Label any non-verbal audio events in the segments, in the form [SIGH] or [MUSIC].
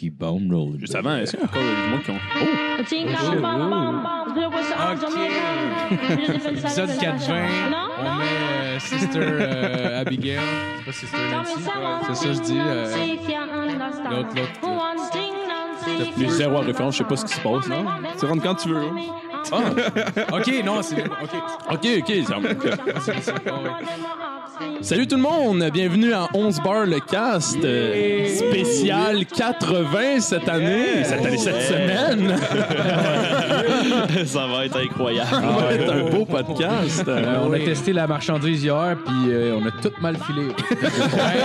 Keep on rolling. Juste avant, est-ce qu'il y a encore du monde qui ont. Oh! Épisode 420, on met euh, Sister euh, Abigail. C'est pas Sister Nancy. C'est ça, je dis. euh, l'autre, l'autre. J'ai zéro à référence, je sais pas ce qui se passe, non? Tu rentres quand tu veux. hein. Ah! Ok, non, c'est. Ok. Ok, ok. ça- C'est- c'est- oh, ouais. Salut tout le monde, bienvenue à 11 bar le cast euh, spécial 80 cette année, cette année, cette semaine. Ça va être incroyable. Ça va être un beau podcast. Euh, on a testé la marchandise hier, puis euh, on a tout mal filé.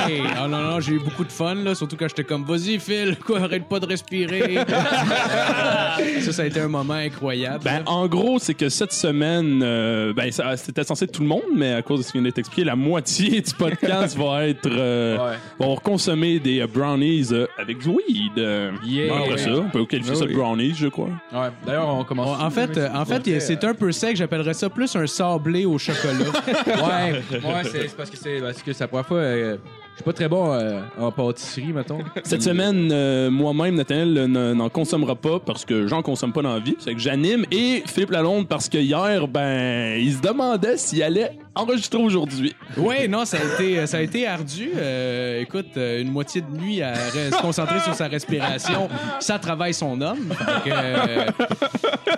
Hey, oh non, non, j'ai eu beaucoup de fun, là, surtout quand j'étais comme, vas-y, Phil, [LAUGHS] quoi, arrête pas de respirer. [LAUGHS] ça, ça a été un moment incroyable. Ben, en gros, c'est que cette semaine, euh, ben, c'était censé être tout le monde, mais à cause de ce qui vient d'être expliqué, la moitié du podcast va être, euh, Ouais. vont consommer des euh, brownies euh, avec du weed. Euh, Yeah. Après ça, on peut qualifier ça de brownies, je crois. Ouais. D'ailleurs, on commence. en fait, euh, en fait, c'est un peu sec. J'appellerais ça plus un sablé au chocolat. [LAUGHS] ouais, ouais c'est parce que c'est parce que c'est la première fois. euh, je suis pas très bon euh, en pâtisserie, mettons. Cette semaine, euh, moi-même, Nathaniel ne- n'en consommera pas parce que j'en consomme pas dans la vie. C'est que j'anime. Et Philippe Lalonde parce que hier, ben, il se demandait s'il allait enregistrer aujourd'hui. Oui, non, ça a été, ça a été ardu. Euh, écoute, euh, une moitié de nuit à se concentrer sur sa respiration, ça travaille son homme. Fait que, euh,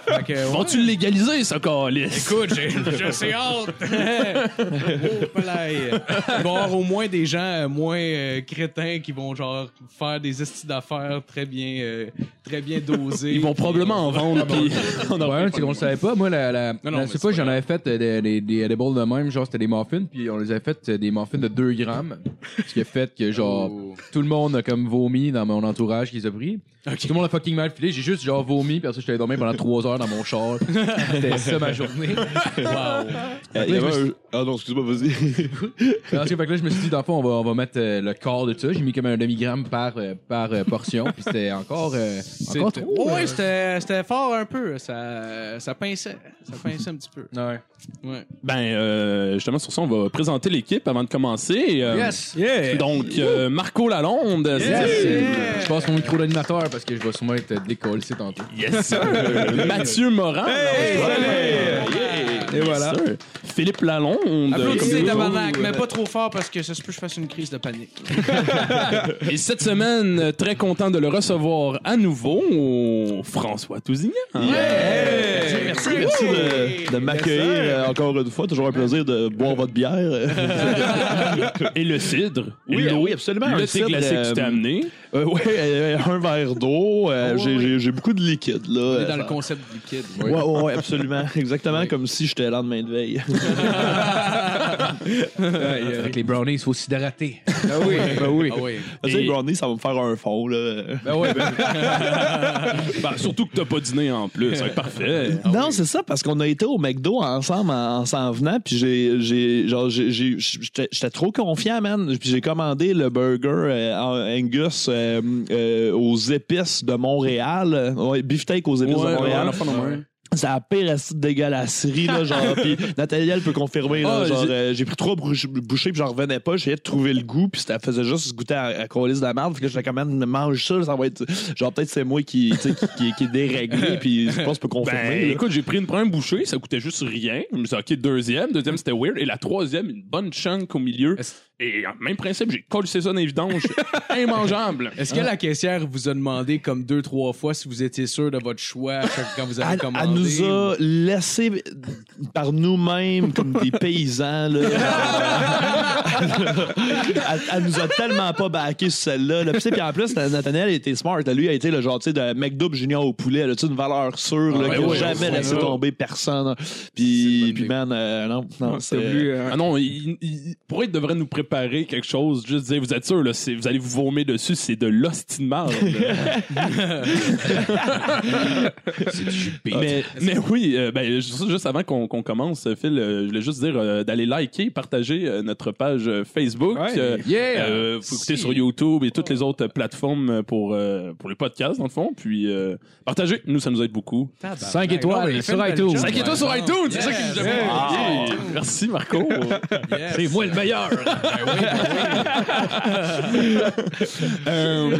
fait que, ouais. Vont-tu le légaliser, ce calice? Écoute, j'ai j'ai assez hâte. oh. Il va y avoir au moins des gens euh, moins euh, crétins qui vont genre faire des estis d'affaires très bien, euh, très bien dosés. Ils vont probablement en vendre. puis [LAUGHS] on Ouais, pas c'est qu'on le savait pas. Moi, la, la, non, c'est pas j'en avais fait euh, des, des, des edibles de même, genre c'était des muffins, puis on les avait fait euh, des muffins de 2 grammes. Ce qui a fait que, genre, Oh. tout le monde a comme vomi dans mon entourage qui les a pris. Tout le monde a fucking mal filé. J'ai juste, genre, vomi, puis après ça, j'étais dormir pendant 3 heures dans mon char. C'était ça ma journée. [LAUGHS] Wow. Euh, il y avait un- Ah non, excuse-moi, vas-y. [LAUGHS] Parce que, fait que là, je me suis dit, dans le fond, on va, on va mettre euh, le quart de ça. J'ai mis comme un demi-gramme par, euh, par euh, portion, puis c'était encore, euh, encore C'était- trop. Ouais, euh, c'était c'était fort un peu. Ça, ça pinçait. Ça pinçait un petit peu. Ouais. Ouais. Ben, euh, justement, sur ça, on va présenter l'équipe avant de commencer. Euh, Yes! Donc, euh, Marco Lalonde. Yes! Je passe mon micro d'animateur parce que je vais sûrement être décollé tantôt. Yes, sir. [LAUGHS] Mathieu Morin. Et voilà. Yes, sir. Philippe Lalonde. Applaudissez Comme tabarnak, toujours. mais pas trop fort parce que ça se peut que je fasse une crise de panique. [LAUGHS] Et cette semaine, euh, très content de le recevoir à nouveau, François Tousignan. Merci, merci de, de m'accueillir euh, encore une fois. Toujours un plaisir de boire votre bière. [LAUGHS] Et le cidre. Oui, L'eau. oui, absolument. Le Un thé cidre, glacé que tu t'es euh, amené. Euh, ouais, euh, un verre d'eau. euh, Oh, j'ai- oui. j'ai j'ai beaucoup de liquide. Là, On est Euh, dans le concept liquide. Ouais, ouais, ouais, absolument. [LAUGHS] Exactement comme si j'étais lendemain de veille. [LAUGHS] Avec les brownies, il faut s'hydrater. Ah oui, ben oui. Ah oui. Tu sais, Et- brownie, ça va me faire un fond. Là. Ben ouais, ben, [LAUGHS] Ben, surtout que t'as pas dîné en plus. Ça va être parfait. non, c'est ça, parce qu'on a été au McDo ensemble en en s'en venant, puis j'ai, j'ai, genre, j'ai, j'ai- j'étais, j'étais trop confiant, man. Puis j'ai commandé le burger euh, Angus euh, euh, aux épices de Montréal. Ouais, beefsteak aux épices Ouais, de Montréal. ouais. C'est la pire astuce de dégueulasserie, là, genre, [LAUGHS] pis Nathalie, elle peut confirmer, là, Ah, genre, j'ai- euh, j'ai pris trois bouch- bouchées pis j'en revenais pas, j'essayais de trouver le goût pis ça faisait juste goûter à, à colis de la merde, fait que j'étais quand même, mange ça, ça va être, genre, peut-être c'est moi qui, tu sais, qui, qui, qui est déréglé pis je pense que je peux confirmer, Ben, là. écoute, j'ai pris une première bouchée, ça coûtait juste rien. Je me suis dit, OK, deuxième. Deuxième, c'était weird. Et la troisième, une bonne chunk au milieu. Est-ce- Et même principe, j'ai collé ça dans les vidanges. [LAUGHS] Immangeable. Est-ce que la caissière vous a demandé comme deux, trois fois si vous étiez sûr de votre choix à chaque- quand vous avez Elle, commandé? elle nous a laissé par nous-mêmes comme des [LAUGHS] paysans. Là. [LAUGHS] elle, elle nous a tellement pas backé sur celle-là. Là. Puis, tu sais, puis en plus, Nathaniel était smart. Lui a été le genre tu sais, de McDo junior au poulet. Elle a une valeur sûre là, Ah, qui ouais, jamais laissé tomber personne. Puis, puis man, euh, non, non, c'est... Ah non, il, il, pour être devrait nous préparer quelque chose. Juste dire, vous êtes sûr, là, vous allez vous vomir dessus, c'est de là. [LAUGHS] c'est du Mais [LAUGHS] Mais oui, euh, ben, juste, juste avant qu'on qu'on commence, Phil, euh, je voulais juste dire euh, d'aller liker, partager euh, notre page euh, Facebook. Ouais. Euh, Yeah! euh, faut écouter Si. sur YouTube et toutes les autres plateformes pour, euh, pour les podcasts, dans le fond. Puis euh, partagez, nous, ça nous aide beaucoup. 5 étoiles sur iTunes. 5 étoiles sur iTunes, c'est ça qui nous Yeah. Ah, Merci, Marco. [LAUGHS] C'est moi le meilleur. [LAUGHS] euh,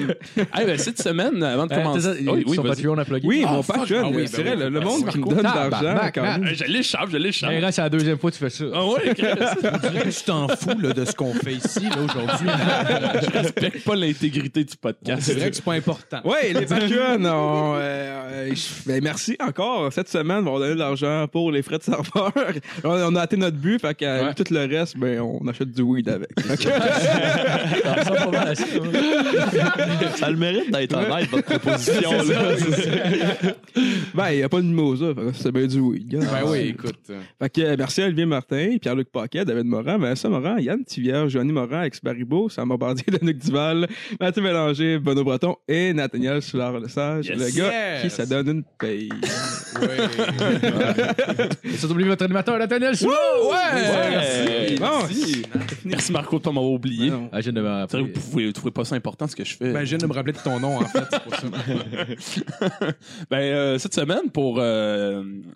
hey, ben, cette semaine, avant de commencer. oui, oui, son vas-y. Patreon à plugger. Oui, Ah, mon fuck. Patreon, Ah oui, c'est ben vrai, le, le monde qui me donne de l'argent. Quand même. Je l'échappe, je l'échappe. Hey, c'est la deuxième fois que tu fais ça. Ah ouais. On [LAUGHS] dirait que tu t'en fous là, de ce qu'on fait ici là, aujourd'hui. [LAUGHS] je respecte pas l'intégrité du podcast. C'est vrai que c'est pas important. Oui, les Patreons, on, euh, euh, je- ben, merci encore. Cette semaine, on va donner de l'argent pour les frais de serveur. on, on a atteint notre but, fait que euh, Ouais. tout le reste, ben, on achète du weed avec. [LAUGHS] Fait que- Ça ressemble pas mal à ça. Ça le mérite d'être honnête, votre proposition. là. ben, il n'y a pas de mimosa, fait que c'est bien du gars. Ben oui, écoute. Fait que, euh, merci à Olivier Martin, Pierre-Luc Paquet, David Morin, Vincent Morin, Yann Tivierge, Johnny Morin, Alex Baribeau, Sam Bardier, [LAUGHS] Danick Duval, Mathieu Mélanger, Benoît Breton et Nathaniel Soulard-Lesage, Yes. le gars Yes. qui ça donne une paye. Oui. Et sans oublier votre animateur, Nathaniel Soulard. Ouais, Bon. merci. Merci Marco de pas m'avoir oublié. Non. Ah, je C'est vrai que vous pouvez, trouvez pas ça important ce que je fais. Ben, je viens de me rappeler de ton nom, en fait. C'est pour ça. [LAUGHS] Ben, euh, cette semaine, pour euh,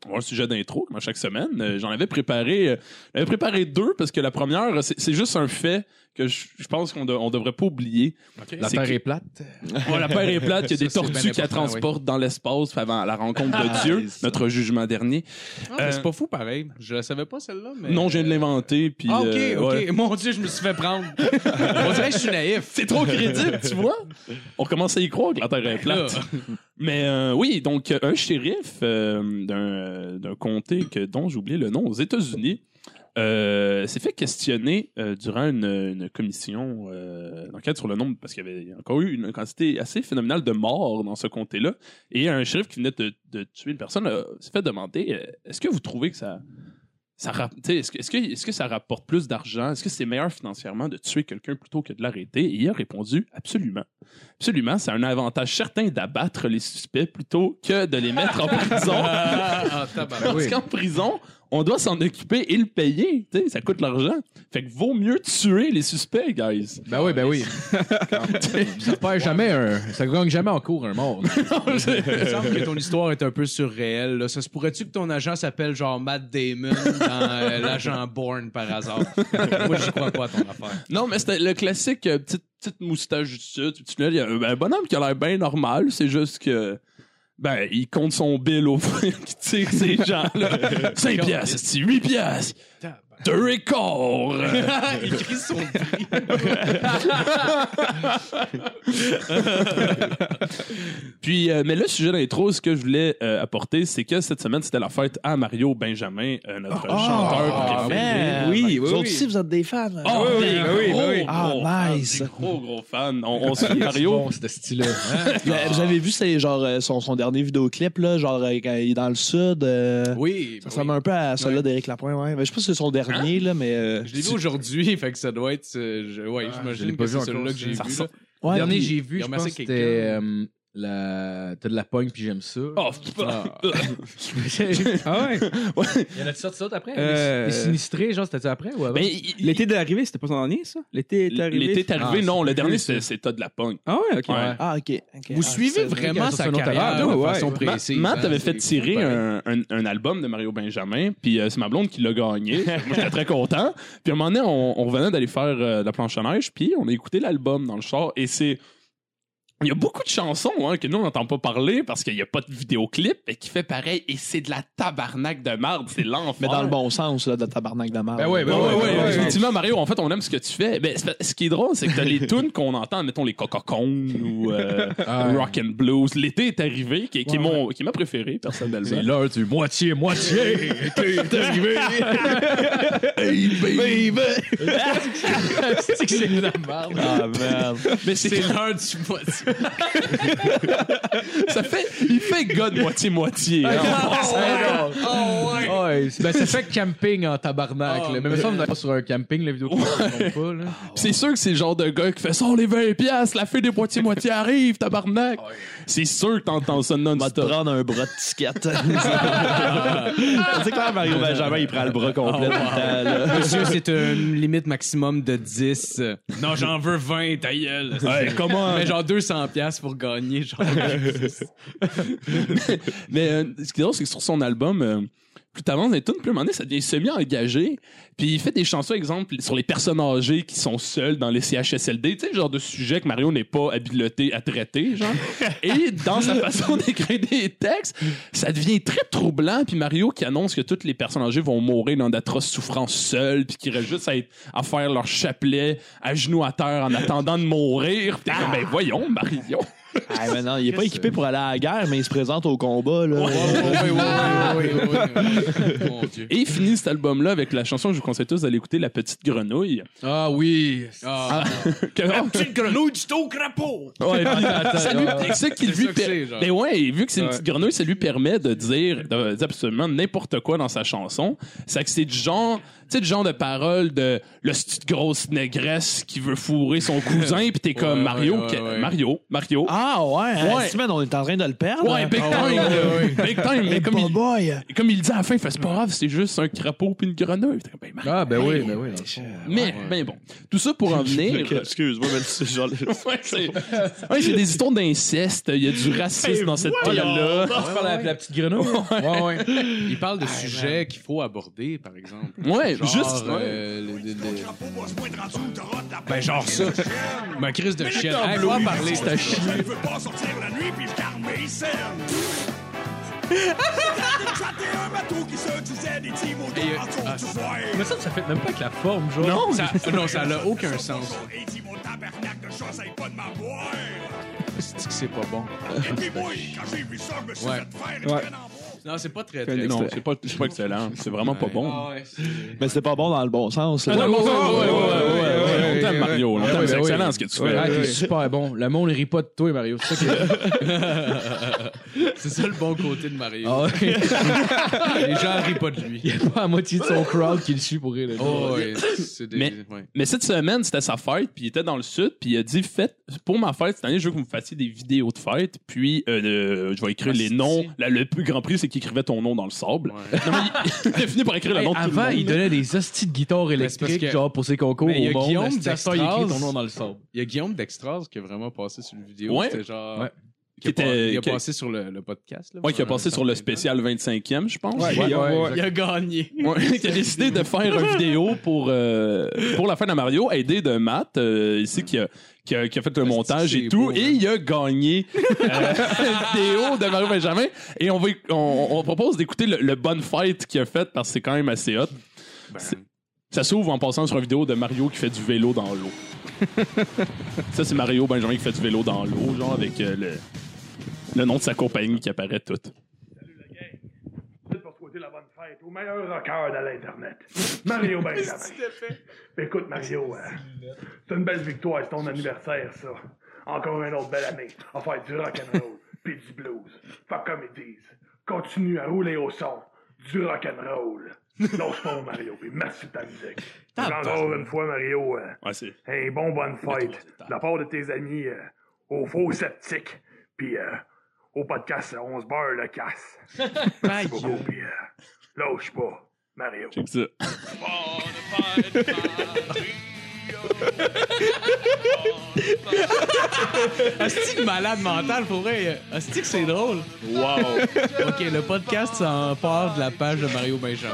avoir un sujet d'intro, comme à chaque semaine, euh, j'en avais préparé, euh, j'en avais préparé deux parce que la première, c'est juste un fait que je, je pense qu'on de- on devrait pas oublier. La terre que- est plate. [LAUGHS] Ouais, la Terre est plate, il y a Ça, des tortues qui la transportent dans l'espace avant la rencontre de Dieu, Nice. notre jugement dernier. Ah, c'est pas fou, pareil. Je la savais pas, celle-là. Mais... Non, je viens de l'inventer. Puis, Ah, ok, euh, ok. ouais. Mon Dieu, je me suis fait prendre. On dirait que je suis naïf. C'est trop crédible, tu vois? On commence à y croire que la Terre est plate. Mais euh, oui, donc un shérif euh, d'un comté que, dont j'ai oublié le nom aux États-Unis euh, s'est fait questionner durant une, une commission d'enquête sur le nombre, parce qu'il y avait encore eu une quantité assez phénoménale de morts dans ce comté-là. Et un shérif qui venait de, de tuer une personne s'est fait demander est-ce que vous trouvez que ça. Ça, rap- tu sais, est-ce, que, est-ce, que, est-ce que ça rapporte plus d'argent? Est-ce que c'est meilleur financièrement de tuer quelqu'un plutôt que de l'arrêter? Et il a répondu absolument. Absolument, c'est un avantage certain d'abattre les suspects plutôt que de les mettre en [LAUGHS] prison. Ah. Parce qu'en prison, on doit s'en occuper et le payer. Tu sais, ça coûte l'argent. Fait que vaut mieux tuer les suspects, guys. Ben oui, ben oui. [LAUGHS] ça perd jamais un. Ça gagne jamais en cours un mort. [LAUGHS] Il me semble que ton histoire est un peu surréelle. là. Ça se pourrait-tu que ton agent s'appelle genre Matt Damon dans euh, [LAUGHS] l'agent Bourne par hasard? Moi, je crois pas à ton affaire. Non, mais c'était le classique euh, petite, petite moustache du sud. Là, il y a un, un bonhomme qui a l'air bien normal. C'est juste que. Ben, il compte son bill au [LAUGHS] qui tire ces gens-là. [LAUGHS] 5 piastres, c'est 8 piastres. Deux et quart. [LAUGHS] Il crie son prix. Puis, euh, mais le sujet d'intro, ce que je voulais euh, apporter, c'est que cette semaine, c'était la fête à Mario Benjamin, euh, notre chanteur préféré. oui, oui, Vous oui. aussi, vous êtes des fans. Oh, oui, oui, oui, gros, oui. Ah, gros nice. des gros, gros fans. On, on suit Mario. Bon, ce style-là. Hein? [LAUGHS] Vous avez- vu c'est genre son, son dernier vidéoclip là, genre quand il est dans le sud. euh, Oui, Ça ben ressemble oui. un peu à celui-là d'Éric Lapointe, ouais. Mais je pas si c'est son dernier là, mais. euh, Je l'ai vu aujourd'hui, [LAUGHS] fait que ça doit être. euh, je- ouais, je j'imagine l'ai que pas vu celui-là que j'ai vu. ressemble. là. ouais, Le dernier j'ai vu, je pense que c'était euh, la... T'as de la pogne puis j'aime ça. Oh, Ah. [LAUGHS] Ah ouais? Il y en a-tu sorti ça après? Euh, Les sinistrés, genre, c'était après ou avant? Ben, il- L'été d'arrivée, c'était pas son dernier, ça? L'été est arrivé. L'été est arrivé, Ah, non. Le plus dernier, c'est Todd de la Punk. Ah ouais, ok. Ouais. Ah, ok. ok. Vous Ah, suivez vraiment sa carrière de Ouais. façon précise. Matt hein, avait c'est fait tirer un, un, un album de Mario Benjamin, puis euh, c'est ma blonde qui l'a gagné. [LAUGHS] Moi, j'étais très content. Puis à un moment donné, on, on revenait d'aller faire euh, la planche à neige, puis on a écouté l'album dans le char, et c'est... Il y a beaucoup de chansons hein, que nous, on n'entend pas parler parce qu'il n'y a pas de vidéoclip et qui fait pareil. Et c'est de la tabarnak de marde. C'est l'enfer. Mais dans le bon sens, là, de tabarnak de marde. Ben ouais, ben Ouais, ouais, ouais, ouais. Effectivement, Mario, en fait, on aime ce que tu fais. Ben, ce qui est drôle, c'est que t'as les [LAUGHS] tunes qu'on entend, mettons les Coca-Cones ou euh, Ah. Rock and Blues. L'été est arrivé, qui, qui est mon, qui est ma préférée, personnellement. C'est l'heure du moitié-moitié. T'es arrivé. [LAUGHS] Hey, baby! [LAUGHS] c'est que c'est de la merde. Ah, merde. Mais c'est C'est l'heure du moitié. Ça fait, il fait gars de moitié-moitié. hein. Ouais, c'est- ben, ça fait camping en tabarnak. là. Mais me semble d'ailleurs sur un camping, la vidéo trompe pas. Là. Pis C'est sûr que c'est le genre de gars qui fait ça, les 20 piastres, la fille des moitié-moitié arrive, tabarnak. C'est sûr que t'entends ça On va te non-stop. prendre un bras de ticket. [LAUGHS] c'est clair, Mario Benjamin, il prend le bras complet tout le temps. là. Monsieur, c'est une limite maximum de 10. Non, j'en veux 20, ta gueule. Ouais, comment? Mais genre 200 pièces pour gagner, genre. [LAUGHS] [LAUGHS] Mais euh, ce qui est drôle, c'est que sur son album, euh, plus t'avances les tunes, plus à un moment donné, ça devient semi-engagé. Puis il fait des chansons, exemple, sur les personnes âgées qui sont seules dans les CHSLD. Tu sais, le genre de sujet que Mario n'est pas habilité à traiter, genre. [LAUGHS] Et dans sa façon d'écrire des textes, ça devient très troublant. Puis Mario qui annonce que toutes les personnes âgées vont mourir dans d'atroces souffrances seules, puis qu'il reste juste à, être- à faire leur chapelet à genoux à terre en attendant de mourir. Puis t'es comme, ben voyons, Mario. Ah, mais non, il est pas équipé pour aller à la guerre, mais il se présente au combat. Là. oui, oui, oui, oui. Mon Dieu. Et il finit cet album-là avec la chanson que je vous conseille tous d'aller écouter, La Petite Grenouille. Ah oui. Ah, Que- petite grenouille du taux crapaud. Ouais, puis ça [LAUGHS] lui, c'est ça qui lui per-. Ben ouais, vu que c'est une Ouais. petite grenouille, ça lui permet de dire, de dire absolument n'importe quoi dans sa chanson. C'est que c'est du genre, sais, du genre de parole de le petite grosse négresse qui veut fourrer son cousin, puis t'es [LAUGHS] comme Ouais, Mario, ouais, ouais. Mario, Mario. Ah ouais, hein, Ouais. semaine, on est en train de le perdre. Ouais, big Ah, time, ouais, ouais, là. big time. Mais comme il, boy. comme il dit à la fin, il fait c'est pas grave, c'est juste un crapaud puis une grenouille. Ben, Mario. Ah, ben oui, ben oui. le. Mais, ben bon. Tout ça pour en [LAUGHS] venir. Ok, Excuse-moi, mais c'est genre. [LAUGHS] Ouais, c'est des histoires d'inceste. Il y a du racisme dans cette période-là. Tu parles avec la petite grenouille? Ouais, ouais. Il parle de sujets qu'il faut aborder, par exemple. Ouais, juste. euh, le- le- le- Ben, genre ça. Ma crise de chienne. Hey, faut en parler, c'est à chier. Je veux pas sortir la nuit puis je garde mes scènes. J'étais un bateau qui se disait des petits mots Et, euh, de ah, tu vois. Mais ça, ça fait même pas avec la forme, genre. Non, Ça, non, ça n'a aucun sens. Et dis mon tabernacle de chat, ça est pas de m'avoir. C'est que c'est pas bon? Et puis moi, quand j'ai vu ça, je me suis Ouais. fait faire une Ouais. peine en bois. Non, c'est pas très, très Non, c'est pas, c'est pas excellent. C'est vraiment pas bon. Ah mais c'est pas bon dans le bon sens. ouais, on Mario. C'est excellent ce que tu fais. Ah, t'es super bon. Le monde ne rit pas de toi, Mario. C'est ça [LAUGHS] C'est ça le bon côté de Mario. Ah [LAUGHS] les gens ne rient pas de lui. Il n'y a pas la moitié de son crowd qui le suit pour rire. Oh, mais- cette semaine, c'était sa fête, puis il était dans le sud, puis il a dit faites pour ma fête cette année, je veux que vous me fassiez des vidéos de fête, puis euh, je vais écrire ah, les noms. le plus grand prix, c'est qu'il écrivait ton nom dans le sable. Ouais. [LAUGHS] Non, mais il, il a fini par écrire le Hey, nom de tout le avant, monde. il donnait des hosties de guitare parce électrique, que- genre pour ses concours Mais il y a au monde. Guillaume il écrit ton Dextras. nom dans le sable. Il y a Guillaume Dextras qui a vraiment passé sur le vidéo. Ouais. C'était genre. Ouais. Qui a, Qui était- pas- il a qui a- passé sur le, le podcast. Là, Ouais, qui a passé sur le spécial 25e, je pense. Ouais, Ouais, il a- ouais, ouais. Il a gagné. Ouais, [LAUGHS] qui a décidé de faire une vidéo pour, euh, pour la fin de Mario, aidé de Matt, euh, ici, qui a, qui, a, qui a fait le montage et tout, beau, et hein. il a gagné euh, [LAUGHS] une vidéo de Mario Benjamin. Et on, va, on, on propose d'écouter le, le bonne fight qu'il a fait parce que c'est quand même assez hot. C'est- Ça s'ouvre en passant sur une vidéo de Mario qui fait du vélo dans l'eau. [LAUGHS] Ça, c'est Mario Benjamin qui fait du vélo dans l'eau, genre avec euh, le, le nom de sa compagnie qui apparaît tout. Salut le gang. Pour souhaiter la bonne fête au meilleur rocker de l'Internet. Mario [LAUGHS] Benjamin. Écoute, Mario, euh, c'est une belle victoire, c'est ton anniversaire, ça. Encore une autre belle année à faire du rock'n'roll [LAUGHS] pis du blues. Fait comme ils disent, continue à rouler au son du rock'n'roll. Lâche pas, Mario, pis merci de ta musique. Encore une fois, Mario, euh, Ouais, c'est. un bon bonne fête de la part de tes amis euh, au faux sceptique, puis euh, au podcast On se beurre le casse. [LAUGHS] Merci beaucoup, puis euh, lâche pas, Mario. Check ça. [LAUGHS] Asti de malade mental, pour vrai. Asti que c'est drôle. Wow! OK, le podcast s'en part de la page de Mario Benjamin.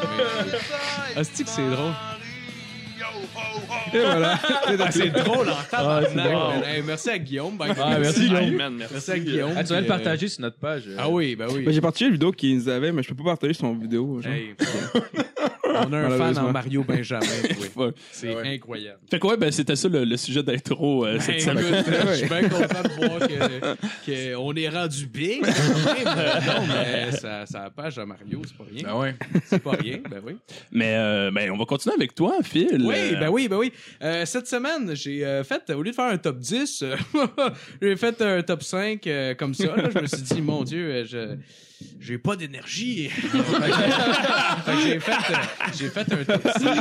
[LAUGHS] Asti que c'est drôle. Et voilà. [LAUGHS] Ah, c'est drôle en tabarnak. c'est drôle. man. Hey, merci à Guillaume. ben, Ah, merci, Guillaume. man, merci. Merci à Guillaume. Ah, tu vas le puis, euh, partager sur notre page. euh. Ah oui, ben oui. Ben, j'ai partagé la vidéo qu'il nous avait, mais je peux pas partager son vidéo. genre. Hey, On a un fan Malheureusement. en Mario Benjamin. [LAUGHS] oui. Ouais. C'est incroyable. Fait que ouais, ben c'était ça le, le sujet d'intro euh, cette Ben, semaine. écoute, je suis bien content de voir que- [LAUGHS] qu'on est rendu big. non, mais ça, ça a page à Mario, c'est pas rien. Ah ouais. C'est pas rien, ben oui. Mais euh, ben, on va continuer avec toi, Phil. Oui, Euh, ben oui, ben oui. Euh, cette semaine, j'ai euh, fait, au lieu de faire un top 10, euh, [LAUGHS] j'ai fait un top 5 euh, comme ça. Je me suis dit, mon Dieu, je j'ai pas d'énergie. [LAUGHS] J'ai fait, euh, j'ai fait un top 5.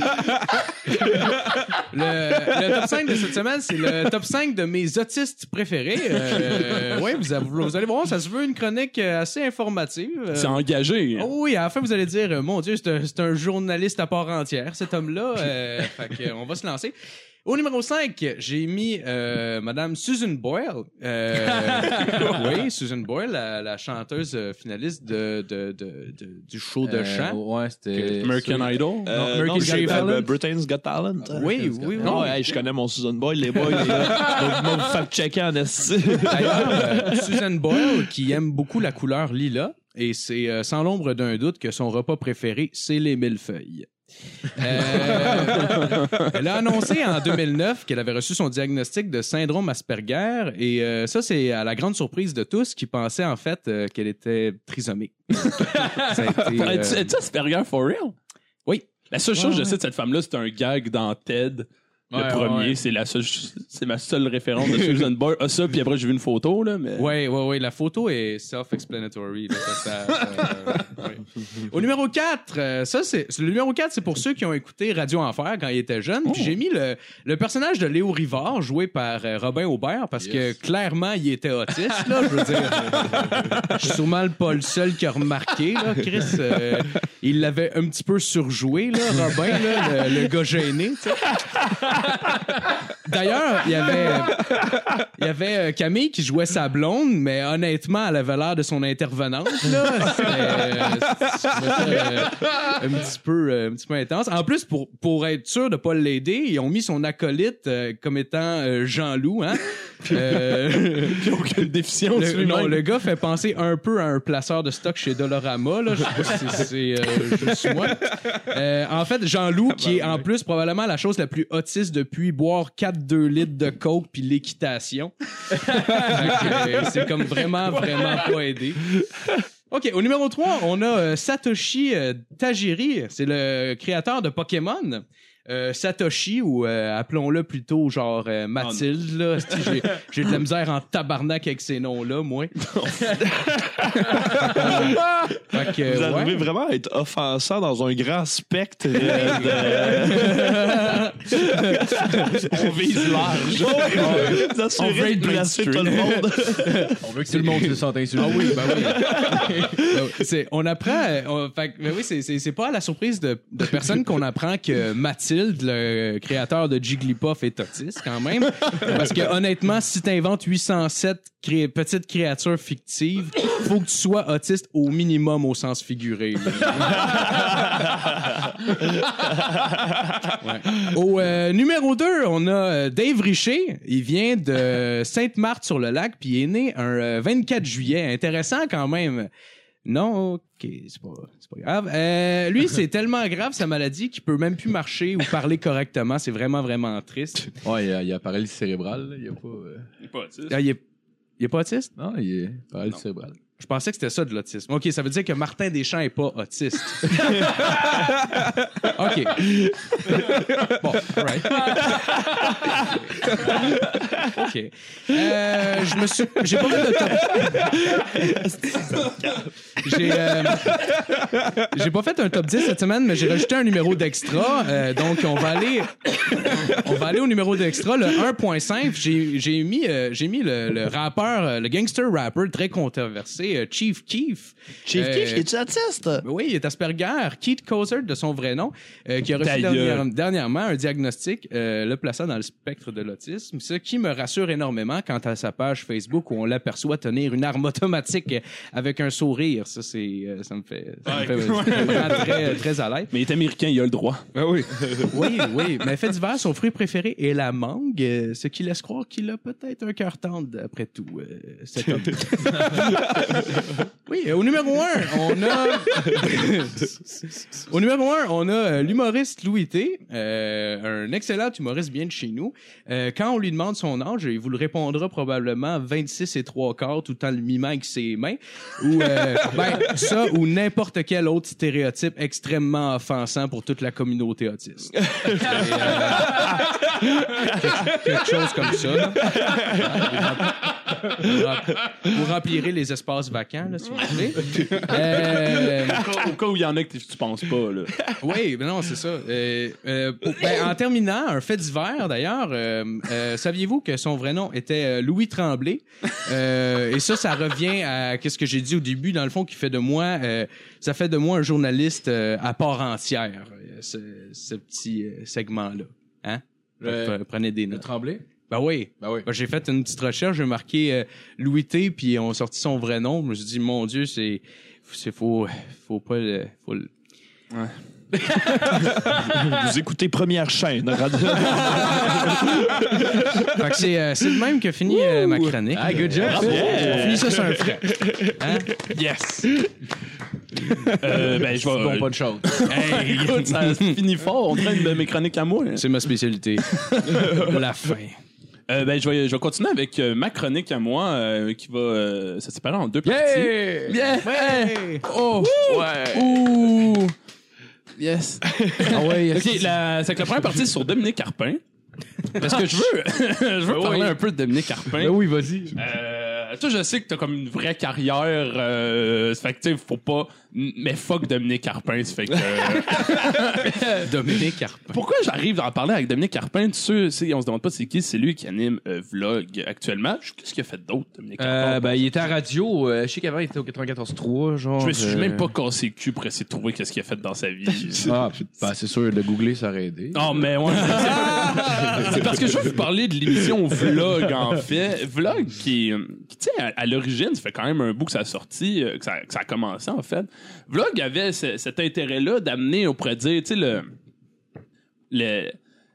le, le top 5 de cette semaine, c'est le top 5 de mes autistes préférés. Euh, ouais, vous, allez voir, ça se veut une chronique euh, assez informative. Euh, C'est engagé. Oh oui, à la fin, vous allez dire, mon Dieu, c'est un, journaliste à part entière, cet homme-là. Euh, fait que, euh, on va se lancer. Au numéro 5, j'ai mis euh, Madame Susan Boyle. Euh, [LAUGHS] oui, Susan Boyle, la, la chanteuse euh, finaliste de, de, de, de- du show de Euh, chant. ouais, c'était. American Idol? Euh, American non, c'est, Got Talent? Britain's Got Talent. Oui, oui, oui. Non, hey, je connais mon Susan Boyle, les boys. moi, vous faites checker en esti. D'ailleurs, [LAUGHS] Susan Boyle, qui aime beaucoup la couleur lila, et c'est euh, sans l'ombre d'un doute que son repas préféré, c'est les millefeuilles. Euh, elle a annoncé en 2009 qu'elle avait reçu son diagnostic de syndrome Asperger et euh, ça c'est à la grande surprise de tous qui pensaient en fait euh, qu'elle était trisomique. [LAUGHS] Euh, es-tu Asperger for real? Oui. La seule chose que je sais de cette femme-là, c'est un gag dans TED. Le Ouais, premier, ouais. c'est la seule, c'est ma seule référence de Susan Boyle. Ah, ça, puis après, j'ai vu une photo, là, mais. Ouais, ouais, ouais. La photo est self-explanatory. là, ça, ça, ça, ouais. [LAUGHS] Au numéro 4, ça, c'est, le numéro 4, c'est pour ceux qui ont écouté Radio Enfer quand ils étaient jeunes. Puis j'ai mis le, le personnage de Léo Rivard, joué par euh, Robin Aubert, parce Yes. que clairement, il était autiste, là. Je veux dire, je suis sûrement pas le seul qui a remarqué, là. Chris, euh, il l'avait un petit peu surjoué, là, Robin, là, le, le gars gêné, tu sais. [LAUGHS] D'ailleurs, il y avait, y euh, Camille qui jouait sa blonde, mais honnêtement, elle avait l'air de son intervenante. Euh, euh, un petit peu, intense. En plus, pour être sûr de pas l'aider, ils ont mis son acolyte comme étant Jean-Loup. Hein? Euh, [LAUGHS] aucune déficience. le, non, le gars fait penser un peu à un placeur de stock chez Dolorama. Là. Je sais pas si c'est- c'est euh, juste moi. Euh, en fait, Jean-Loup, qui est en plus probablement la chose la plus autiste depuis boire 4-2 litres de coke puis l'équitation. [LAUGHS] C'est comme vraiment, vraiment pas aidé. OK, au numéro 3, on a euh, Satoshi euh, Tajiri. C'est le créateur de Pokémon. Euh, Satoshi, ou euh, appelons-le plutôt genre euh, Mathilde, là. Esti, J'ai, [LAUGHS] j'ai de la misère en tabarnak avec ces noms-là, moi. [LAUGHS] fait que, Vous ouais. arrivez vraiment à être offensant dans un grand spectre euh, [LAUGHS] On vise large. de... On veut de être placer tout mainstream. le monde. On veut que tout le monde se sente insulté. Ah oui, ben oui. Ben oui. C'est- on apprend. euh, on- fait que, ben oui, c'est- c'est c'est pas à la surprise de, de personne qu'on apprend que Mathilde, le créateur de Jigglypuff, est autiste quand même. Parce que honnêtement, si t'inventes 807 cré- petites créatures fictives, faut que tu sois autiste au minimum au sens figuré. Au euh, numéro 2, on a euh, Dave Richer. Il vient de Sainte-Marthe-sur-le-Lac, puis il est né un euh, 24 juillet. Intéressant quand même. Non, ok, c'est pas, pas grave. Euh, lui, [LAUGHS] c'est tellement grave sa maladie qu'il peut même plus marcher ou parler correctement. C'est vraiment, vraiment triste. [LAUGHS] Ouais, il y a, il a paralysie cérébrale. là. Il a pas. euh, Il est pas autiste. Ah, il, est, il est pas autiste? Non, il est paralysie cérébrale. Je pensais que c'était ça de l'autisme. OK, ça veut dire que Martin Deschamps est pas autiste. [LAUGHS] OK. Bon, right. OK. Euh, je me suis... J'ai pas fait de top... J'ai... euh, J'ai pas fait un top 10 cette semaine, mais j'ai rajouté un numéro d'extra. Euh, donc, on va aller... On va aller au numéro d'extra, le 1.5. J'ai j'ai mis, j'ai mis le, le rappeur, le gangster rapper très controversé, euh, Chief Keef. Chief Euh, Keef, es-tu autiste? Oui, il est Asperger, Keith Cozer de son vrai nom, euh, qui a reçu dernière- dernièrement un diagnostic euh, le plaçant dans le spectre de l'autisme, ce qui me rassure énormément quant à sa page Facebook où on l'aperçoit tenir une arme automatique avec un sourire. Ça, c'est, euh, ça me fait, ça me fait, très, très à l'aise. Mais il est américain, il a le droit. Ah oui. [LAUGHS] Oui, oui. Mais fait divers, son fruit préféré est la mangue, ce qui laisse croire qu'il a peut-être un cœur tendre, après tout, euh, cet homme. [LAUGHS] oui, au numéro 1, on a. [LAUGHS] au numéro 1, on a euh, l'humoriste Louis T, euh, un excellent humoriste bien de chez nous. Euh, quand on lui demande son âge, il vous le répondra probablement 26 et 3 quarts tout en le mimant avec ses mains. Ou euh, [LAUGHS] ben, ça, ou n'importe quel autre stéréotype extrêmement offensant pour toute la communauté autiste. Quelque, chose comme ça. vous remplirez les espaces vacants, là, si vous voulez. [LAUGHS] Euh, Au cas- Au cas où il y en a que tu penses pas, là. [LAUGHS] oui, mais non, c'est ça. Euh, euh, pour- ben, en terminant, un fait divers, d'ailleurs, euh, euh, saviez-vous que son vrai nom était Louis Tremblay? Euh, et ça, ça revient à ce que j'ai dit au début, dans le fond, qui fait de moi, euh, ça fait de moi un journaliste euh, à part entière, ce, ce petit euh, segment-là. Hein? Prenez des Le notes. tremblé? Ben oui. Ben oui. Ben, j'ai fait une petite recherche, j'ai marqué euh, Louis T, puis on a sorti son vrai nom. Je me suis dit, mon Dieu, c'est. C'est faut, faut pas le. Faut le- [LAUGHS] Vous écoutez Première chaîne. radio- [LAUGHS] Fait que c'est, euh, c'est le même que finit euh, ma chronique. Ah, good job. On finit ça sur un frais. Hein? Yes! Euh, ben, je vais. Bon, pas de chose. Hey, [LAUGHS] écoute, ça finit fort. On traîne de mes chroniques à moi. hein. C'est ma spécialité. La fin. Euh, ben, je vais, je vais continuer avec euh, ma chronique à moi euh, qui va euh, se séparer en deux parties. Yeah! Yeah! Hey! Oh! Ouais. Ouh! Yes! [LAUGHS] Ah ouais, yes. Ok, la, c'est que la première partie c'est sur Dominique Carpin. Parce que je veux, [LAUGHS] je veux parler un peu de Dominique Carpin. Ben oui, vas-y. Euh, toi, je sais que t'as comme une vraie carrière. Euh, fait que, tu sais, faut pas. Mais fuck Dominique Carpin. Ça fait que. euh, [LAUGHS] Dominique Carpin. pourquoi j'arrive à en parler avec Dominique Carpin? Tu sais, on se demande pas c'est qui, c'est lui qui anime euh, Vlog actuellement. Qu'est-ce qu'il a fait d'autre, Dominique Carpin? Euh, ben, il était à radio. euh, je sais qu'avant, il était au 94.3, genre. je me suis euh, même pas cassé le cul pour essayer de trouver qu'est-ce qu'il a fait dans sa vie. [LAUGHS] Ah, ben, c'est sûr, de googler, ça aurait aidé. Non, mais ouais. c'est- [LAUGHS] C'est parce que je veux vous parler de l'émission Vlog, en fait. Vlog qui, tu à, l'origine, ça fait quand même un bout que ça a sorti, euh, que ça, a commencé, en fait. Vlog avait ce- cet intérêt-là d'amener, on pourrait dire, tu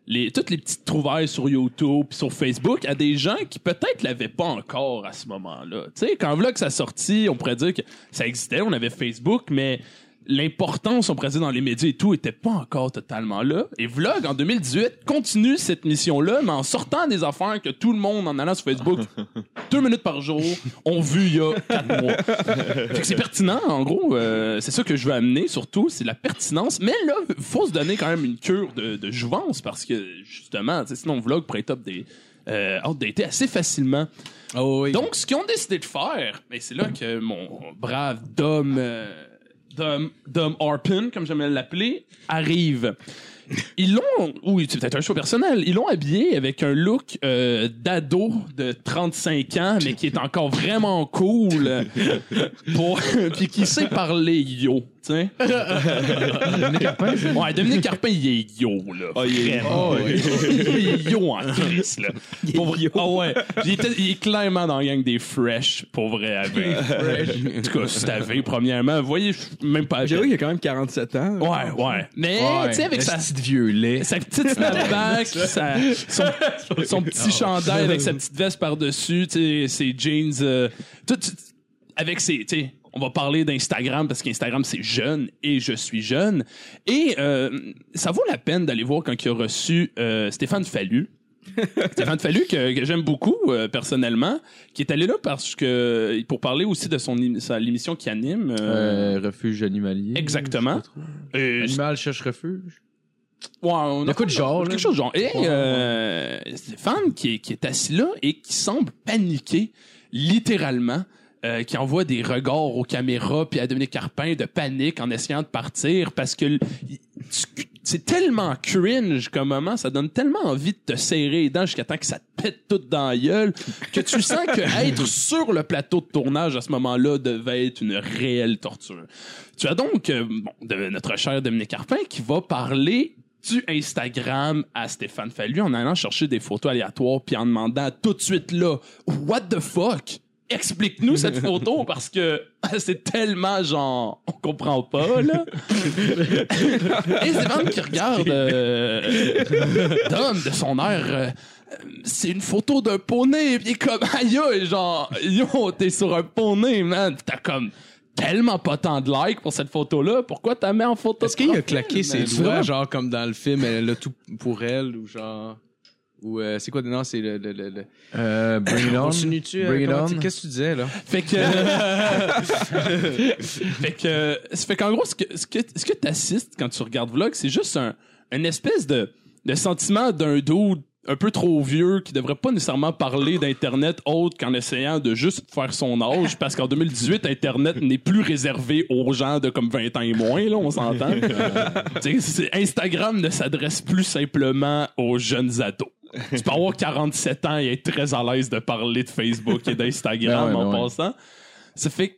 les, toutes les petites trouvailles sur YouTube puis sur Facebook à des gens qui peut-être l'avaient pas encore à ce moment-là. Tu quand Vlog ça sorti, on pourrait dire que ça existait, on avait Facebook, mais l'importance, on pourrait dire, dans les médias et tout, était pas encore totalement là. Et Vlog, en 2018, continue cette mission-là, mais en sortant des affaires que tout le monde, en allant sur Facebook, [LAUGHS] deux minutes par jour, ont vu il y a quatre mois. [LAUGHS] Fait que c'est pertinent, en gros. euh, c'est ça que je veux amener, surtout, c'est la pertinence. Mais là, faut se donner quand même une cure de, de jouvence, parce que, justement, sinon, Vlog pourrait être up des... Euh, outdaté assez facilement. Oh oui. Donc, ce qu'ils ont décidé de faire, ben, c'est là que mon brave Dom, euh, Dom, Dom Harpin, comme j'aime l'appeler, arrive. Ils l'ont, oui, c'est peut-être un choix personnel, ils l'ont habillé avec un look euh, d'ado de 35 ans, mais qui est encore vraiment cool, [LAUGHS] pour, [LAUGHS] puis qui sait parler yo, tu sais. [LAUGHS] Dominique Carpin, c'est- Ouais, Dominique Carpin, il est yo, là. Ah, il est- Vraiment. il est yo en crise, là. Pour vrai. Ah ouais. Il, il est clairement dans la gang des fresh, pour vrai, avec. En tout cas, c'est avec, premièrement. Vous voyez, je suis même pas J'avoue qu'il y a quand même 47 ans. Ouais, ouais. Mais, Ouais, tu sais, avec sa, petit vieux lait. sa petite snapback, [LAUGHS] sa- son, son petit chandail avec sa petite veste par-dessus, tu sais, ses jeans, euh, tout, avec ses, tu sais, on va parler d'Instagram parce qu'Instagram c'est jeune et je suis jeune et euh, ça vaut la peine d'aller voir quand il a reçu euh, Stéphane Fallu. [LAUGHS] Stéphane Fallu que, que j'aime beaucoup euh, personnellement, qui est allé là parce que pour parler aussi de son l'émission qu'il anime. euh, Euh, refuge animalier. Exactement. Animal cherche refuge. Ouais, on De quoi de genre, là? Quelque chose de genre. Et euh, Stéphane qui est, qui est assis là et qui semble paniquer, littéralement, euh, qui envoie des regards aux caméras puis à Dominique Carpin de panique en essayant de partir parce que c'est tellement cringe comme moment, ça donne tellement envie de te serrer les dents jusqu'à temps que ça te pète tout dans la gueule que tu [LAUGHS] sens que être sur le plateau de tournage à ce moment-là devait être une réelle torture. Tu as donc euh, bon, de notre cher Dominique Carpin qui va parler du Instagram à Stéphane Fallu en allant chercher des photos aléatoires puis en demandant tout de suite là What the fuck? Explique-nous cette photo parce que [LAUGHS] c'est tellement genre on comprend pas là. [LAUGHS] Et Stéphane qui regarde euh, Dom de son air euh, c'est une photo d'un poney puis il est comme [LAUGHS] aïe aïe, genre yo t'es sur un poney man Puis t'as comme tellement pas tant de likes pour cette photo-là. Pourquoi t'as mis en photo Est-ce qu'il a claqué ses doigts, genre comme dans le film, elle a tout pour elle, ou genre? Ou euh, c'est quoi Non, c'est le. le, le, le... Euh, Bring It On. Continue-tu euh, Bring It comment On. tu- Qu'est-ce que tu disais, là? Fait que. [LAUGHS] fait que. Ça fait qu'en gros, ce que, ce que, ce que t'assistes quand tu regardes Vlog, c'est juste un, une espèce de, de sentiment d'un dude un peu trop vieux qui devrait pas nécessairement parler d'Internet autre qu'en essayant de juste faire son âge parce qu'en 2018, Internet n'est plus réservé aux gens de comme 20 ans et moins, là, on s'entend. [LAUGHS] Instagram ne s'adresse plus simplement aux jeunes ados. Tu peux avoir 47 ans et être très à l'aise de parler de Facebook et d'Instagram Ben ouais, en ben ouais. passant. Ça fait que,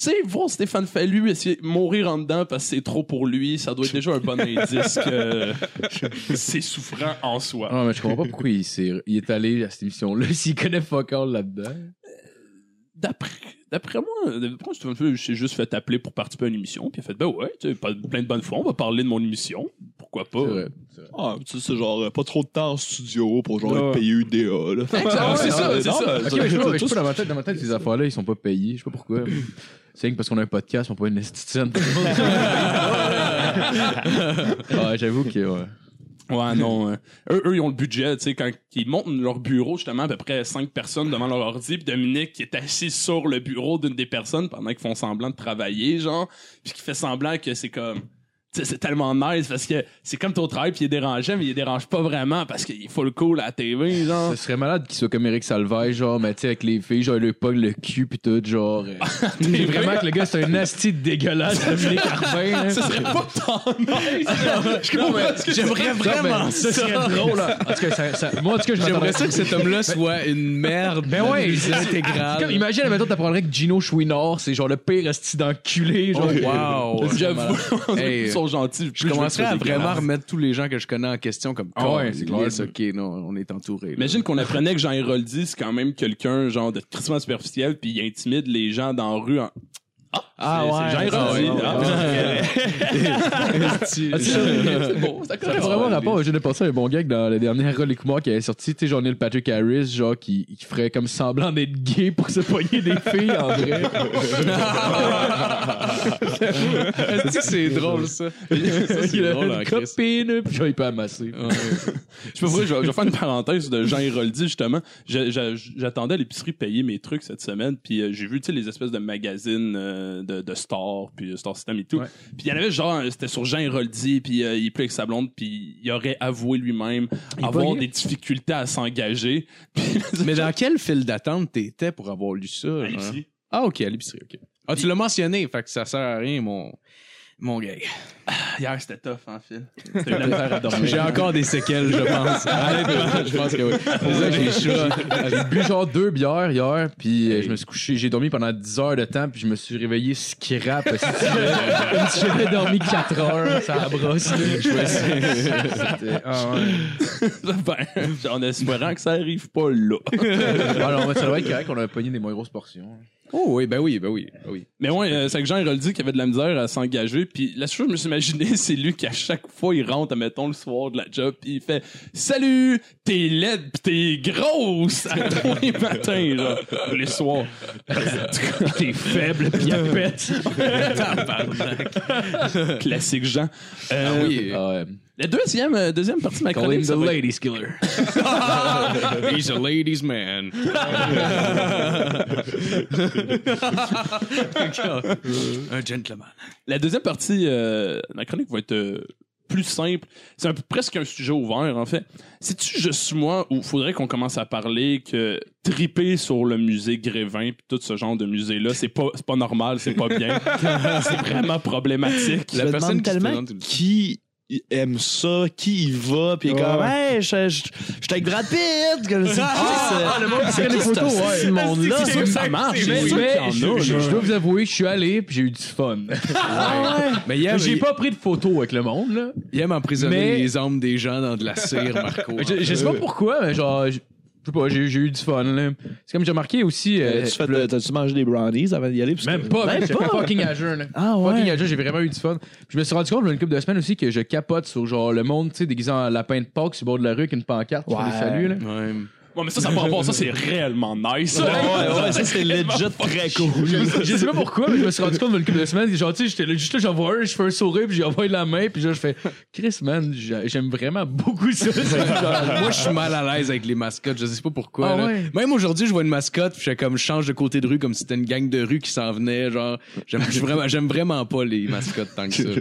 tu sais, voir Stéphane Fallu essayer de mourir en dedans parce que c'est trop pour lui, ça doit être déjà un bon indice que [LAUGHS] c'est souffrant en soi. Non, mais je comprends pas pourquoi il, s'est- il est allé à cette émission-là [LAUGHS] s'il connaît fuck all là-dedans. D'après, d'après moi, d'après moi, s'est juste fait appeler pour participer à une émission, puis il a fait, ben ouais, tu sais, pas- plein de bonnes fois, on va parler de mon émission. Pourquoi pas? C'est vrai. c'est vrai. Ah, tu sais, c'est genre euh, pas trop de temps en studio pour genre Ouais. être payé UDA. Là. Exactement, c'est [LAUGHS] ça, c'est ça. mais Ok, mais je sais pas, je sais tous- pas, dans ma tête, dans ma tête, ces affaires-là, ils sont pas payés. Je sais pas pourquoi. C'est rien que parce qu'on a un podcast, on pas une esthéticienne. [LAUGHS] ouais, j'avoue que, ouais. Ouais, non. euh, eux, eux, ils ont le budget, tu sais, quand ils montent leur bureau, justement, à peu près cinq personnes devant leur ordi, puis Dominique qui est assis sur le bureau d'une des personnes pendant qu'ils font semblant de travailler, genre, puis qui fait semblant que c'est comme... c'est tellement nice parce que c'est comme ton travail puis il est dérangeant mais il dérange pas vraiment parce qu'il faut le cool à la TV genre Ce serait malade qu'il soit comme Eric Salvaille, genre, mais tu sais, avec les filles, genre, le pog, le cul, pis tout, genre. euh, [LAUGHS] t'sais, vraiment que le gars, c'est un asti dégueulasse, Dominique Arpin. hein. ça serait pas tant nice [LAUGHS] mais J'aimerais vraiment Ça ça. serait drôle, là. En tout cas, ça, ça- moi, en tout cas, J'aimerais ça que cet homme-là soit une merde. Ben ouais, c'est c'est comme, imagine, mettons, t'apprendrais que Gino Chouinard, c'est genre le pire esti d'enculé, genre. Wow. j'avoue [LAUGHS] sont gentils Je commencerais à vraiment remettre tous les gens que je connais en question comme Ah ouais, c'est c'est clair. Ok, non, on est entouré. Imagine qu'on apprenait que Jean Héroldi, c'est quand même quelqu'un, genre, de tristement superficiel, puis il intimide les gens dans la rue en. Ah. Ah ouais. Tu- c'est beau, ça fait vraiment rapport, je n'ai pensé à un bon gag dans le dernier Rolly Kumar qui avait sorti, tu sais, genre Neil Patrick Harris, genre, qui, qui ferait comme semblant d'être gay pour se poigner des filles, en vrai. [LAUGHS] Est-ce que c'est drôle ça? Ça, c'est [LAUGHS] Il a drôle, une hein, copine, puis genre, il peut amasser. Je peux vous dire, je vais, faire une parenthèse de Jean Héroldi, justement. J'attendais à l'épicerie payer mes trucs cette semaine, puis euh, j'ai vu, tu sais, les espèces de magazines euh, de, de Star, puis euh, Star System et tout. Puis il y en avait genre, euh, c'était sur Jean Héroldi, puis euh, il plus avec sa blonde, puis il aurait avoué lui-même avoir des difficultés à s'engager. [LAUGHS] [LAUGHS] Mais dans quel fil d'attente t'étais pour avoir lu ça? à l'épicerie. Ah, ok, à l'épicerie, ok. Ah, tu l'as mentionné, fait que ça sert à rien, mon, mon gars. Hier, c'était tough, en dormir. J'ai encore des séquelles, je pense. [LAUGHS] Honnêtement, je pense que oui. C'est ça que j'ai chaud. J'ai bu genre deux bières hier, puis euh, je me suis couché, j'ai dormi pendant 10 heures de temps, puis je me suis réveillé scrap. Comme si [LAUGHS] j'avais dormi 4 heures, ça a brosse. [LAUGHS] C'était- ah ouais. ben, en espérant que ça arrive pas là. Ah non, mais ça doit être correct qu'on a pogné des moins grosses portions. Oh oui, ben oui, ben oui, ben oui. Mais ouais, euh, c'est que Jean Héroldi qui avait de la misère à s'engager. Puis la seule chose je me suis imaginé, [LAUGHS] c'est lui qui à chaque fois il rentre, mettons, le soir de la job, puis il fait « Salut, t'es laide pis t'es grosse! » à tous les matins, tous les soirs. [LAUGHS] T'es faible, puis elle pète. [LAUGHS] Classique Jean. Euh, Ah oui. Ouais. La deuxième, euh, deuxième partie de ma Call chronique, him ça the va être- ladies killer. [LAUGHS] He's a ladies man. [LAUGHS] Un gentleman. La deuxième partie euh, de ma chronique va être euh, plus simple. C'est un peu presque un sujet ouvert, en fait. C'est-tu juste moi où faudrait qu'on commence à parler que triper sur le musée Grévin puis tout ce genre de musée-là, c'est pas, c'est pas normal, c'est pas bien. [LAUGHS] c'est vraiment problématique. La me personne demande qui se tellement présente qui aime ça, qui y va, puis il est Ouais. comme, hey, je je- je suis avec Brad Pitt. que c'est- Ah, le monde qui c'est prend des qui photos, ouais. ce monde-là. C'est ça marche. Mais, c'est sûr mais qu'il y en a, je, je- dois vous avouer, je suis allé puis j'ai eu du fun. [LAUGHS] Mais il aime, J'ai il- pas pris de photos avec le monde, là. il aime emprisonner Mais- les âmes des gens dans de la cire, Marco. [LAUGHS] Je, je sais pas pourquoi, mais genre, je je sais pas, j'ai j'ai eu du fun, là. C'est comme j'ai remarqué aussi. euh, Tu fais- T'as-tu mangé des brownies avant d'y aller? Parce Même que- pas, Même pas? fucking à jeun, là. Ah Fucking ouais. à jeun, j'ai vraiment eu du fun. Puis je me suis rendu compte, il y a une couple de semaines aussi, que je capote sur genre le monde, tu sais, déguisé en lapin de Pâques sur le bord de la rue avec une pancarte pour Ouais. les saluts, là. Ouais. Ouais, mais ça, ça par rapport à ça, c'est [LAUGHS] réellement nice. Ouais, ouais, ouais, ça c'est [LAUGHS] legit très cool. Je, sais pas pourquoi, mais je me suis rendu compte une couple de semaines. Genre, tu sais, j'étais là, juste là, j'en vois un, je fais un sourire, puis j'envoie la main, puis là, je fais Chris, man, j'ai- j'aime vraiment beaucoup ça. [LAUGHS] Moi, je suis mal à l'aise avec les mascottes. Je sais pas pourquoi. Ah là. ouais? Même aujourd'hui, je vois une mascotte, puis je fais comme je change de côté de rue, comme si c'était une gang de rue qui s'en venait. Genre, j'aime vraiment, j'aime vraiment pas les mascottes tant que ça. là.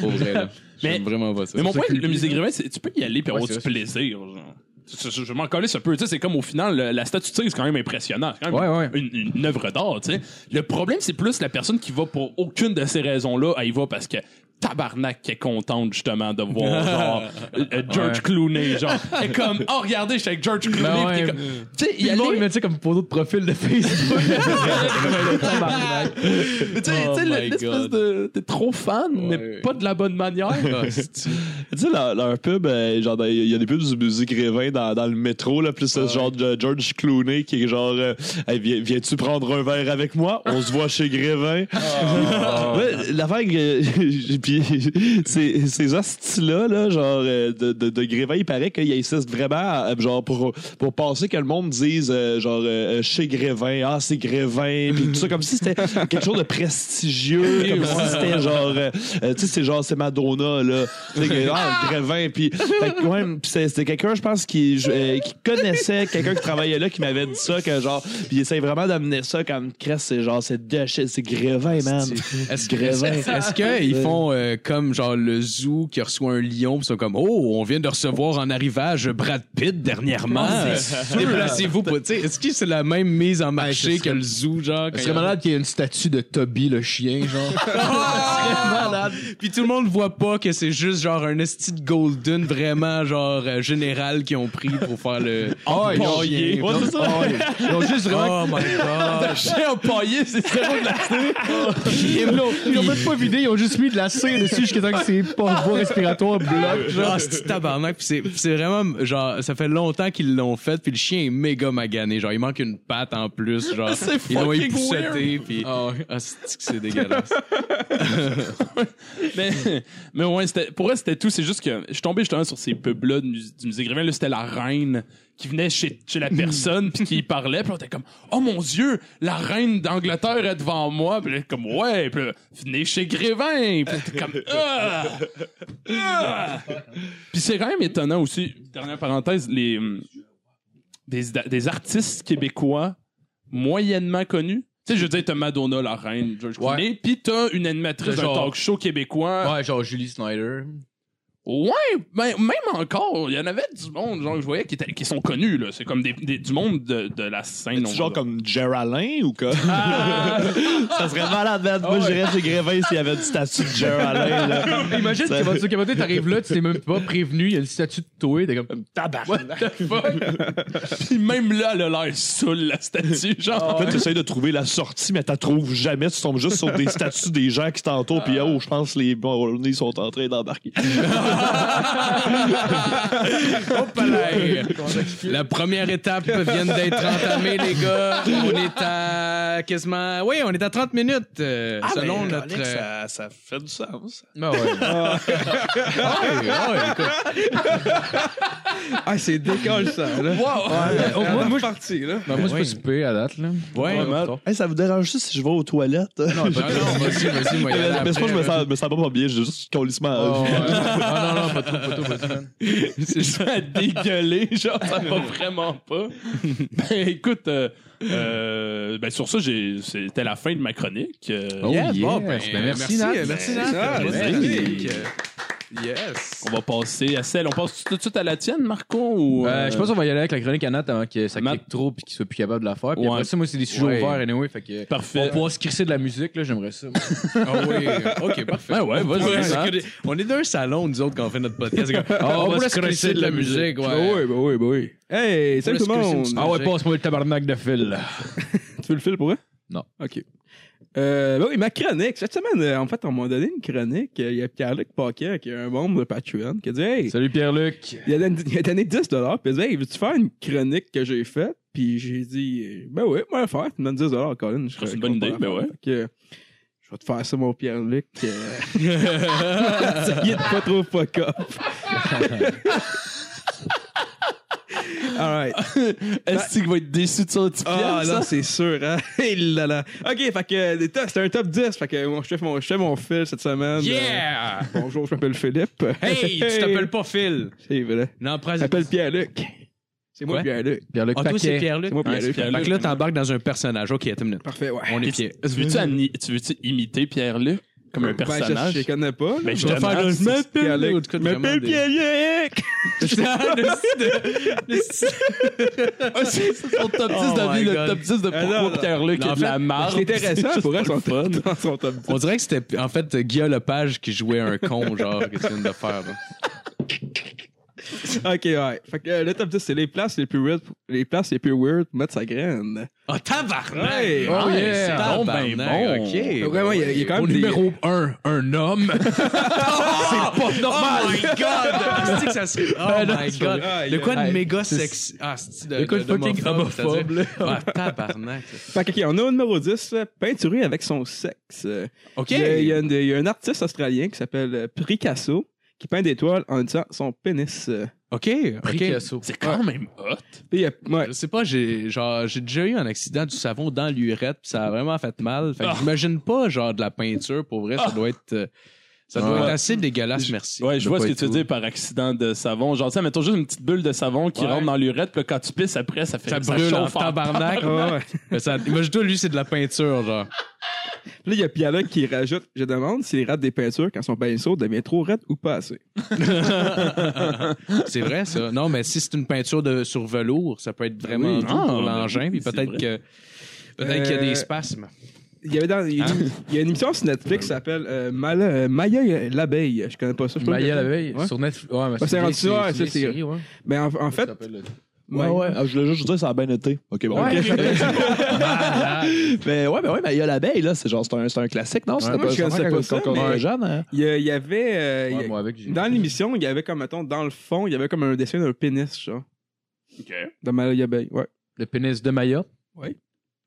Pour vrai, là. Mais- J'aime vraiment pas ça. Mais mon point, le musée Grévin, c'est tu peux y aller puis Ouais, avoir du plaisir. genre. Je, m'en calisse un peu. Tu sais, c'est comme au final, le- la statue c'est quand même impressionnant. C'est quand même Ouais, ouais. Une, une œuvre d'art. tu sais. Le problème, c'est plus la personne qui va pour aucune de ces raisons-là, elle y va parce que tabarnak qui est contente justement de voir genre [LAUGHS] euh, George. Clooney genre [LAUGHS] est comme oh regardez je suis avec George Clooney Ben Puis t'es ouais. comme- tu sais Puis y le monde, aller il met ça comme photo de profil de Facebook. [LAUGHS] Tabarnak. Mais tu sais, Oh tu sais, my l'espèce God. de t'es trop fan mais Ouais. pas de la bonne manière Ah, Tu sais, leur, leur pub, euh, genre, il y a des pubs du musique Grévin dans, dans le métro, là, plus ce genre de George Clooney qui est genre, euh, Hey, viens- viens-tu prendre un verre avec moi? On se voit chez Grévin. ouais, l'affaire que, puis, [LAUGHS] ces, ces hosties-là, là, genre, euh, de, de, de Grévin, il paraît qu'ils insistent vraiment, euh, genre, pour, pour passer que le monde dise, euh, genre, chez Grévin, ah, c'est Grévin, puis tout ça, comme si c'était [LAUGHS] quelque chose de prestigieux, comme si c'était genre, tu sais, c'est genre, c'est Madonna, là. Ah, Grévin, puis, fait que, ouais, c'était quelqu'un, je pense, qui, euh, qui connaissait quelqu'un qui travaillait là, qui m'avait dit ça, que genre, puis il essaye vraiment d'amener ça comme cresse, c'est genre, c'est de c'est Grévin, man. Est-ce Grévin. Est-ce qu'ils font euh, comme genre le zoo qui reçoit un lion, pis ils sont comme oh on vient de recevoir en arrivage Brad Pitt dernièrement. Déplacez-vous pas. Tu sais, Est-ce que c'est la même mise en marché que le zoo genre? quand Ce il y serait a- malade qu'il y ait une statue de Toby, le chien, genre. [LAUGHS] Ah! Puis tout le monde voit pas que c'est juste genre un esti de golden vraiment genre euh, général qu'ils ont pris pour faire le Ah, ils ont- c'est ils- ont juste vraiment. Oh my god. chien empaillé c'est zéro de la [LAUGHS] Ils l'ont même pas vidé, ils ont juste mis de la cire dessus jusqu'à temps que ses pas voies respiratoires bloquent, genre. Genre, c'est tabarnak. Puis c'est, vraiment, genre, ça fait longtemps qu'ils l'ont fait. Puis le chien est méga magané. Genre, il manque une patte en plus. [LAUGHS] Genre, C'est ils l'ont épousseté. Puis, Ah ouais. ah, c'est dégueulasse. [LAUGHS] mais, mais ouais, c'était, pour elle, c'était tout. C'est juste que je suis tombé justement sur ces pubs-là du, du musée Grévin. Là, c'était la reine qui venait chez, chez la personne puis qui parlait. Puis on était comme, oh mon Dieu, la reine d'Angleterre est devant moi. Puis là, comme, ouais. Puis là, venez chez Grévin. Puis t'es comme, ah! Ah! Puis c'est quand même étonnant aussi, dernière parenthèse, les, hum, des, des artistes québécois moyennement connus. Tu sais, je veux dire, t'as Madonna, la reine, George Ouais. Clooney, puis t'as une animatrice d'un Genre- talk show québécois. Ouais, genre Julie Snyder. Ouais, ben, même encore, il y en avait du monde, genre, je voyais, qui, étaient- qui sont connus, là. C'est comme des, des- du monde de, de la scène. on C'est genre va- comme Geraldine ou quoi? [LAUGHS] ça serait malade, man. Moi, je dirais chez Grévin s'il y avait une statue de Geraldine, là. [LAUGHS] Imagine, tu vas sur capoter, t'arrives là, tu t'es même pas prévenu, il y a le statut de toi, t'es comme. Tabarnak. [LAUGHS] Puis même là, elle a l'air saoule, la statue, genre. En fait, tu essayes de trouver la sortie, mais tu trouves jamais. Tu tombes juste sur des statues des gens qui t'entourent, puis oh, je pense que les Bornés sont en train d'embarquer. [LAUGHS] Hop. La première étape vient d'être entamée, les gars. On est à quasiment. Oui, on est à 30 minutes. euh, selon mais, notre. Alex, euh, ça, ça fait du sens. Ah ouais. [LAUGHS] [LAUGHS] Ah, c'est décolle ça, là. Oh, moi, moi, je- parti, là. ben, moi, pas super à date, là. Ouais. Hey, ça vous dérange ça si je vais aux toilettes? Non, non, vas-y, vas-y, moi, mais que je me sens, je me sens pas bien, j'ai juste colissement. Non, non, pas trop, pas trop, pas trop. [LAUGHS] C'est juste à dégueuler, genre, ça va vraiment pas. [LAUGHS] Ben, écoute, euh, euh, ben, sur ça, j'ai, c'était la fin de ma chronique. Euh, Oh, Yeah, yes. bon, ben, Ben, merci, Nat. Merci, Nat. Yes. On va passer à celle. On passe tout de suite à la tienne, Marco? Ou, Euh, je pense qu'on va y aller avec la chronique à Nat avant que ça Matt. clique trop puis qu'il soit plus capable de la faire. Puis Ouais. après ça, moi, c'est des sujets Ouais. ouverts anyway. Fait que. Parfait. On va pouvoir se crisser de la musique, là, j'aimerais ça. Ah oui. OK, parfait. Ouais, ouais, vas-y, Ouais, Nat. c'est que des- On est dans un salon, nous autres, quand on fait notre podcast. C'est comme, Ah, on va se de la musique. Ouais. oui, bah oui, bah oui. Hey, salut tout le monde. crisser une Ah ouais, passe-moi le tabarnak de fil. [LAUGHS] Tu veux le fil pour eux? Non. OK. Euh, ben oui, ma chronique. Cette semaine, euh, en fait, on m'a donné une chronique. Euh, Il y a Pierre-Luc Paquet, qui est un membre de Patreon, qui a dit Hey, Salut Pierre-Luc. il a, donné, il a donné 10 puis il a dit Hey, veux-tu faire une chronique que j'ai faite? Puis j'ai dit Ben oui, moi, le faire. Tu me donnes 10 Colin. Je C'est serais une bonne content idée, ben ouais. Fait que, je vais te faire ça, mon Pierre-Luc. Euh... [LAUGHS] Essayez de pas trop fuck up. [LAUGHS] Alright. Est-ce qu'il va être déçu de son petit Ah, là, ça? c'est sûr, hein? [LAUGHS] Là là. OK, fait que euh, c'était un top 10. Fait que je mon, je fais mon fil cette semaine. Yeah! Euh, bonjour, je m'appelle Philippe. Hey, tu t'appelles pas Phil. C'est vrai. Non, Je prends m'appelle Pierre-Luc. C'est moi? Pierre-Luc. Pierre-Luc Ah, toi, c'est Paquet. Pierre-Luc? C'est moi, Ouais, c'est Pierre-Luc. Pierre-Luc. Fait que là, t'embarques dans un personnage. OK, attends une minute. Parfait, ouais. On est pieds. Tu veux-tu ani- tu veux-tu imiter Pierre-Luc comme un Ben, personnage? je, je les connais pas. Ben, là. je vais te faire le- je m'appelle Pierre-Luc. Pierre-Luc. [LAUGHS] Je m'appelle Pierre-Luc. Ah, c'est c'est son top 10 Oh de my vie, le top 10 de Ah, pourquoi. Pierre-Luc En est de la fait, marde. C'est intéressant pour elle, son, fun. dans son top 10. On dirait que c'était en fait Guillaume Lepage qui jouait un con, genre, que tu viens de faire. là. [LAUGHS] OK, ouais. Fait que euh, le top 10, c'est les places les plus weird, les places les plus weird pour mettre sa graine. Ah, tabarnak! Ouais. Oh, Ouais, yeah! c'est bon, ben Tabarnak, bon. OK. Vraiment, il y a, il y a quand même Au des... numéro 1, un homme. [LAUGHS] c'est pas normal. Oh my [LAUGHS] god! C'est que ça serait. Oh non, my c'est god! vrai. De quoi de Hey, méga sexy. Ah, c'est de, De quoi de fucking homophobe, c'est-à-dire. Ah, tabarnak. Fait que, OK, on a au numéro 10, euh, peinturé avec son sexe. Euh, OK. Il y, a, il y a une- il y a un artiste australien qui s'appelle euh, Picasso qui peint des toiles en utilisant son pénis. euh. OK. OK. Picasso. C'est quand même hot. Puis, ouais. Je sais pas, j'ai genre j'ai déjà eu un accident du savon dans l'urette, puis ça a vraiment fait mal. Fait que Ah. j'imagine pas genre de la peinture pour vrai, ça doit être euh, ça doit Ouais. être assez dégueulasse, merci. Ouais, je vois ce que tu veux dire par accident de savon. Genre, tu sais, mettons juste une petite bulle de savon qui Ouais. rentre dans l'urette, puis quand tu pisses après, ça fait Ça brûle en tabarnak. Ah ouais. Mais ça, imagine-toi, lui, c'est de la peinture, genre. Là, il y a Piala qui rajoute Je demande si les des peintures, quand son pinceau devient trop raide ou pas assez. c'est vrai, ça. Non, mais si c'est une peinture de, sur velours, ça peut être vraiment Oui. doux Ah, pour ben l'engin, puis peut-être que. Peut-être qu'il y a Euh, des spasmes. Il y, avait dans, il, y a une, il y a une émission sur Netflix qui s'appelle euh, Mala- euh, Maya l'abeille. Je connais pas ça. je Maya le- la veille, Ouais. sur Netflix. Ouais, mais Ouais, c'est rendu ça, ouais, c'est- ouais. Mais en, en fait, Ouais, ouais. Ah, je voulais juste dire ça a bien été. OK, bon. Ouais. [LAUGHS] [LAUGHS] mais ouais, ben ouais, mais il y a l'abeille, là. C'est genre, c'est un, c'est un classique, non? C'était je connaissais pas ça, quand on mais- était jeune, hein? il y, a- il y avait. euh, il y Ouais, a- moi, avec, j'ai- dans l'émission, il y avait comme, mettons, dans le fond, il y avait comme un dessin d'un pénis, genre. OK. De Maya l'abeille, ouais. Le pénis de Maya?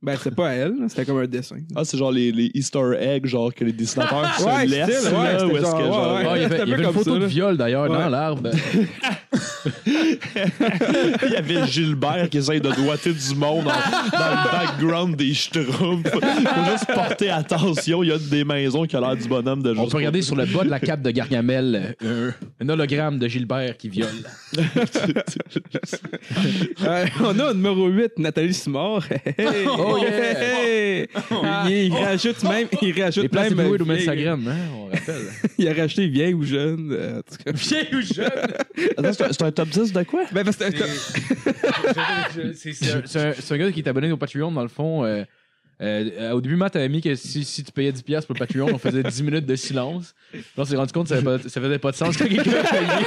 Ben, c'était pas elle, c'était comme un dessin. Ah, c'est genre les, les Easter eggs, genre que les dessinateurs se Ouais, laissent. style, ouais, là, genre, que, ouais, genre, ouais. Ah, il y avait, c'est un il y peu avait une photo ça, de là. viol d'ailleurs Ouais. dans l'arbre. [LAUGHS] Il y avait Gilbert qui essaye de doiter du monde en- dans le background des Schtroumpfs. Faut juste porter attention. Il y a des maisons qui ont l'air du bonhomme de On peut regarder sur le bas de la cape de Gargamel euh, un, hologramme de Gilbert qui viole. [LAUGHS] Euh, on a au numéro 8, Nathalie Simard. [LAUGHS] Hey, Oh, yeah. hey. Il, il rajoute même. Il rajoute même. vieille- mettre sa graine, hein, on rappelle. [LAUGHS] Il a rajouté vieille ou jeune. euh, en tout cas. Vieille ou jeune? Attends, c'est un- c'est un top 10 de quoi? Ben, parce que c'était un- C'est [LAUGHS] c'est un, c'est un- c'est un gars qui est abonné au Patreon, dans le fond. euh, euh, au début, Matt avait mis que si, si tu payais 10$ pour le Patreon, on faisait 10 minutes de silence. Là, on s'est rendu compte que ça, avait pas- ça faisait pas de sens quand quelqu'un payait.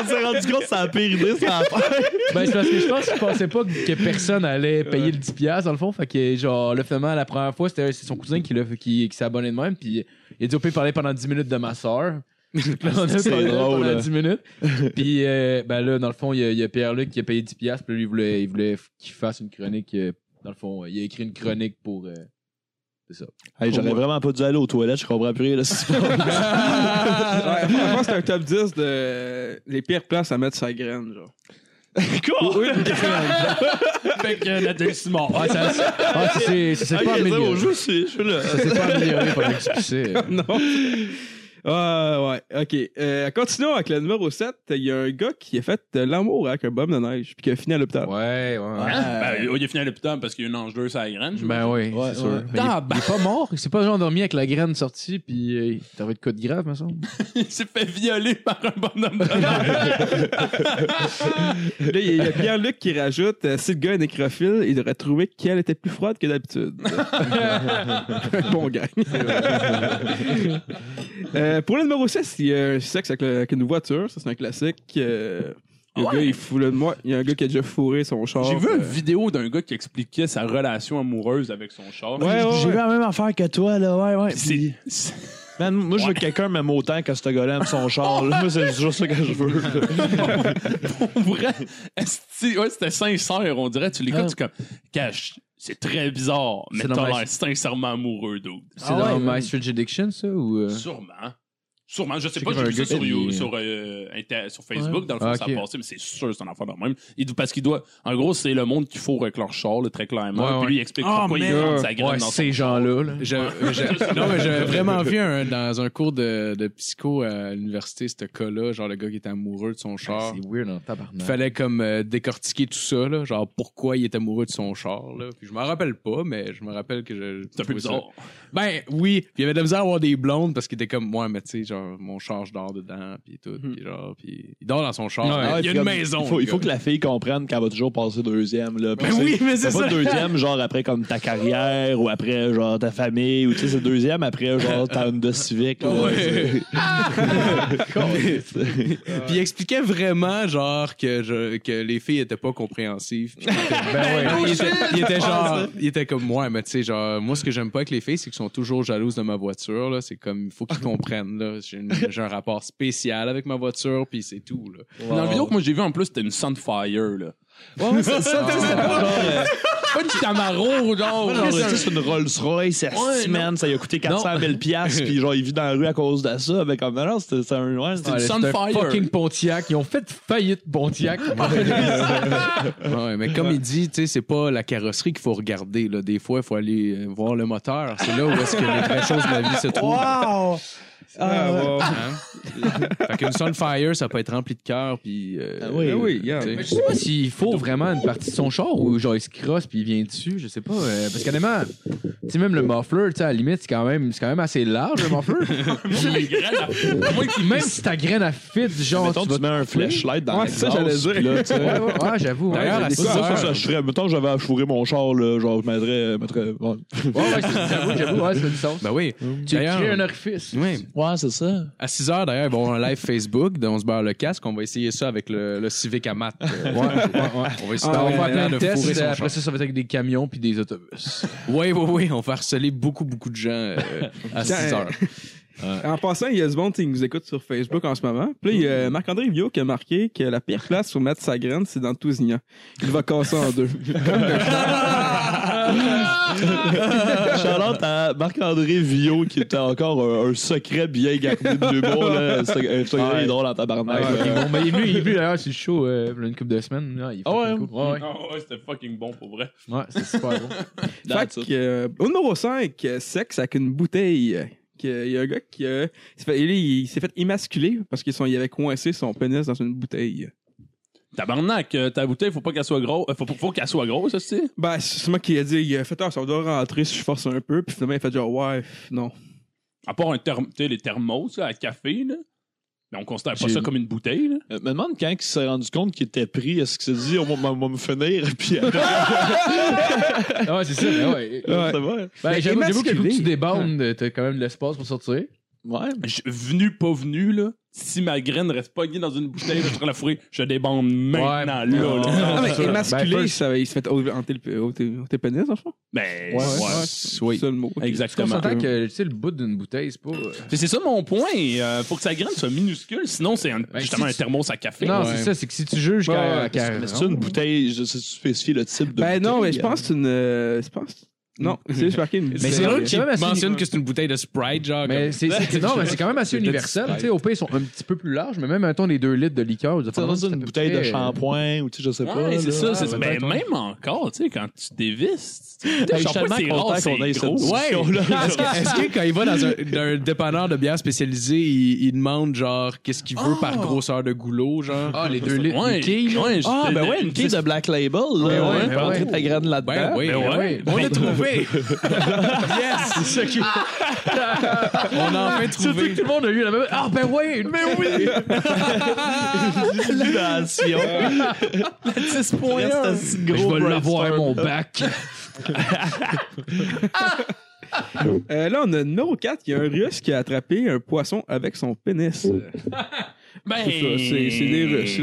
On s'est rendu compte que c'est la pire idée, ça a fait. Ben, c'est parce que je pense qu'il pensait pas que personne allait payer le 10$ dans le fond. Fait que, genre, là, finalement, la première fois, c'était c'est son cousin qui, l'a- qui, qui s'est abonné de même. Puis il a dit, on peut parler pendant 10 minutes de ma soeur. [LAUGHS] Là, on a C'est drôle, pendant là. 10 minutes. Puis, euh, ben là, dans le fond, il y a, il y a Pierre-Luc qui a payé 10$. Puis là, lui, il voulait, il voulait qu'il fasse une chronique. euh, dans le fond, il a écrit une chronique pour. euh, c'est ça. Hey, J'aurais vraiment pas dû aller aux toilettes, je comprends plus rien. Là, ce qui se passe. [LAUGHS] Ouais, franchement, c'est un top 10 de euh, les pires places à mettre sa graine, genre. [LAUGHS] Quoi? Oui, une [LAUGHS] graine. Fait que Nathalie. Ah, ça, ah, s'est ça s'est Ah, pas amélioré. c'est- je suis là. S'est pas amélioré tu pissais. non. Ah, ouais, ok. Euh, continuons avec le numéro 7. Il y a un gars qui a fait de l'amour avec un bonhomme de neige, puis qui a fini à l'hôpital. Ouais, ouais, ouais. Ben, il a fini à l'hôpital parce qu'il y a une angeuse à la graine. Ben oui, Ouais, c'est sûr. Mais il, est- il est pas mort. Il s'est pas endormi avec la graine sortie, puis euh, il t'avait de quoi de grave, me semble. [LAUGHS] Il s'est fait violer par un bonhomme de neige. [LAUGHS] Là, il y a Pierre-Luc qui rajoute euh, si le gars est nécrophile, il devrait trouver qu'elle était plus froide que d'habitude. [LAUGHS] bon gang. Euh, pour le numéro 6, il y a un sexe avec, le- avec une voiture. Ça, c'est un classique. Euh, le Ouais. gars, il fout le moi. Il y a un gars qui a déjà fourré son char. J'ai vu euh, une vidéo d'un gars qui expliquait sa relation amoureuse avec son char. Ouais, ouais, J'ai ouais. vu la même affaire que toi, là. Ouais, ouais. C'est- Puis, c'est- man, moi, je veux que quelqu'un m'aime autant que ce gars-là aime son char. là. Moi, c'est juste ça que je veux. [LAUGHS] Pour vrai, esti- ouais, c'était sincère, on dirait. Tu l'écoutes, Ah. tu comme, cache, c'est très bizarre, mais C'est t'as l'air sincèrement amoureux d'autres. C'est dans My Strange Addiction, ça, ou... euh? Sûrement. Sûrement, je sais sais pas, j'ai vu ça sur, You- sur, euh, Inter- sur Facebook, dans le fond, Ah, ça a passé, mais c'est sûr que c'est un affaire de même. Il, doit- parce qu'il doit, en gros, c'est le monde qu'il faut avec leur char, là, très clairement. Ouais, Puis lui, il explique Ah, pourquoi il merde. rentre sa graine Ouais, dans ces gens-là. là. Je- [LAUGHS] je- non, mais j'avais vraiment vu un- dans un cours de, de psycho à l'université, ce cas-là, genre le gars qui était amoureux de son char. C'est weird en tabarnak. Il fallait comme euh, décortiquer tout ça, là, genre pourquoi il est amoureux de son char. Là. Puis je m'en rappelle pas, mais je me rappelle que je. C'est un peu ça- bizarre. Ben oui, puis il y avait de la misère à avoir des blondes parce qu'il était comme moi, mais tu sais, genre mon char, je dors dedans, puis tout, puis genre, puis il dort dans son char. Ah, il y a une comme- maison. Il faut, il que la fille comprenne qu'elle va toujours passer deuxième. Là. Ben c'est- oui, mais c'est pas ça. deuxième, genre après comme ta carrière ou après genre ta famille, ou tu sais, c'est deuxième après genre ta Honda Civic. là. Ouais. [LAUGHS] [LAUGHS] C'est- Puis il expliquait vraiment genre que je, que les filles étaient pas compréhensives. Puis [LAUGHS] Ben ouais. il, était, il était genre, il était comme moi, mais tu sais genre moi ce que j'aime pas avec les filles, c'est qu'elles sont toujours jalouses de ma voiture là. C'est comme il faut qu'ils [LAUGHS] comprennent là. J'ai, une- j'ai un rapport spécial avec ma voiture puis c'est tout là. Dans la vidéo que moi j'ai vu en plus, c'était une Sunfire, là. Ouais, ouais, c'est ça, tu sais, c'est pas genre, euh, Pas une Camaro, genre. c'est? une Rolls Royce, elle Ouais, semaine, ça lui a coûté 400 000 piastres, [LAUGHS] puis genre il vit dans la rue à cause de ça, mais comme non, c'était c'est un ouais, c'était- Ah, c'est un Sunfire. fucking Pontiac. Ils ont fait faillite Pontiac. [LAUGHS] Ouais, mais comme il dit, tu sais, c'est pas la carrosserie qu'il faut regarder là. Des fois, il faut aller euh, voir le moteur. C'est là où est-ce que les vraies choses de la vie se trouvent. Ah, wow. Hein? fait qu'une Sunfire, ça peut être rempli de cœur puis. euh, Ah oui. Ben oui. Mais je sais pas s'il faut vraiment une partie de son char ou genre il se crosse puis il vient dessus, je sais pas. euh, parce qu'honnêtement, tu sais, même le muffler, tu sais, à la limite, c'est quand même, c'est quand même assez large le muffler. [LAUGHS] Puis même si ta graine a fit, genre. Mettons, vas tu mets un flashlight dans Ouais, la c'est ça, j'allais dire. là, Ouais, ouais, ouais, j'avoue. D'ailleurs, ouais, à des- Ça, ça, ça, je ferais. Mettons, j'avais à fourrer mon char, là, genre, je mettrais. mettrais ouais. Ouais, ouais, c'est- j'avoue, j'avoue, ouais, ça fait du sens. Ben oui. Tu crées un orifice. Oui. Ouais, c'est ça. À 6 heures, d'ailleurs, ils vont avoir un live Facebook on se barre le casque. On va essayer ça avec le, le Civic à mat. Euh, Ouais, ouais, ouais. On va essayer Ah, on ouais, va faire plein de tests. son Après ça, ça va être avec des camions puis des autobus. Oui, oui, oui. On va harceler beaucoup, beaucoup de gens euh, à 6 Tiens, heures. En passant, il y a du monde qui nous écoute sur Facebook en ce moment. Puis là, il y a Marc-André Vio qui a marqué que la pire place pour mettre sa graine, c'est dans le Tousignan. Il va casser en deux. [LAUGHS] [LAUGHS] Charlotte à Marc-André Villot, qui était encore un, un secret bien gardé de l'humour. là. [LAUGHS] C'est un secret Ouais. drôle en tabarnak. Ouais, là. Mais il est venu, il est venu d'ailleurs sur le show euh, il y a une couple de semaines. là, il est Ah ouais? fucking cool. Ouais, ouais. Ah ouais, c'était fucking bon pour vrai. Ouais, c'est super bon. [LAUGHS] Fait que, euh, au numéro 5, euh, sexe avec une bouteille. que- Il y a un gars qui euh, s'est fait, il, il s'est fait émasculer parce qu'il avait coincé son pénis dans une bouteille. Tabarnak, euh, ta bouteille, faut pas qu'elle soit grosse. Faut, faut qu'elle soit grosse, ça, c'est. Ben, c'est moi qui a dit, il a fait, ah, ça doit rentrer si je force un peu. Puis finalement, il a fait genre, ouais, non. À part un therm- tu sais, les thermos, là, à café, là. Mais on considère pas ça comme une bouteille, là. Euh, me demande quand il s'est rendu compte qu'il était pris, est-ce qu'il s'est dit, on va, on va me finir, [LAUGHS] puis après, Ah ouais, c'est ça. mais ouais. Ouais. c'est vrai. Ben, j'avoue, j'avoue que que tu débandes, t'as quand même de l'espace pour sortir. Ouais. Je- venu, pas venu, là. Si ma graine reste pognée dans une bouteille, je suis la fourrer, je débande maintenant, Ouais. là, là. Ah, mais émasculé, Ben, ça, il se fait hanter le pénis, en fond? Ben, Ouais, ouais. ouais. C'est ça le mot. Exactement. s'entend que, tu sais, le bout d'une bouteille, c'est pas. euh, C'est ça mon point. Euh, faut que sa graine soit minuscule, sinon c'est Ben, justement si un thermos à café. Non, Ouais. c'est ça, c'est que si tu juges Ouais, qu'à. c'est une bouteille, je sais, tu spécifies le type de Ben non, mais je pense que c'est une. euh, je pense. Non, [LAUGHS] c'est juste marqué une Mais c'est vrai c'est qu'il quand même assez mentionne unique. que c'est une bouteille de Sprite, genre. Mais c'est, non, mais c'est quand même assez [LAUGHS] universel. Tu sais, au pays, ils sont un petit peu plus larges, mais même, mettons, les deux litres de liqueur. Ça être une bouteille de shampoing, ou tu sais, je sais pas. C'est ça. c'est mais peut-être, ouais. même encore, tu sais, quand tu dévisses, je suis shampoing, tellement content qu'on ait cette. Est-ce que, quand il va dans un, un dépanneur de bière spécialisé, il, il demande genre qu'est-ce qu'il veut par grosseur de goulot, genre? Ah, les deux litres. Ah, ben ouais, une quille de Black Label, là. ouais, ouais, ben pour entrer ouais. ta graine là-dedans. Ben Ben ben. On l'a trouvé! [LAUGHS] yes! C'est ça qui... [LAUGHS] On a enfin Surtout trouvé. que tout le monde a eu la même. Ah, ben oui! Mais oui! [LAUGHS] Illumination. Six points. Reste un Je vais l'avoir, mon bac. Euh, là, on a numéro 4, il y a un russe qui a attrapé un poisson avec son pénis. Ben, C'est ça, c'est des Russes.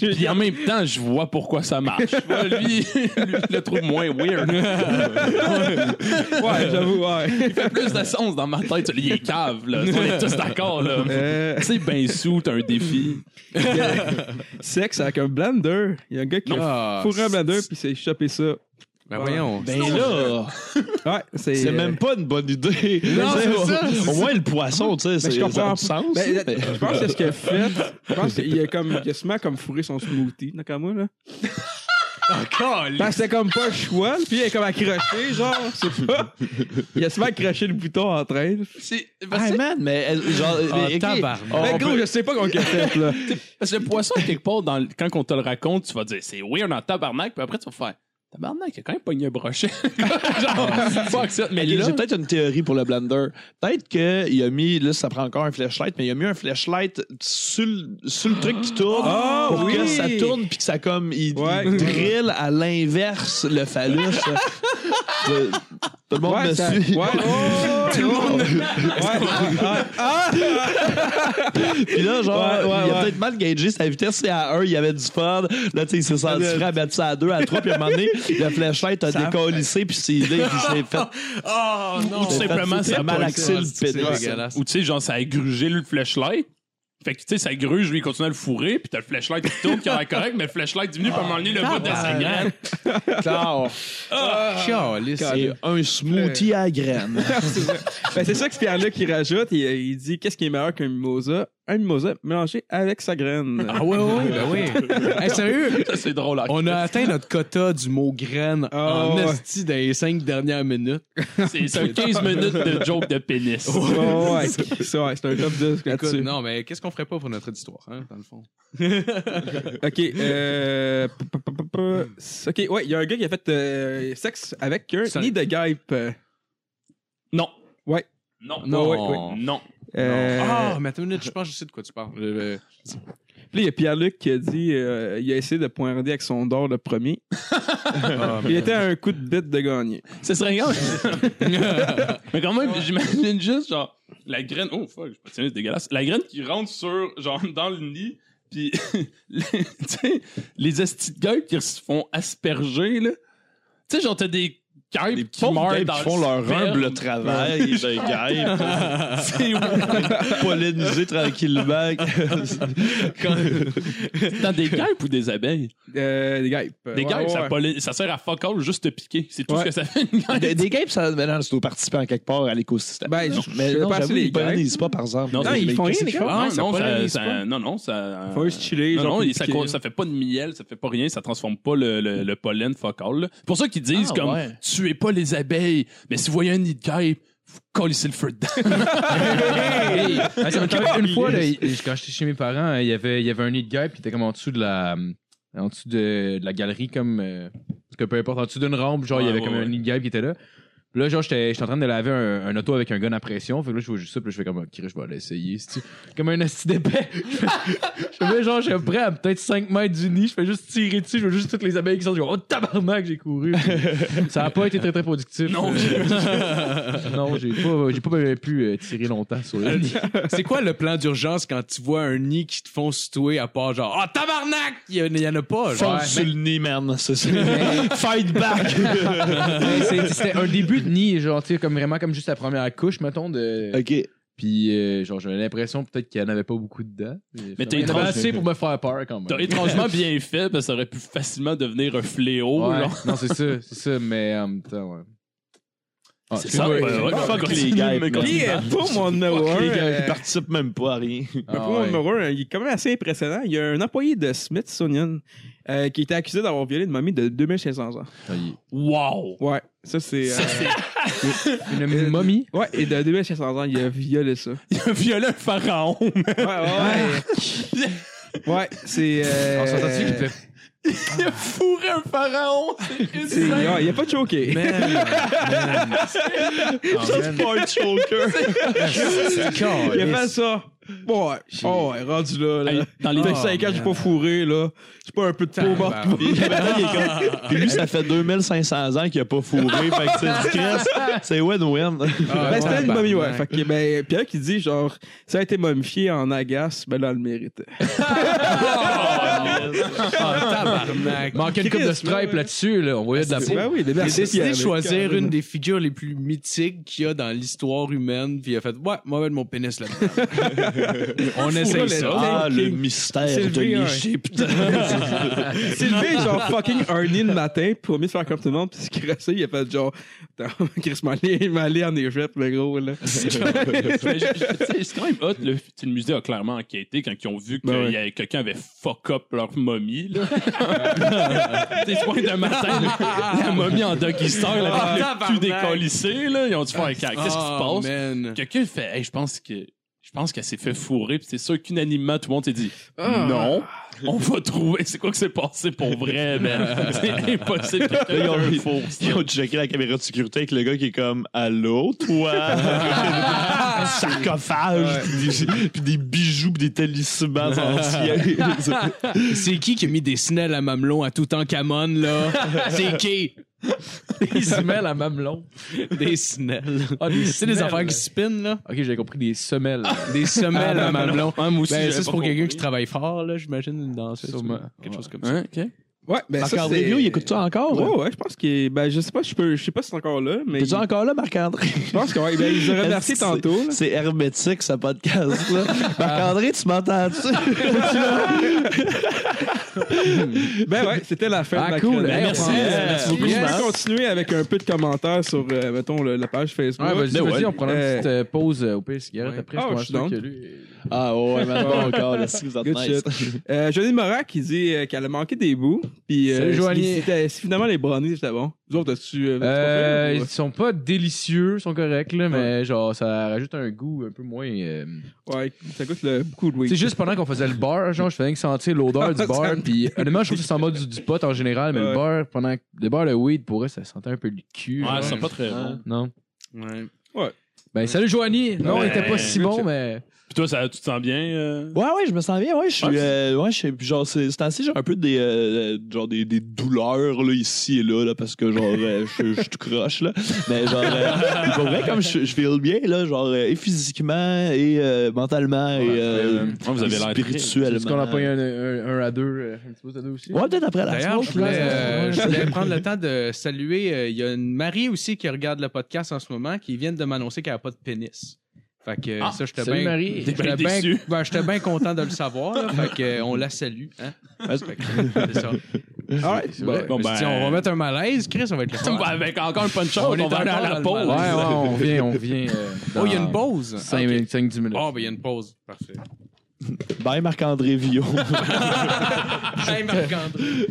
[LAUGHS] Puis en même temps, je vois pourquoi ça marche. Lui, [LAUGHS] lui, je le trouve moins weird. [LAUGHS] ouais, j'avoue, ouais. Il fait plus de sens dans ma tête. Il est cave, là. On est tous d'accord, là. Euh, Tu sais, ben sous, t'as un défi. sexe avec un blender. Il y a un gars qui a Ah, fourré un blender puis il s'est chopé ça Ben voyons. Ben là, [LAUGHS] Ouais, c'est. c'est euh, même pas une bonne idée. [LAUGHS] Non, c'est ça, au, moins le poisson, tu sais, Ben, c'est- du sens. Ben, mais- je pense que ce qu'il [LAUGHS] a fait, je pense qu'il a comme, il a sûrement comme fourré son smoothie, moi, là. Encore, Parce que c'était comme pas le choix, puis il est comme accroché, genre, c'est pas. Il a souvent accroché le bouton en train. C'est Ah, man, mais euh, genre. Ah, mais, on- on gros, peut- je sais pas qu'on fait, là. Parce que le poisson, quelque part, dans quand on te le raconte, tu vas dire c'est weird en tabarnak, puis après tu vas faire tabarnak, il a quand même pogné un brochet. [LAUGHS] Genre, fuck ça. Mais là, J'ai peut-être une théorie pour le blender. Peut-être qu'il a mis, là, ça prend encore un flashlight, mais il a mis un flashlight sur le, sur le truc qui tourne Ah, pour que ça tourne puis que ça comme, il, Ouais. il drille à l'inverse le phallus. Tout [LAUGHS] le monde me ça- suit. Ouais, [LAUGHS] oh, tout le monde. Ouais, [LAUGHS] Puis là, genre, Ouais, ouais, il a ouais. peut-être mal gagé sa vitesse. C'est à 1, il y avait du fun. Là, tu sais, il s'est senti prêt à mettre ça à 2, à 3. Puis à un moment donné, [LAUGHS] le flashlight a décollissé. Puis c'est là qu'il s'est fait. Oh non. Ou tout simplement, ça a malaxé le C'est pénis. ou tu sais, genre, ça a grugé le flashlight. Fait que, tu sais, ça gruge, lui, il continue à le fourrer, puis t'as le flashlight qui tourne, qui a l'air correct, mais le flashlight diminue, moment donné, le bout de sa graine. Claro. Calice. C'est un smoothie à graines. [LAUGHS] c'est ça. Ben, c'est ça que Pierre-Luc qui rajoute. Il, il dit qu'est-ce qui est meilleur qu'un mimosa? Un mimosa mélangé avec sa graine. Ah ouais, ouais, ouais, ben oui. [LAUGHS] Hey, sérieux, Ça, c'est drôle. hein. on a atteint notre quota du mot graine Ah, en esti dans les cinq dernières minutes. [LAUGHS] C'est c'est un 15 minutes de joke de pénis. Ouais, ouais, c'est ça, ouais, c'est un top 10 Écoute, là-dessus. non, mais qu'est-ce qu'on ferait pas pour notre auditoire, hein, dans le fond? [LAUGHS] Ok, euh. Ok, ouais, il y a un gars qui a fait euh, sexe avec un nid de guêpe. Non. Ouais. Non. Non. ouais, ouais. Non. Euh, Ah, mais attends une minute, je pense que je sais de quoi tu parles. Euh, Puis là, il y a Pierre-Luc qui a dit euh, il a essayé de pointer avec son d'or le premier. [LAUGHS] ah, Il était à un coup de bite de gagner. Ce serait grave. Mais quand même, j'imagine juste, genre, la graine. Oh, fuck, je c'est dégueulasse. La graine qui rentre sur, genre, [LAUGHS] dans le nid, puis, les- [LAUGHS] tu sais, les qui se font asperger, là. Tu sais, genre, t'as des guêpes Les qui pauvres meurent qui font le leur humble travail de guêpes. [LAUGHS] C'est. Polliniser tranquillement. [LAUGHS] Dans des guêpes ou des abeilles? Euh, des guêpes. Des Ouais, guêpes, ça, ouais. polli- ça sert à fuck all juste te piquer. C'est tout Ouais. ce que ça fait une guêpe. Des, des guêpes, ça, mais non, c'est aux participants quelque part à l'écosystème. Ben, je- mais non, pas ils pollinisent pas, par exemple. Non, Non, ils font rien, les gars. Ah, non, ça, non, non, ça. Faut juste chiller, Non, non, ça, ça fait pas de miel, ça fait pas rien, ça transforme pas le, le, le pollen focal. pour ça qu'ils disent Ah, comme ouais. Tuez pas les abeilles, mais si vous voyez un nid de guêpe, vous collez le feu dedans. [LAUGHS] Hey, ça m'est arrivé une fois, là, quand j'étais chez mes parents, il y avait, il y avait un nid de guêpe qui était comme en dessous de la, en dessous de, de la galerie, comme, euh, parce que peu importe, en dessous d'une rampe, genre, il y avait ouais, comme un nid de guêpe qui était là. Là, genre, j'étais j'étais en train de laver un, un auto avec un gun à pression. Fait que là, je vois juste ça, puis là, je fais comme, ok, je vais aller essayer. Comme un asti d'épais. [LAUGHS] Je fais- je fais genre, je suis prêt à peut-être 5 mètres du nid. Je fais juste tirer dessus. Je vois juste toutes les abeilles qui sont. Je dis, oh, tabarnak, j'ai couru. Puis [LAUGHS] ça a pas été très, très productif. Non, [LAUGHS] non, j'ai pas, j'ai pas pu euh, tirer longtemps sur le nid. C'est quoi le plan d'urgence quand tu vois un nid qui te font situer à part genre Ah tabarnak! Il y, en- il y en a pas. Genre. Fonce sur le nid, man. C'est ça. Fight back. Mais c'est- C'était un début nid, genre, tu sais, comme vraiment comme juste la première couche, mettons, de. OK. Puis, euh, genre, j'avais l'impression peut-être qu'il n'y en avait pas beaucoup dedans. Mais t'es il y en avait étrange. assez pour me faire peur quand même. T'as étrangement bien fait, parce que ça aurait pu facilement devenir un fléau. Ouais. genre. Non, c'est ça, c'est ça, mais en même temps, ouais. Ah, C'est ça, ouais, Fuck les mais man. euh, pour mon numéro Fuck les gars, ils participent même pas à rien. ah, pour mon numéro un, il est quand même assez impressionnant. Il y a un employé de Smithsonian euh, qui était accusé d'avoir violé une mamie de 2500 ans. Ah, Wow! Ouais, ça c'est. Ça, euh, c'est- [LAUGHS] Une momie? Ouais, et de 2500 ans, il a violé ça. Il a violé un pharaon. Ouais, ouais, ouais. [LAUGHS] ouais, c'est. Euh, On s'entend-tu qu'il fait. Il a fourré un pharaon. C'est [LAUGHS] il a pas choqué. [LAUGHS] Ah, man. Point choker. [LAUGHS] Il a fait ça. Bon, ouais. Oh, ouais, rendu là. là. Hey, dans les- Ça fait Oh, 5 ans que j'ai pas fourré, là. J'ai pas un peu de peau morte. Puis, lui, ça fait 2500 ans qu'il a pas fourré. fait que c'est. C'est win-win. Ah, Ben, c'était une momie, ouais. Fait que, ben, Pierre qui dit, genre, ça a été momifié en agace, ben là, elle le méritait. Ah, tabarnak. Manquait une coupe de stripe là-dessus, là. On voyait de la peau. Ben oui, des Il décidé de choisir une des figures les plus mythiques qu'il y a dans l'histoire humaine, puis il a fait Ouais, moi, mettre mon pénis là-dedans. [LAUGHS] On essaye le- ça. Ah, le mystère C'est de hein. l'Égypte. Il s'est levé genre fucking Ernie le matin pour mieux se faire comme tout le monde puis se crasser. Il a fait genre, [LAUGHS] Chris m'allait m'allait en Égypte, le gros, là. [LAUGHS] C'est quand même hot. Le, musée a clairement enquêté quand ils ont vu que Ben avait- quelqu'un avait fuck up leur momie. Là. Tu sais, ce point de matin, là, la momie en doggy style avec Ah, le cul décollissé. Là, ils ont dû faire qu'est-ce qui se Oh, passe? Quelqu'un fait Hey, je pense que. Je pense qu'elle s'est fait fourrer, puis c'est sûr qu'unanimement, tout le monde s'est dit Ah. non, [LAUGHS] on va trouver c'est quoi que c'est passé pour vrai, man? [LAUGHS] C'est impossible que Ils ont- le fourre. Ils ont checké la caméra de sécurité avec le gars qui est comme Allô, toi? Un [LAUGHS] sarcophage, puis des, puis des bijoux, puis des talismans anciens. C'est qui qui a mis des snelles à mamelon à tout en camon, là? C'est qui? Il se met à mamelon. Des snelles. Ah, des C'est des semelles. affaires qui spinent, là? Ok, j'avais compris des semelles. Des semelles à mamelon. Moi aussi, Ben, ça, c'est pour quelqu'un qui travaille fort, là, j'imagine, une danseuse. Sûrement. Quelque chose comme ça. Hein, ok. Ouais, ben ça, Marc-André il écoute ça encore? Ouais, ouais, je pense qu'il est... Ben, je sais pas, je peux... Je sais pas si c'est encore là, mais... T'es-tu encore là, Marc-André? Je pense que, ouais, ben, ils ont remercié C'est- tantôt, là. C'est hermétique, ce podcast-là? [LAUGHS] Marc-André, tu m'entends-tu? [LAUGHS] Ben ouais, c'était la fin Ah, de la cool. Hey, Merci. on prend- Merci beaucoup. Yes. peut continuer avec un peu de commentaires sur, euh, mettons, le- la page Facebook. Ouais, vas-y, Ben vas-y, ouais. on prend une Euh, petite euh, pause euh, au pays cigarette Ouais. après. Ah, je je pense que lui. Ah ouais, maintenant encore, là, si vous êtes Good nice. shit. Euh, Johnny Morin qui dit euh, qu'elle a manqué des bouts. Puis, euh, Salut, si- Joanie. si, finalement les brownies c'était bon. Vous autres, as-tu. Euh, Euh, tu ils pas sont pas délicieux, ils sont corrects, là, mais genre, ça rajoute un goût un peu moins. euh? Ouais, ça coûte le- beaucoup de weed. C'est juste pendant qu'on faisait le bar, genre, je faisais que sentir l'odeur du [LAUGHS] bar. Puis honnêtement, je trouve que ça sent mal du, du pot en général, mais Ouais. le bar, pendant que- le bar de weed, pour eux, ça sentait un peu le cul. Ouais, genre. c'est pas très bon. Non? Ouais. Ben, salut Joanie! Non, Ouais. il était pas si bon, mais. Puis toi, ça, tu te sens bien? euh? Ouais, ouais, je me sens bien. Ouais, je suis. Ouais, c'est- euh, ouais, je suis- puis genre, c'est c'est ainsi, j'ai un peu des, euh, genre des, des douleurs, là, ici et là, là parce que, genre, euh, je je suis tout croche, là. Mais, genre, euh, [LAUGHS] pour vrai, comme je, je feel bien, là, genre, euh, et physiquement, et euh, mentalement, et euh, Ouais, vous avez l'air spirituellement. Est-ce qu'on a pas eu un, un, un à deux, euh, un petit peu à deux aussi? Ouais, peut-être après la D'ailleurs, je smoke, là. voulais, euh, je voulais prendre le [LAUGHS] temps de saluer. euh, Il y a une Marie aussi qui regarde le podcast en ce moment qui vient de m'annoncer qu'elle n'a pas de pénis. Fait que Ah, ça, j'étais bien. Marie. T'es bien J'étais bien ben, j'étais bien content de le savoir. là. fait que, euh, on la salue. Hein? C'est ça. Alright, C'est bon, dit, ben- on va mettre un malaise, Chris, on va être [LAUGHS] fun. Bah, avec encore un punch On on, est va aller à dans la pause. Ouais, ouais, on vient, on vient. euh, Oh, il y a une pause. 5 Ok. 10 minutes. Oh, ben, il y a une pause. Parfait. Bye, Marc-André Villot. [LAUGHS] [LAUGHS] Hey, Marc-André.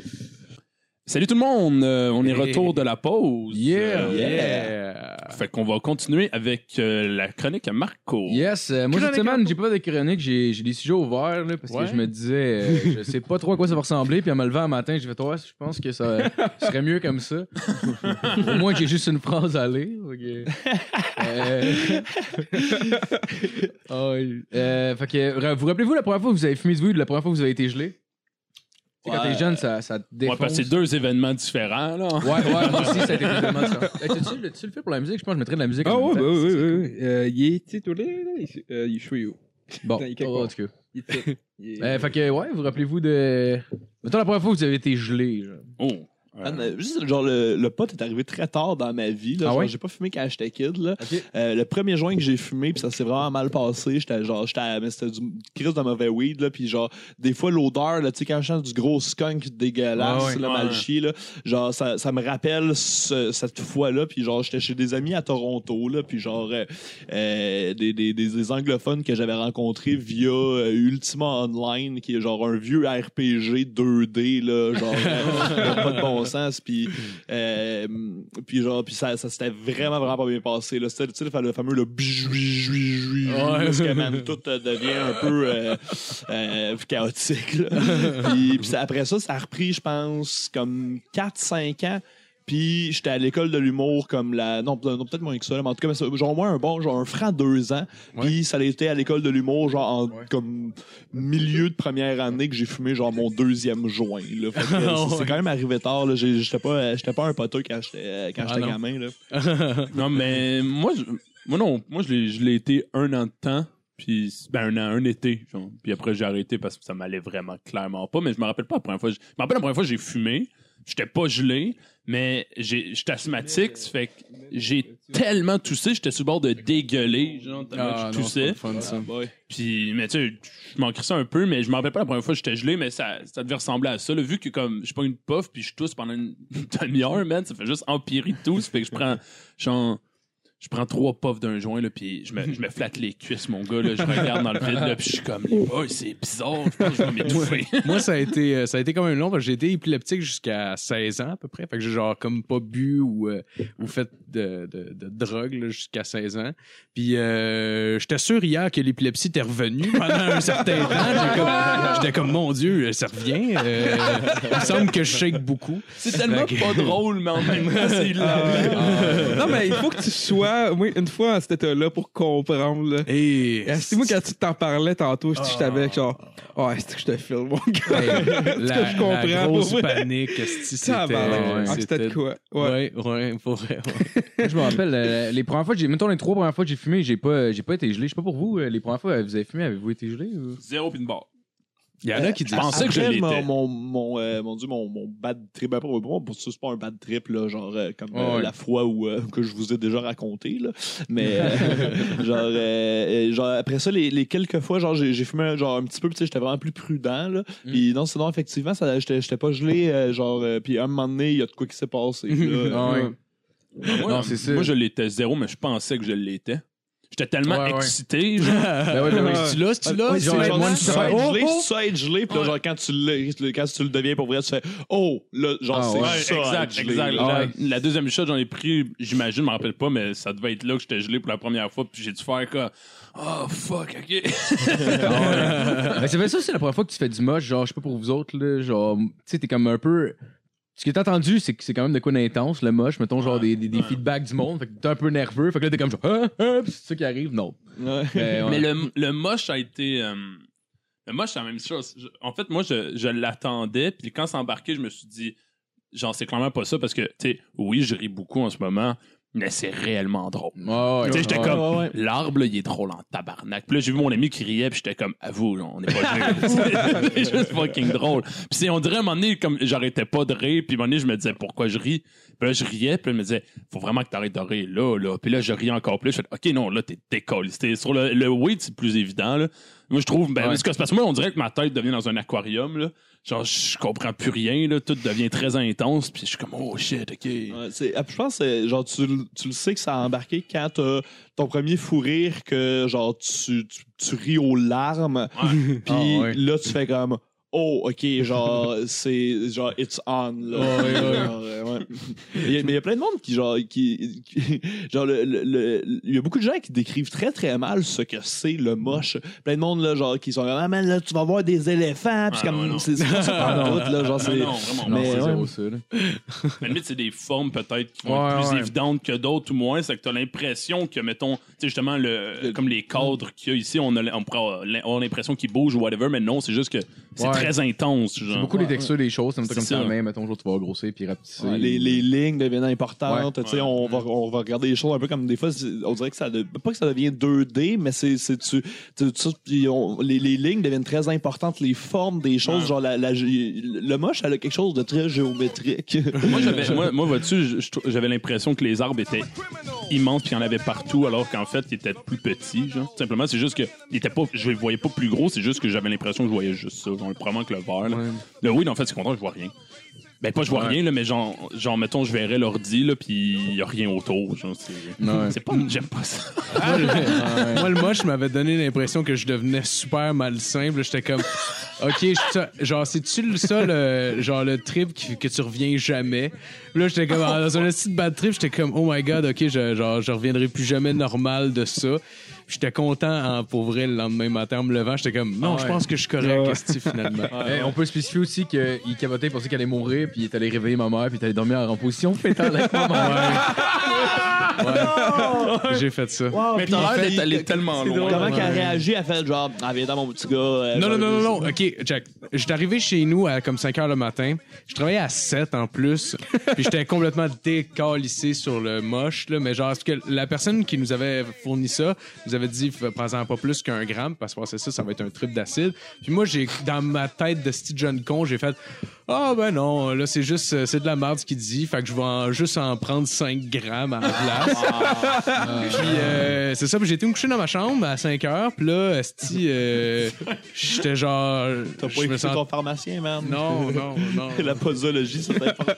Salut tout le monde, euh, on est Hey. retour de la pause. Yeah. Euh, Yeah. Fait qu'on va continuer avec euh, la chronique à Marco. Yes, euh, moi cette semaine, j'ai pas de chronique, j'ai j'ai des sujets ouverts là, parce Ouais. que je me disais, euh, je sais pas trop à quoi ça va ressembler, puis en me levant un matin, j'ai fait, ouais, je pense que ça serait mieux comme ça. Au moins j'ai juste une phrase à lire. ok. Euh. [LAUGHS] [LAUGHS] Euh, fait que, vous rappelez-vous la première fois que vous avez fumé du weed, la première fois que vous avez été gelé? Tu sais, Quand Ouais. t'es jeune, ça, ça te Ouais, défonce. parce que c'est deux événements différents, là. Ouais, ouais, moi aussi, ça a été [LAUGHS] totalement ça. Hey, T'as-tu l'as-tu le fait pour la musique? Je pense que je mettrais de la musique. Ah en ouais, bah, oui, C'est oui, oui. Euh, il est titulé, là. Il, est chouillou. Bon, [LAUGHS] Il est quelque oh, en tout cas. Il est fit. Il est- Euh, fait que, ouais, vous rappelez-vous de. Mettons la première fois que vous avez été gelé. genre. Oh. Man, euh, juste, genre, le, le pot est arrivé très tard dans ma vie. Là, Ah Genre, ouais? J'ai pas fumé quand j'étais kid. Là. Ok. Euh, le premier joint que j'ai fumé, puis ça s'est vraiment mal passé. J'étais genre, j'étais, à- mais c'était du crise de mauvais weed. Là, puis genre, des fois, l'odeur, là, tu sais, quand je sens du gros skunk dégueulasse, Ah ouais. là, Ouais. mal chié, là, genre, ça, ça me rappelle ce- cette fois-là. Puis genre, j'étais chez des amis à Toronto. Là, puis genre, euh, euh, des, des, des, des anglophones que j'avais rencontrés via euh, Ultima Online, qui est genre un vieux RPG 2D, là, genre, [LAUGHS] pas de bon sens. Puis [LAUGHS] euh, puis genre, puis ça, ça s'était vraiment, vraiment pas bien passé. Là. C'était, tu sais, le fameux le bijou, bijou, bijou, parce que [LAUGHS] man, tout euh, devient un peu euh, euh, chaotique. là. [LAUGHS] puis puis ça- après ça, ça a repris, je pense, comme 4-5 ans. Puis j'étais à l'école de l'humour comme la. Non, non, peut-être moins que ça, mais en tout cas, genre moi un bon, genre un franc deux ans. Puis ça a été à l'école de l'humour, genre en comme milieu de première année que j'ai fumé genre mon deuxième joint. Là. [LAUGHS] C'est- quand même arrivé tard. là. J'étais pas, j'étais pas un poteux quand j'étais quand Ah, j'étais gamin. Là. [LAUGHS] Non, mais moi, je, moi non, moi je l'ai, je l'ai été un an de temps. Puis, ben, un an, un été. genre. Puis après, j'ai arrêté parce que ça m'allait vraiment clairement pas. Mais je me rappelle pas la première fois. Je me rappelle la première fois j'ai fumé. J'étais pas gelé, mais j'ai- j'étais asthmatique. ça fait que j'ai tellement toussé, j'étais sur le bord de dégueuler. Genre, Ah, je toussais. fun, ça. Puis, mais tu sais, je manquerais ça un peu, mais je me rappelle pas la première fois que j'étais gelé, mais ça, ça devait ressembler à ça. Là, vu que comme je prends une puff puis je tousse pendant [LAUGHS] une demi-heure, man, ça fait juste empirer tout. Ça fait que je prends, genre, je prends trois puffs d'un joint, là, puis je me, je me flatte les cuisses, mon gars, là, je regarde dans le vide, là, puis je suis comme, oh, c'est bizarre, je pense que je vais m'étouffer. Moi, ça a été, euh, ça a été quand même long parce que j'ai été épileptique jusqu'à 16 ans à peu près. Fait que j'ai genre comme pas bu ou, euh, ou fait de, de, de drogue là, jusqu'à 16 ans. Puis euh, j'étais sûr hier que l'épilepsie était revenue pendant un certain temps. J'ai comme- J'étais comme, mon Dieu, ça revient. Euh, il me semble que je shake beaucoup. C'est tellement que- pas drôle, mais en même temps, c'est [LAUGHS] hilarant. Non, mais il faut que tu sois, moi, une fois à cet état-là pour comprendre. Là. Et Et C'est moi, quand tu t'en parlais tantôt, je je t'avais genre, oh, c'est que je te filme, mon gars. Hey, [LAUGHS] la, que je comprends, la grosse pour panique, c'était... ouais, Ah, c'était de quoi? Ouais. Ouais, ouais, pour vrai. ouais. [LAUGHS] Je me rappelle, euh, les premières fois, j'ai, mettons les trois premières fois que j'ai fumé, j'ai pas, j'ai pas été gelé. Je sais pas pour vous, euh, les premières fois, euh, vous avez fumé, avez-vous été gelé ou? Zéro pin bar. Il y en a qui Je disent... pensais que je Après, l'étais. mon, mon, mon, euh, mon Dieu, mon, mon bad trip, ben, pour ça, c'est pas un bad trip, là, genre, euh, comme euh, la fois où, euh, que je vous ai déjà raconté, là. Mais, [LAUGHS] euh, genre, euh, euh, genre, après ça, les, les quelques fois, genre, j'ai j'ai fumé, genre, un petit peu, puis tu sais, j'étais vraiment plus prudent, là. Mm. Puis non, sinon, effectivement, ça, j'étais j'étais pas gelé, euh, genre, euh, puis à un moment donné, il y a de quoi qui s'est passé, là. [LAUGHS] Ah ouais. Moi, Non, c'est ça. moi, je l'étais zéro, mais je pensais que je l'étais. J'étais tellement Ouais, ouais. excité, [LAUGHS] genre. Ben ouais, ben ouais. Tu l'as, tu l'as? Ouais, tu c'est genre, l'as? genre, moi, être seconde. gelé, ça être gelé, puis là, genre, quand tu, le, quand tu le deviens pour vrai, tu fais, oh, là, genre, Ah, c'est ouais. ça. exact, exact. là. La, deuxième shot, j'en ai pris, j'imagine, je me rappelle pas, mais ça devait être là que j'étais gelé pour la première fois, puis j'ai dû faire quoi. Oh, fuck, ok. [LAUGHS] Ben, c'est fait ça, c'est la première fois que tu fais du moche, genre, je sais pas pour vous autres, là, genre, tu sais, t'es comme un peu. Ce que t'as entendu, c'est que c'est quand même de quoi d'intense, le moche, mettons, genre des, des, des feedbacks du monde, fait que t'es un peu nerveux, fait que là, t'es comme genre, ah, ah, pis c'est ça qui arrive, non. Ouais. Mais, ouais. Mais le, le moche a été. euh, le moche, c'est la même chose. Je- en fait, moi, je, je l'attendais, puis quand c'est embarqué, je me suis dit, genre, c'est clairement pas ça, parce que, tu sais, oui, je ris beaucoup en ce moment, mais c'est réellement drôle. Ouais, Tu sais, j'étais ouais. comme, ouais. l'arbre, il est drôle en tabarnak. Puis là, j'ai vu mon ami qui riait, puis j'étais comme, avoue, là, on n'est pas [LAUGHS] [LAUGHS] c'est juste fucking drôle. Puis c'est- on dirait, à un moment donné, comme j'arrêtais pas de rire, puis à un moment donné, je me disais, pourquoi je ris? Puis là, je riais, puis là, je me disais, faut vraiment que t'arrêtes de rire, là, là. Puis là, je riais encore plus. Je fais, OK, non, là, t'es décolle. C'était sur le, le weed, c'est plus évident, là. Moi, je trouve, ben, Ouais. parce que c'est parce que moi, on dirait que ma tête devient dans un aquarium, là. Genre, je comprends plus rien, là. Tout devient très intense, puis je suis comme, oh shit, OK. Ouais, c'est- ah, je pense que genre tu, le- tu le sais que ça a embarqué quand t'as ton premier fou rire que genre tu, tu, tu ris aux larmes [LAUGHS] puis Ah, ouais. là tu fais comme oh ok genre [LAUGHS] c'est genre it's on là Ouais, ouais, ouais. Genre, euh, ouais. Il y a- mais il y a plein de monde qui genre qui, qui- genre le, le- le- il y a beaucoup de gens qui décrivent très très mal ce que c'est le moche plein de monde là genre qui sont comme ah man là tu vas voir des éléphants puis Ah, comme c'est c'est pas ça pantoute, là genre Ah, c'est non, vraiment. Non, Mais c'est ouais. zéro ça, là. [LAUGHS] Limite, c'est des formes peut-être qui vont être plus ouais. évidentes que d'autres ou moins. C'est que tu as l'impression que, mettons, tu sais, justement, le, comme les cadres qu'il y a ici, on, a, on l'impression qu'ils bougent ou whatever, mais non, c'est juste que c'est Ouais. Très intense. Genre. beaucoup les textures des choses, c'est comme ça. ta main, mettons, jour tu vas grossir puis rapetisser. Ouais, les, les lignes deviennent importantes. Ouais. On, va, on va regarder les choses un peu comme des fois, on dirait que ça de- pas que ça devient 2D, mais c'est c'est tu, tu- tu- on- les, les lignes deviennent très importantes, les formes des choses, Ouais. genre la, la- le moche, elle a quelque chose de très géométrique. [LAUGHS] Moi, j'avais, [LAUGHS] moi, moi vois-tu, j'avais l'impression que les arbres étaient immenses puis qu'il y en avait partout, alors qu'en fait, ils étaient plus petits. Genre. Simplement, c'est juste que ils étaient pas, je les voyais pas plus gros, c'est juste que j'avais l'impression que je voyais juste ça. Genre, probablement que le vert. Ouais. Le weed, en fait, c'est content, je vois rien. Ben, pas je vois Ouais. rien, là, mais genre, genre, mettons, je verrais l'ordi, là, puis il y a rien autour. Genre, c'est, Ouais. c'est pas, j'aime pas ça. [LAUGHS] Moi, le, moi, le moche m'avait donné l'impression que je devenais super malsain. J'étais comme, OK, je- genre, c'est-tu le- ça, le, genre, le trip qui- que tu reviens jamais? Là, j'étais comme, ah, dans un petit bad trip, j'étais comme, oh my god, OK, je, genre, je reviendrai plus jamais normal de ça. Puis J'étais content, en, pour vrai, le lendemain matin, en me levant, j'étais comme, non, Ah je ouais. pense que je suis correct, esti, finalement. [LAUGHS] Eh, on peut spécifier aussi qu'il capotait, il pensait qu'elle allait mourir, puis il est allé réveiller ma mère, puis il est allé dormir en position fétale avec ma mère. [LAUGHS] J'ai fait ça. Mais t'as l'air d'être allé tellement loin. Comment qu'elle a réagi? Elle fait genre, ah, viens dans mon petit gars. euh, Non, non, non, non, non. OK, Jack. J'étais arrivé chez nous à comme 5 heures le matin. Je travaillais à 7 en plus. [LAUGHS] Puis j'étais complètement décalissé sur le moche, là. Mais genre, parce que la personne qui nous avait fourni ça nous nous avait dit, prends-en pas plus qu'un gramme, parce que c'est ça, ça va être un trip d'acide. Puis moi, j'ai, dans ma tête de petit jeune con, j'ai fait, ah ben non, là, c'est juste, euh, c'est de la merde ce qu'il dit, fait que je vais en- juste en prendre 5 grammes à la place. [LAUGHS] Puis euh, c'est ça, puis j'ai été me coucher dans ma chambre à 5 heures, puis là, esti, euh, j'étais genre... T'as pas écouté sens- ton pharmacien, man. Non, non, [LAUGHS] non. La posologie, c'est important.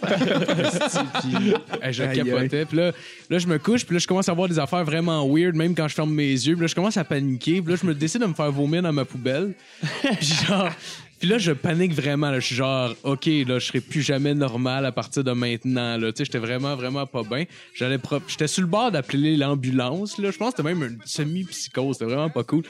Puis, je Aïe, capotais. Puis là, là, je me couche, puis là, je commence à voir des affaires vraiment weird, même quand je ferme mes yeux. Puis là, je commence à paniquer. Puis là, je me décide de me faire vomir dans ma poubelle. Puis genre... Puis là, je panique vraiment. Là. Je suis genre, OK, là, je serai plus jamais normal à partir de maintenant. Là. Tu sais, j'étais vraiment, vraiment pas bien. J'allais pro- J'étais sur le bord d'appeler l'ambulance. Là. Je pense que c'était même une semi-psychose. C'était vraiment pas cool.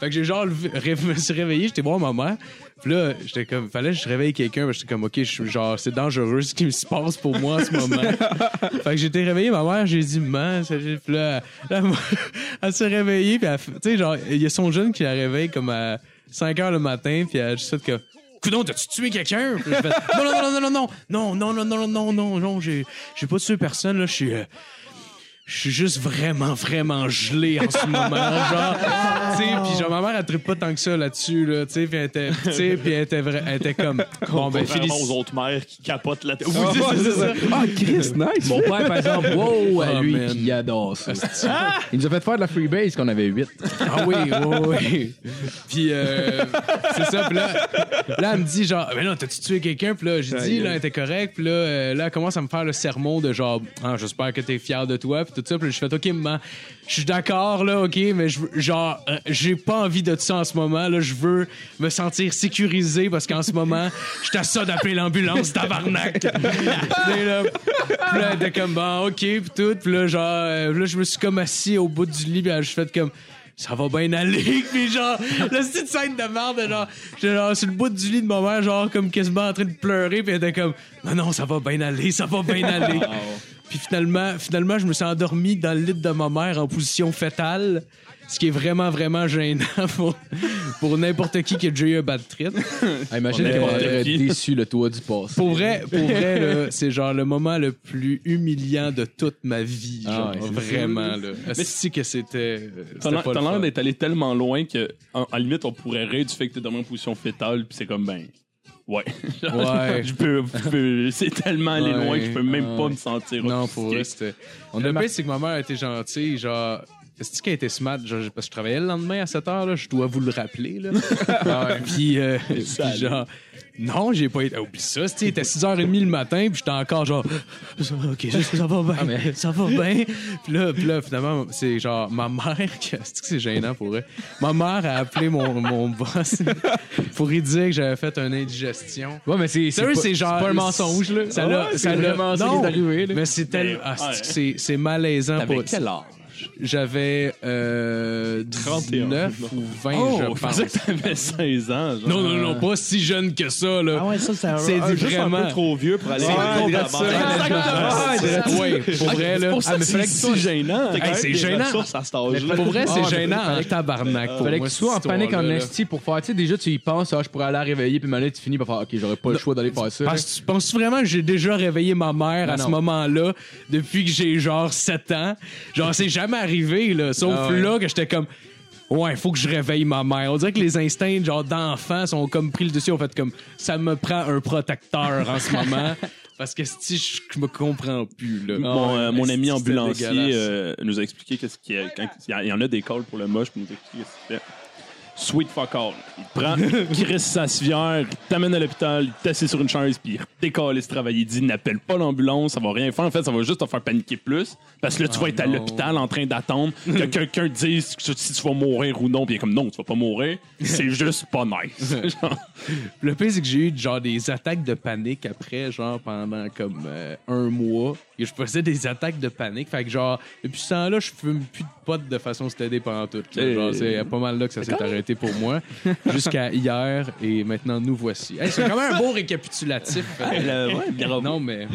Fait que j'ai genre ré- [LAUGHS] me suis réveillé, j'étais voir ma mère. Puis là, j'étais comme, fallait que je réveille quelqu'un. J'étais comme, OK, je suis genre, c'est dangereux ce qui se passe pour moi en ce moment. [LAUGHS] fait que été réveillé, ma mère, j'ai dit, man, puis là, là, [LAUGHS] elle s'est réveillée, puis elle tu sais, genre, il y a son jeune qui la réveille comme à 5 heures le matin, puis elle juste que, Coudon, t'as-tu tué quelqu'un? Non, non, non, non, non, non, non, non, non, non, non, non, non, j'ai, pas tué personne, là, je suis, euh, je suis juste vraiment, vraiment gelé en ce moment. Genre, tu sais, puis genre, ma mère, elle trippe pas tant que ça là-dessus, là, tu sais, puis elle était, tu sais, puis elle était, vra- elle était comme, bon, ben, Contrairement aux autres mères qui capotent. Oui, c'est ça, c'est ça. Ah, Chris, nice! Mon père, par exemple, wow, à Oh, lui, man. qui adore ça. Il nous a fait faire de la freebase quand on avait 8. Ah oui, oui, oui. Puis, euh, c'est ça. Puis là, là, elle me dit genre, mais non, t'as-tu tué quelqu'un? Puis là, j'ai dit, là, elle était correcte. Puis là, euh, là, elle commence à me faire le sermon de genre, ah, j'espère que t'es fier de toi. Puis tout ça. Puis là, je fais, OK, maman, je suis d'accord, là, OK, mais je veux- genre, euh, j'ai pas envie de ça en ce moment. Là, je veux me sentir sécurisé parce qu'en ce moment, je t'assure ça d'appeler l'ambulance, tabarnak. [LAUGHS] Puis là, là, elle était comme, bon, OK, puis tout. Puis là, genre, euh, là, je me suis comme assis au bout du lit, puis je fait comme, ça va bien aller. [LAUGHS] Puis genre, la petite scène de merde, genre, j'étais genre sur le bout du lit de ma mère, genre, comme quasiment en train de pleurer, puis elle était comme, non, non, ça va bien aller, ça va bien aller. Puis finalement, finalement, je me suis endormi dans le lit de ma mère en position fétale. Ce qui est vraiment, vraiment gênant [LAUGHS] pour, pour n'importe qui qui a déjà eu un bad trip. Ah, imagine On est comment n'importe t'aurais [LAUGHS] qui. déçu le toit du passé. Pour vrai, pour vrai là, c'est genre le moment le plus humiliant de toute ma vie. Ah ouais, vraiment. Là. Est-ce que c'était. T'as c'était l'air- pas t'as le l'air fun? d'être allé tellement loin que, en, à la limite, on pourrait rire du fait que t'es dans en position fétale, puis c'est comme, ben. Ouais. [LAUGHS] Ouais. je peux, peux- c'est tellement Ouais. loin que je peux même pas me sentir. Non, pour vrai, c'était. On a pire, c'est que ma mère était gentille. Genre. Est-ce qu'elle était smart? Genre, parce que je travaillais le lendemain à 7 h, là, je dois vous le rappeler. Là. [LAUGHS] Ouais, puis, euh, puis genre, non, j'ai pas été. Oublie ça, c'était- il était 6h30 le matin, puis j'étais encore genre, [GASPS] ok, ça, ça va bien, Ah, mais- ça va bien. Puis là, puis là, finalement, c'est genre ma mère, qui- c'est que c'est gênant pour vrai. Ma mère a appelé mon, mon boss [LAUGHS] pour lui dire que j'avais fait une indigestion. Ouais, mais c'est Sérieux, pas- c'est genre. pas un mensonge, là. Ça l'a. Ouais, ça c'est l'a- vraiment qui non, est arrivé, là. Mais c'est tellement. ah, c'est- ouais. c'est- c'est malaisant T'avais pour. quel âge? J'avais euh, 31. 19 ou 20, Oh, je pense. pensais que t'avais 16 ans. Genre. Non, non, non, pas si jeune que ça, là. Ah ouais, ça, c'est un, C'est un- vraiment. un peu trop vieux pour aller Ouais, à drette ça. Ouais, pour vrai, là. pour ça Ah, mais que fallait c'est que tu si gênant. C'est gênant. Pour vrai, c'est Ah, gênant avec tabarnak. Fallait que tu sois en panique en esti pour faire, tu sais, déjà tu y penses, ah, je pourrais aller la réveiller, puis maintenant tu finis par faire, ok, j'aurais pas le choix d'aller faire ça. là. Penses- tu penses vraiment que j'ai déjà réveillé ma mère à ce moment-là depuis que j'ai genre 7 ans? Genre, c'est jamais arrivé, là. Sauf Ah ouais. là que j'étais comme. Ouais, faut que je réveille ma mère. On dirait que les instincts, genre, d'enfant sont comme pris le dessus. En fait, comme, ça me prend un protecteur en ce moment. [LAUGHS] Parce que si je, je me comprends plus, là. Mon, euh, mon Esti, ami ambulancier euh, nous a expliqué qu'est-ce qu'il y a. Quand, il y en a des calls pour le moche, puis nous a expliqué qu'est-ce qu'il fait. Sweet fuck all. Il te prend, il crisse sa civière, il t'amène à l'hôpital, il t'assied sur une chaise, puis il décolle se travailler. Il dit n'appelle pas l'ambulance, ça va rien faire. En fait, ça va juste te faire paniquer plus. Parce que là, tu vas être à l'hôpital en train d'attendre que [LAUGHS] quelqu'un te dise si tu vas mourir ou non. Puis il est comme non, tu vas pas mourir. C'est [LAUGHS] juste pas nice. [LAUGHS] Genre, Le pire, c'est que j'ai eu genre des attaques de panique après, genre pendant comme euh, un mois. Et je faisais des attaques de panique. Fait que genre, depuis ce temps-là, je fume plus de pot de façon stédée pendant tout. là. Genre, c'est pas mal là que ça s'est arrêté pour moi. Jusqu'à hier, et maintenant nous voici. Hey, c'est quand même un beau récapitulatif. [LAUGHS] le- ouais, bravo. non, mais.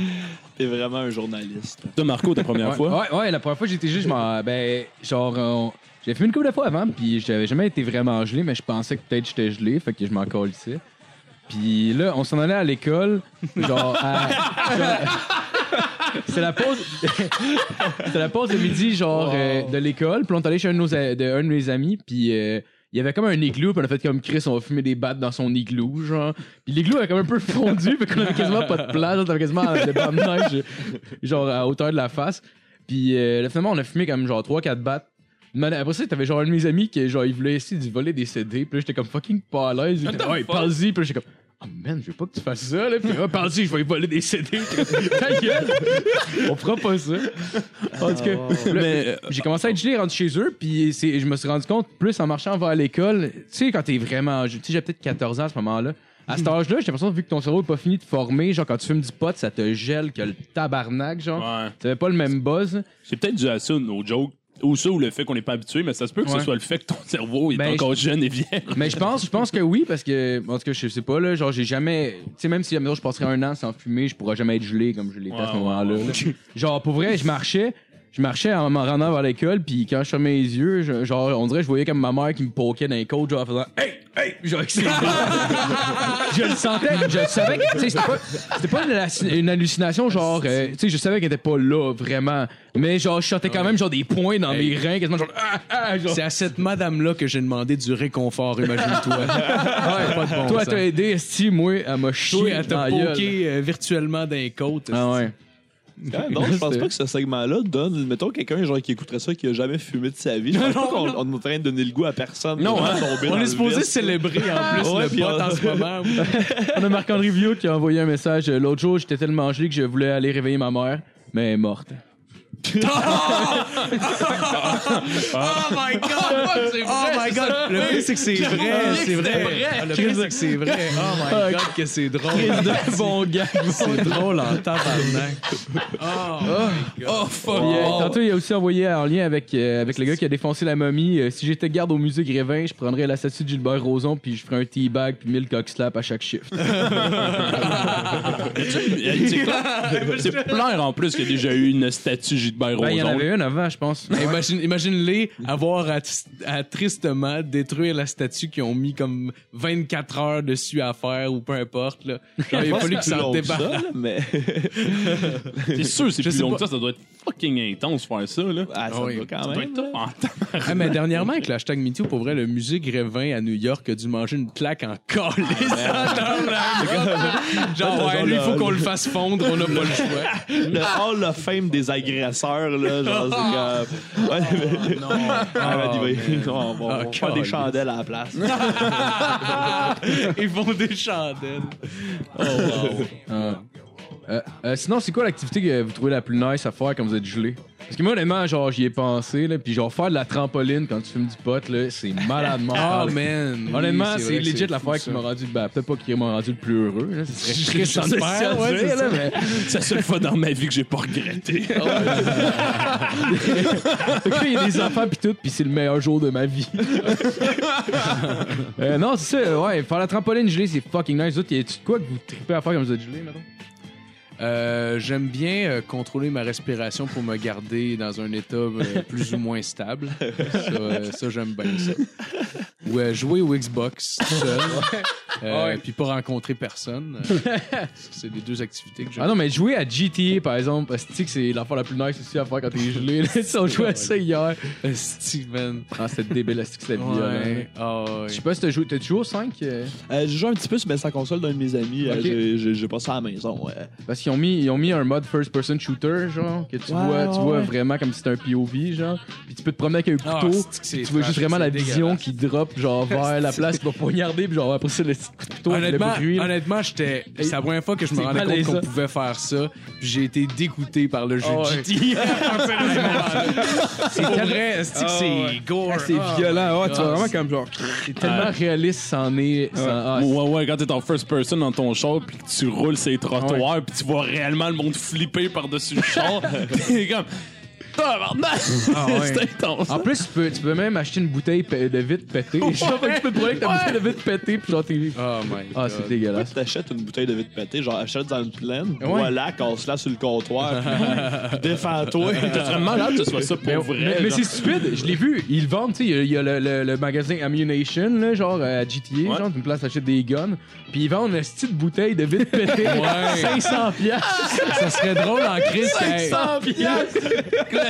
T'es vraiment un journaliste. Toi, Marco, ta première Ouais, fois? ouais, ouais, la première fois que j'étais gelé, je m'en. Ben, genre, on- j'avais fait une couple de fois avant, puis j'avais jamais été vraiment gelé, mais je pensais que peut-être j'étais gelé, fait que je m'en colissais. Puis là, on s'en allait à l'école, genre, à. [LAUGHS] c'était la pause. [LAUGHS] c'était la pause de midi, genre, euh, de l'école. Puis on est allé chez un de, nos, a- de, un de mes amis. Puis euh, il y avait comme un igloo. Puis on a fait comme Chris, on va fumer des battes dans son igloo, genre. Puis l'igloo avait comme un peu fondu. Fait qu'on avait quasiment pas de place. On avait quasiment des bancs de neige, genre, à hauteur de la face. Puis euh, là, finalement, on a fumé comme genre 3-4 battes. Mais après ça, t'avais genre un de mes amis qui, genre, il voulait essayer de voler des CD. Puis là, j'étais comme fucking pas à l'aise. Il était, ouais, parle-y. Puis j'étais comme, oh man, je veux pas que tu fasses ça, là. Puis, ah, je vais y voler des CD. [LAUGHS] Ta gueule. On fera pas ça. En tout cas, là, Mais, euh, j'ai commencé à être gelé rendu chez eux. Puis c'est- je me suis rendu compte, plus en marchant vers l'école, tu sais, quand t'es vraiment. Tu sais, j'ai peut-être 14 ans à ce moment-là. À cet âge-là, j'ai l'impression, vu que ton cerveau est pas fini de former, genre quand tu fumes du pot, ça te gèle que le tabarnak, genre. Ouais. T'avais pas le même buzz. C'est peut-être dû à ça, nos jokes. Ou ça, ou le fait qu'on n'est pas habitué, mais ça se peut que Ouais. ce soit le fait que ton cerveau est Ben, encore jeune et vieil. [LAUGHS] Mais je pense, je pense que oui, parce que, en tout cas, je sais pas, là, genre, j'ai jamais, tu sais, même si admettons, je passerais un an sans fumer, je pourrais jamais être gelé comme je l'étais à ce Ouais, moment-là. là. Genre, pour vrai, je marchais, je marchais en m'en rendant vers l'école, puis quand je fermais les yeux, je- genre, on dirait que je voyais comme ma mère qui me poquait dans les côtes, genre, en faisant Hey! Hey! Genre, bras. [LAUGHS] je le sentais, je savais que, tu sais, c'était pas, c'était pas une, halluc- une hallucination, genre, euh, tu sais, je savais qu'elle était pas là, vraiment. Mais genre, je sortais quand même, genre, des points dans mes reins, quasiment, genre, ah, ah, genre. C'est à cette madame-là que j'ai demandé du réconfort, imagine-toi. [LAUGHS] Ouais, pas de bon toi, sens. t'as aidé, Esti, moi, elle m'a Toi, chié elle dans t'a la gueule. poké euh, virtuellement dans les côtes. Ah ouais. Non, [LAUGHS] je pense pas que ce segment-là donne. Mettons quelqu'un genre qui écouterait ça qui a jamais fumé de sa vie. Je pense pas qu'on on est en train de donner le goût à personne. Non, hein. tomber On est le supposé vice. célébrer en plus Ouais, le puis pot on- en ce moment. [LAUGHS] On a Marc-André Vieux qui a envoyé un message. euh, L'autre jour, j'étais tellement gelé que je voulais aller réveiller ma mère, mais elle est morte. [LAUGHS] Oh my god! oh my god! Le pire, c'est que c'est vrai, c'est vrai. Ah, Le pire, c'est que c'est vrai. Oh my god, que c'est drôle. bon gars. C'est drôle en tabarnak. Oh my god. Oh, fuck. Euh, Tantôt, il a aussi envoyé en lien avec, euh, avec le gars qui a défoncé la momie. euh, si j'étais garde au musée Grévin, je prendrais la statue de Gilbert Rozon, puis je ferais un teabag puis 1000 cockslap à chaque shift. [LAUGHS] [LAUGHS] C'est clair en plus qu'il y a déjà eu une statue Gilbert Ben, il y en avait une avant, je pense. Imagine, imagine-les avoir à, à tristement détruire la statue qu'ils ont mis comme 24 heures dessus à faire ou peu importe. Là. Genre, il a fallu qu'ils s'en débarrassent. mais [LAUGHS] C'est sûr, c'est Je plus long pas. que ça. Ça doit être fucking intense faire ça, là. ah, ça Ah oui. quand Ça doit même. être là. en temps. Ah, mais dernièrement, avec le hashtag MeToo, pour vrai, le musée Grévin à New York a dû manger une claque en calice. [LAUGHS] [LAUGHS] Genre, ouais, Genre lui, il faut qu'on le fasse fondre, on n'a pas le choix. Le Hall of Fame des agresseurs, là, genre, c'est [LAUGHS] comme... Ouais, mais- Non. [LAUGHS] Ah, ben, il va- on va, on va Ah, faire des chandelles à la place. [LAUGHS] Ils font des chandelles. Euh, euh, euh, sinon, c'est quoi l'activité que vous trouvez la plus nice à faire quand vous êtes gelé? Parce que moi, honnêtement, genre, j'y ai pensé, là, puis genre, faire de la trampoline quand tu fumes du pot, là, c'est malade [LAUGHS] Oh mental. man. Honnêtement, Oui, c'est legit l'affaire qui m'a rendu, ben, peut-être pas qui m'a rendu le plus heureux, là, ce serait triste ouais, c'est ça. mais [LAUGHS] C'est la seule fois dans ma vie que j'ai pas regretté. [LAUGHS] Là, il y a des enfants pis tout, pis c'est le meilleur jour de ma vie. Euh, non, c'est ça, ouais, faire la trampoline gelée, c'est fucking nice. Autres, y a-tu de quoi que vous tripez à faire quand vous êtes gelé, mettons? Euh, J'aime bien euh, contrôler ma respiration pour me garder dans un état euh, plus ou moins stable. Ça, ça, j'aime bien ça. Ou euh, jouer au Xbox tout seul. [LAUGHS] Euh, Ouais. Puis pas rencontrer personne. Euh, [LAUGHS] c'est les deux activités que j'aime. Ah non, mais jouer à GTA, par exemple, parce que c'est l'affaire la plus nice aussi à faire quand t'es gelé. là. [LAUGHS] Tu sais, on jouait à ça hier. Steven. Ah, c'était débile, c'est que c'était violent. Ouais. Ah ouais. Je sais pas si t'as joué, t'as joué au 5? euh? Euh, j'ai joué un petit peu sur sa console d'un de mes amis. euh, Ok. j'ai- J'ai j'ai passé à la maison. ouais. Parce qu'ils ont mis, ils ont mis un mode first person shooter, genre, que tu Ouais, vois, tu ouais, vois ouais. vraiment comme si c'était un POV, genre. Puis tu peux te promener avec un Ah, couteau. c'est que c'est tu vois juste vraiment la c'est vision dégueulasse. qui drop, genre, vers la place qui va poignarder, puis genre, après ça, le petit coup de couteau, avec le Honnêtement, bruit. honnêtement j'étais. C'est la première fois que je me rendais compte qu'on pouvait faire ça. Puis j'ai été dégoûté par le jeu Ah de ouais. GTA. [LAUGHS] c'est vrai, c'est Ah ouais. gore? Ah, c'est Ah, violent. Ouais, tu vois vraiment comme genre. C'est tellement réaliste, c'en est. ah, Ouais, ouais, quand t'es en first person dans ton char, puis que tu roules ces trottoirs, puis tu vois réellement le monde flipper par-dessus le char, [LAUGHS] t'es comme. Tabarnak! Ah [LAUGHS] ouais. C'est intense. En plus, tu peux, tu peux même acheter une bouteille pe- de vitre pétée. Genre, fait que tu peux te brûler avec ta bouteille de vitre pétée, puis genre, t'es. Oh my Ah, God. c'est Pourquoi dégueulasse. tu t'achètes une bouteille de vite pété, genre achète dans une plaine, Ouais. voilà, casse-la sur le comptoir, puis [LAUGHS] défends-toi. [LAUGHS] T'es vraiment malade que ce soit ça pour Mais, vrai. mais- mais genre. c'est stupide, je l'ai vu. Ils le vendent, tu sais. Il y a- il y a, le, le- le magasin Ammunition, là, genre à GTA, Ouais. genre, une place t'achètes des guns. Puis ils vendent une petite bouteille de vitre pétée. Ouais. 500 piastres. Ça serait drôle en crise. hey, 100 piastres!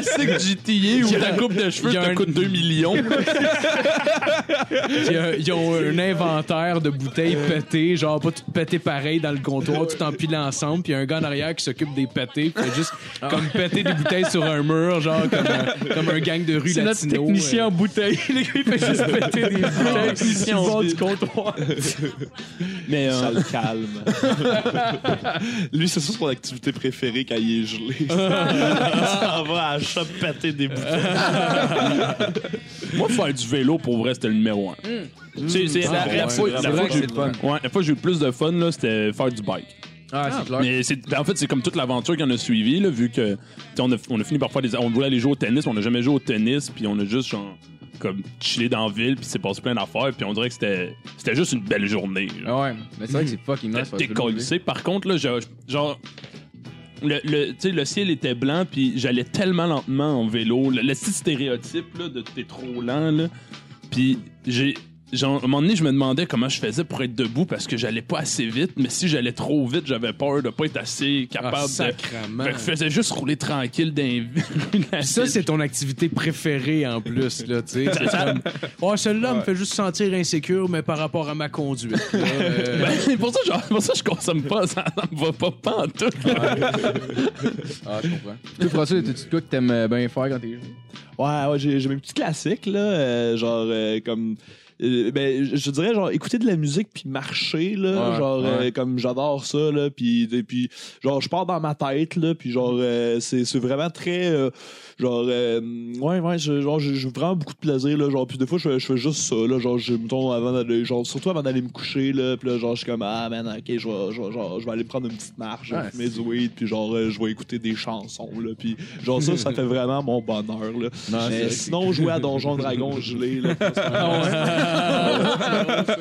Classique GTA où ta coupe de cheveux te un- coûte 2 millions. [LAUGHS] Ils ont un inventaire de bouteilles pétées, genre pas toutes pétées pareil dans le comptoir, tout empilé ensemble, puis il y a un gars en arrière qui s'occupe des pétés, puis juste comme péter des bouteilles sur un mur, genre comme, un- comme un gang de rue C'est notre latino. technicien euh. en bouteille. [LAUGHS] Le gars, il fait juste [LAUGHS] péter des bouteilles sur le bord du comptoir. Mais Ça euh, le calme. Lui, c'est ça son activité préférée quand il est gelé. s'en va à shop péter des bouteilles. moi, faire du vélo, pour vrai, c'était le numéro 1. C'est c'est Ah, la, ouais, la fois, la que j'ai que c'est le fun. Ouais, la fois que j'ai eu le plus de fun, là, c'était faire du bike. Ah, c'est clair. Mais c'est, en fait, c'est comme toute l'aventure qu'on a suivie, là, vu que on a, on a fini par faire des. On voulait aller jouer au tennis, on n'a jamais joué au tennis, puis on a juste genre, comme chillé dans la ville, puis c'est passé plein d'affaires, puis on dirait que c'était, c'était juste une belle journée. genre. Ah ouais, mais c'est vrai que c'est fucking nice. faire du vélo, décollé. Par contre, là, genre. Le, le, le ciel était blanc, puis j'allais tellement lentement en vélo. Le, le stéréotype là, de t'es trop lent. Là. Puis j'ai. Genre, à un moment donné, je me demandais comment je faisais pour être debout parce que j'allais pas assez vite, mais si j'allais trop vite, j'avais peur de pas être assez capable Ah, de. sacrement. Fait que je faisais juste rouler tranquille d'un [LAUGHS] Ça, c'est ton activité préférée en plus, là, tu sais. C'est comme, oh, celle-là me fait juste sentir insécure, mais par rapport à ma conduite. là, [LAUGHS] euh, Ben, pour ça, genre, pour ça, je consomme pas, ça, ça [LAUGHS] me va pas, pas en tout. Ah, je comprends. Toi, François, t'as-tu quoi que t'aimes euh, bien faire quand t'es jeune? Ouais, ouais, j'ai j'ai mes petits classiques, là. euh, genre, euh, comme. Euh, ben, je- dirais, genre, écouter de la musique puis marcher, là. Ouais, genre, ouais. euh, comme j'adore ça, là. Puis, puis, genre, je pars dans ma tête, là. Puis, genre, euh, c'est c'est vraiment très. Euh, genre, euh, ouais, ouais, je- genre, j'ai vraiment beaucoup de plaisir, là. Genre, puis des fois, je, fais- je fais juste ça, là. Genre, je me avant d'aller. Genre, surtout avant d'aller me coucher, là. Puis là, genre, je suis comme, ah, man, ok, je vais, je genre, je vais aller prendre une petite marche, Ouais, fumer du weed, puis genre, euh, je vais écouter des chansons, là. Puis, genre, ça, ça [LAUGHS] fait vraiment mon bonheur, là. Non, Mais c'est- sinon, jouer à Donjon Dragon gelé. Là,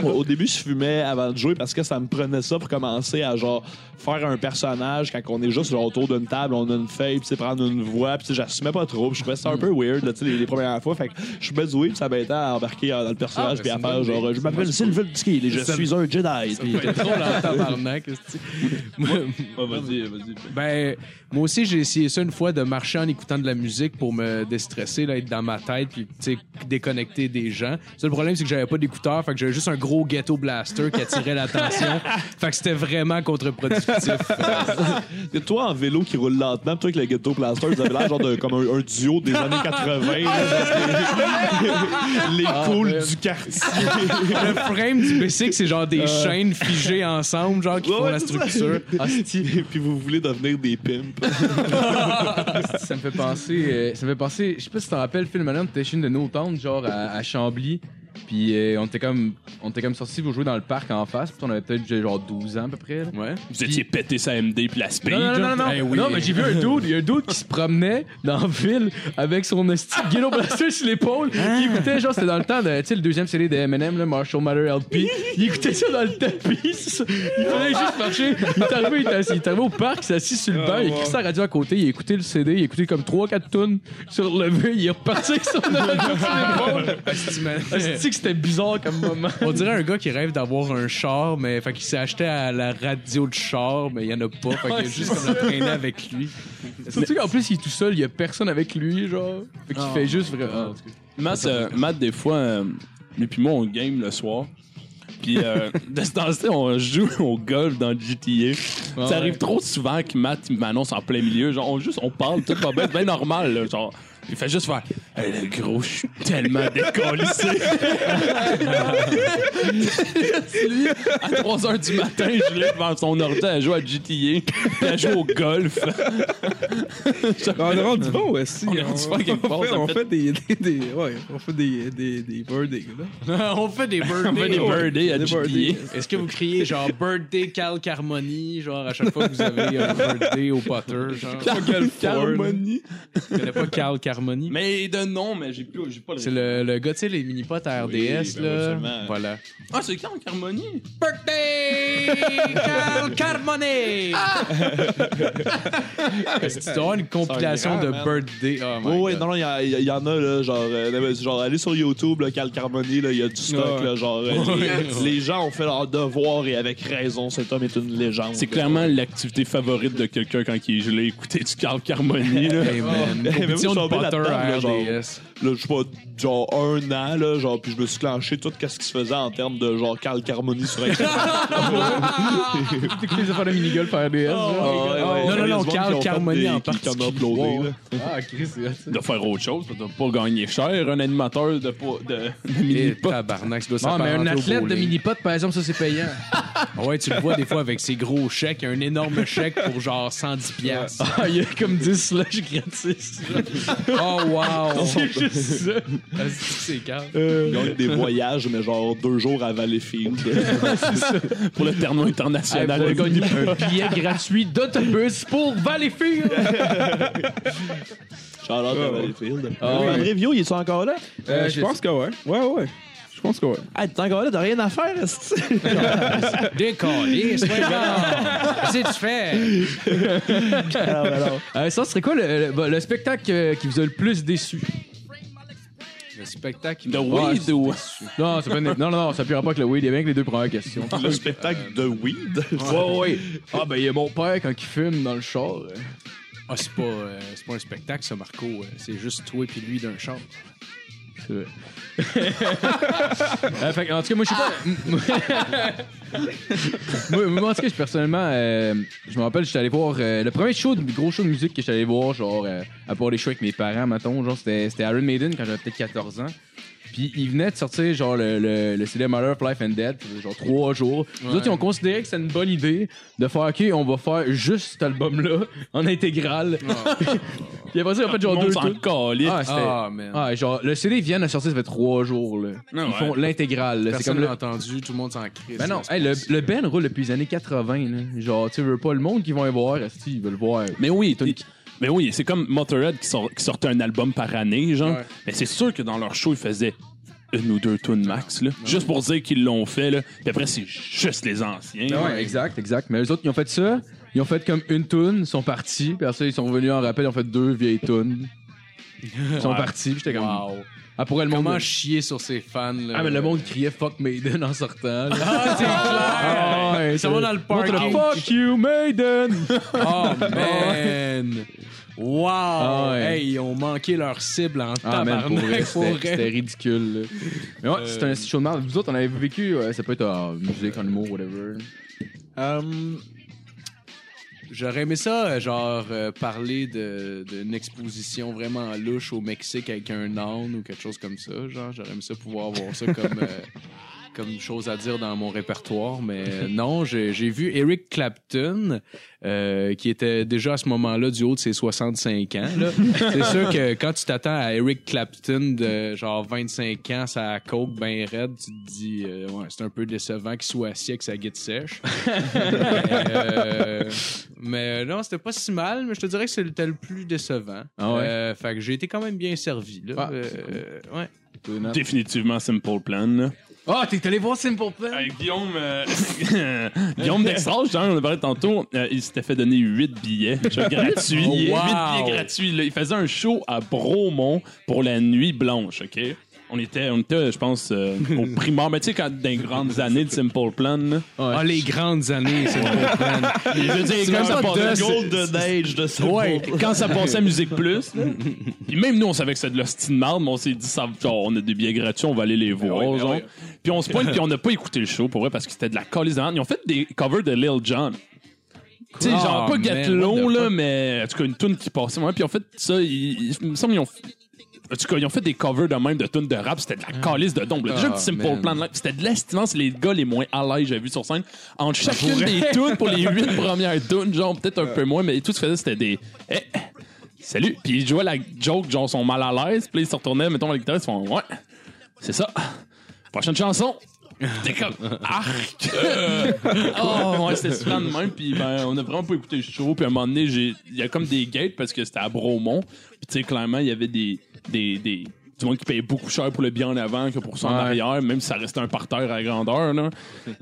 Au- [LAUGHS] Au début, je fumais avant de jouer parce que ça me prenait ça pour commencer à genre faire un personnage quand on est juste genre, autour d'une table, on a une feuille, puis c'est prendre une voix, puis j'assumais pas trop, puis je trouvais ça un peu weird là, les, les premières fois. Fait que je du weed, puis ça m'aitait à embarquer dans le personnage, Ah, puis à ben, faire c'est genre, je m'appelle Sylvain Skill et je suis un Jedi. puis- C'est en [LAUGHS] tabarnak, vas-y, vas-y. Ben, moi aussi, j'ai essayé ça une fois de marcher en écoutant de la musique pour me déstresser, là, être dans ma tête, puis, déconnecter des gens. Ça, le problème, c'est que j'avais pas d'écouteurs, fait que j'avais juste un gros ghetto blaster qui attirait l'attention. [LAUGHS] fait que c'était vraiment contre-productif. [LAUGHS] Que toi, en vélo qui roule lentement, toi avec le ghetto plaster, vous avez l'air genre de, comme un, un duo des [LAUGHS] années 80. là, genre [LAUGHS] les les cools man. du quartier. le frame du bicycle, c'est genre des chaînes figées ensemble, genre, qui Ouais, font la structure. Et puis vous voulez devenir des pimps. ça me fait penser. euh, ça me fait penser. Je sais pas si tu te rappelles, Phil Malone, chez une de No Town, genre à, à Chambly. Puis euh, on était comme on était comme sortis pour jouer dans le parc en face. Puis on avait peut-être genre 12 ans à peu près. là. Ouais. Vous étiez pété sa MD puis la speed. Non, non, non, non, non. Eh oui. Non, mais j'ai vu un dude, il y a un dude qui se promenait dans la ville avec son esti de Ghetto Blaster sur l'épaule. Il écoutait, genre, c'était dans le temps de, tu sais, le deuxième série de M&M, là, Marshall Matter LP. Il écoutait ça dans le tapis. Il fallait juste marcher. Il est arrivé, il est assis- il est arrivé au parc, il s'est assis sur le banc, il a écouté sa radio à côté, il a écouté le CD, il a écouté comme 3-4 tunes sur le levé, il est reparti avec son [LAUGHS] radio sur l'épaule. Esti que c'était bizarre comme moment. On dirait un gars qui rêve d'avoir un char, mais fait qu'il s'est acheté à la radio de char, mais il y en a pas. Fait qu'il a juste comme le traîner avec lui. Surtout qu'en plus, il est tout seul, il y a personne avec lui, genre. Fait qu'il Ah. fait juste vraiment. Matt, euh, Matt, des fois, euh, lui puis moi, on game le soir. Puis euh, [LAUGHS] de ce temps-ci, on joue au golf dans GTA. Ah ça arrive trop souvent que Matt m'annonce en plein milieu. Genre, on, juste, on parle, tout va bien, c'est bien normal. là, genre, Il fait juste faire Hey, le gros, je suis tellement décollissé. lui, à 3 h du matin, je l'ai devant son ordi à jouer à GTA, puis à jouer au golf. [LAUGHS] On est rendu bon aussi. On on bon, [LAUGHS] fait, on fait- fait des, des, des- ouais, on fait des, des, des là. [LAUGHS] on fait des On fait des birthdays à Des GTA. Est-ce que vous criez genre birthday Cal Carmoni, genre à chaque fois que vous avez un birthday au Potter, genre? Carmoni. Tu connais pas Cal Carmoni? Mais de nom, mais j'ai plus, j'ai pas le C'est le, le gars, tu sais, les mini-pots à RDS, ben là. absolument. voilà. Ah, c'est quand Carmoni? Birthday Cal Carmoni! [LAUGHS] Dois avoir une compilation de grand, birthday? Oh my Oui, non, non, il y, en a, là, genre, euh, genre, allez sur YouTube, là, Cal Carmoni, là, il y a du stock, Ouais. là, genre, euh, les, les gens ont fait leur devoir et avec raison, cet homme est une légende. C'est clairement l'activité favorite de quelqu'un quand il est gelé, écouter du Carl Carmoni. Là. Hey, man, compétition je de suis tombé Potter là-dedans, à là, genre. RDS. Là, je sais pas, genre, un an, là, genre, puis je me suis clenché tout ce qui se faisait en termes de, genre, Cal Carmoni sur Internet. [LAUGHS] T'écoutes les affaires de mini-golf à RDS, genre? ouais, ouais. Non, non, non, fait Carmoni en particulier. Ah, Chris, c'est ça. de faire autre chose, de pas gagner cher, un animateur de, pas- de, mini-pot. tabarnak, ça doit Non, mais un athlète de mini-pot, par exemple, ça, c'est payant. Ah Ouais, tu le vois des fois avec ses gros chèques, un énorme chèque pour genre 110 piastres. Ah, il y a comme 10 slush gratis. Oh wow! [LAUGHS] C'est ça. Ah, c'est- C'est. Ils gagnent des voyages, mais genre deux jours à Valleyfield. [LAUGHS] pour le Hey, international. gagner un [LAUGHS] billet gratuit d'autobus pour Valleyfield. Charlotte à Valleyfield. Ah, ouais. André Vio, il est encore là? Euh, Euh, je pense que ouais. Ouais, ouais. Je pense que ouais. Ah, t'es encore là, t'as rien à faire, est-ce que- Décollé, c'est pas que tu fais? Euh, ça serait quoi le, le- le spectacle qui vous a le plus déçu? Le spectacle. De weed ou. Non, pas une- non, non, non, ça paiera pas que le weed. Il y a bien que les deux premières questions. Le spectacle de weed? Ouais, ouais. Ah, ben, il y a mon père quand il fume dans le char. euh. Ah, c'est pas, euh, c'est pas un spectacle, ça, Marco. Euh, C'est juste toi et lui d'un char. [LAUGHS] Que, en tout cas, moi, je sais pas. [LAUGHS] moi, en tout cas, personnellement, euh, je me rappelle, j'étais allé voir euh, le premier show, de, gros show de musique que j'étais allé voir, genre, euh, à part les shows avec mes parents, mettons, genre, c'était c'était Iron Maiden quand j'avais peut-être 14 ans. Puis ils venaient de sortir genre le, le, le CD Mother of Life and Dead, genre trois jours. Les autres, ils ont considéré que c'était une bonne idée de faire OK, on va faire juste cet album-là en intégrale. [LAUGHS] Puis après ça, ils ont fait genre deux calait. Ah, c'était. Ah, man. Ah, genre, le CD vient de sortir, ça fait trois jours. Là. Ils Ah ouais. font l'intégrale. là. C'est Personne comme l'a le... entendu, tout le monde s'en crie. Ben non, hey, le, le band roule depuis les années 80. Là. Genre, tu veux pas le monde qui vont y voir, esti, ils veulent voir? Mais oui, t'as- mais oui, c'est comme Motorhead qui, sort- qui sortait un album par année, genre. Ouais. Mais c'est sûr que dans leur show, ils faisaient une ou deux tunes max, là. Juste pour dire qu'ils l'ont fait, là. Puis après, c'est juste les anciens. Ben ouais, exact, exact. Mais les autres, ils ont fait ça. Ils ont fait comme une tune, ils sont partis. Puis après ça, ils sont revenus en rappel, ils ont fait deux vieilles tunes. Ils sont Ouais. partis. J'étais comme. Wow. Ah, pour le monde. Comment chier sur ses fans, là? Ah, mais le monde criait fuck Maiden en sortant. là. Ah, c'est clair! Ah, ouais, Ça va dans le parking. Fuck you, Maiden! Oh, man! Wow! Ah, ouais. Hey, ils ont manqué leur cible en Ah, tabarnak. c'était ridicule. là. Mais ouais, Euh, c'était un show de merde. Vous autres, on avait vécu, euh, ça peut être en musique, en humour, whatever. Hum, J'aurais aimé ça, euh, genre, euh, parler de- d'une exposition vraiment louche au Mexique avec un âne ou quelque chose comme ça. Genre, j'aurais aimé ça pouvoir avoir ça comme, euh, [LAUGHS] comme chose à dire dans mon répertoire. Mais euh, non, j'ai vu Eric Clapton, euh, qui était déjà à ce moment-là du haut de ses 65 ans. C'est sûr que quand tu t'attends à Eric Clapton de genre 25 ans, ça coke bien raide, tu te dis, euh, ouais, c'est un peu décevant qu'il soit assis avec sa guide sèche. Euh, mais non, c'était pas si mal, mais je te dirais que c'était le plus décevant. Ah ouais? Fait que j'ai été quand même bien servi. Là. Ah, Euh, ouais. Définitivement Simple Plan, là. Ah, t'es allé voir Simple Plan? Euh, Guillaume, euh, [LAUGHS] Guillaume Dextrage, genre, on a parlé tantôt, euh, il s'était fait donner 8 billets [LAUGHS] genre, gratuits. Oh, 8 wow. billets gratuits. là. Il faisait un show à Bromont pour la nuit blanche, OK? On était, on était je pense, euh, au primaire, mais tu sais, quand dans les grandes années de Simple Plan, là, Ah, les grandes années, c'est [LAUGHS] je veux dire, quand ça, passait, Golden Age de ouais, quand ça passait à Musique Plus, là, [LAUGHS] puis même nous, on savait que c'était de l'hostie de marde, mais on s'est dit, ça, genre, on a des billets gratuits, on va aller les voir, ben genre. ouais. Puis on se pointe, puis on n'a pas écouté le show, pour vrai, parce que c'était de la colise de. Ils ont fait des covers de Lil Jon. Tu sais, genre Oh, pas man, what the là, mais en tout cas, une tune qui passait. Ouais, puis en fait, ça, ils, il me semble qu'ils ont. En tout cas, ils ont fait des covers de même de tunes de rap. C'était de la calice de dombe. Déjà, Ah, du Simple man. Plan de Life, C'était de l'estimance. Les gars les moins à l'aise, j'ai vu sur scène. Entre chacune des tunes pour les [LAUGHS] huit premières tunes, genre peut-être un peu moins, mais tout ce qu'ils faisaient, c'était des. Eh, salut. Puis ils jouaient la joke, genre, sont mal à l'aise. Puis ils se retournaient, mettons, la guitare, ils se font Ouais, c'est ça. Prochaine chanson. T'es comme arc. [LAUGHS] [LAUGHS] oh ouais, c'était super de même. Puis ben, on a vraiment pas écouté le show. Puis à un moment donné, il y a comme des gates parce que c'était à Bromont. Puis tu sais, clairement, il y avait des, des, des du monde qui payait beaucoup cher pour le bien en avant que pour ça en Ouais. arrière, même si ça restait un parterre à grandeur. Là.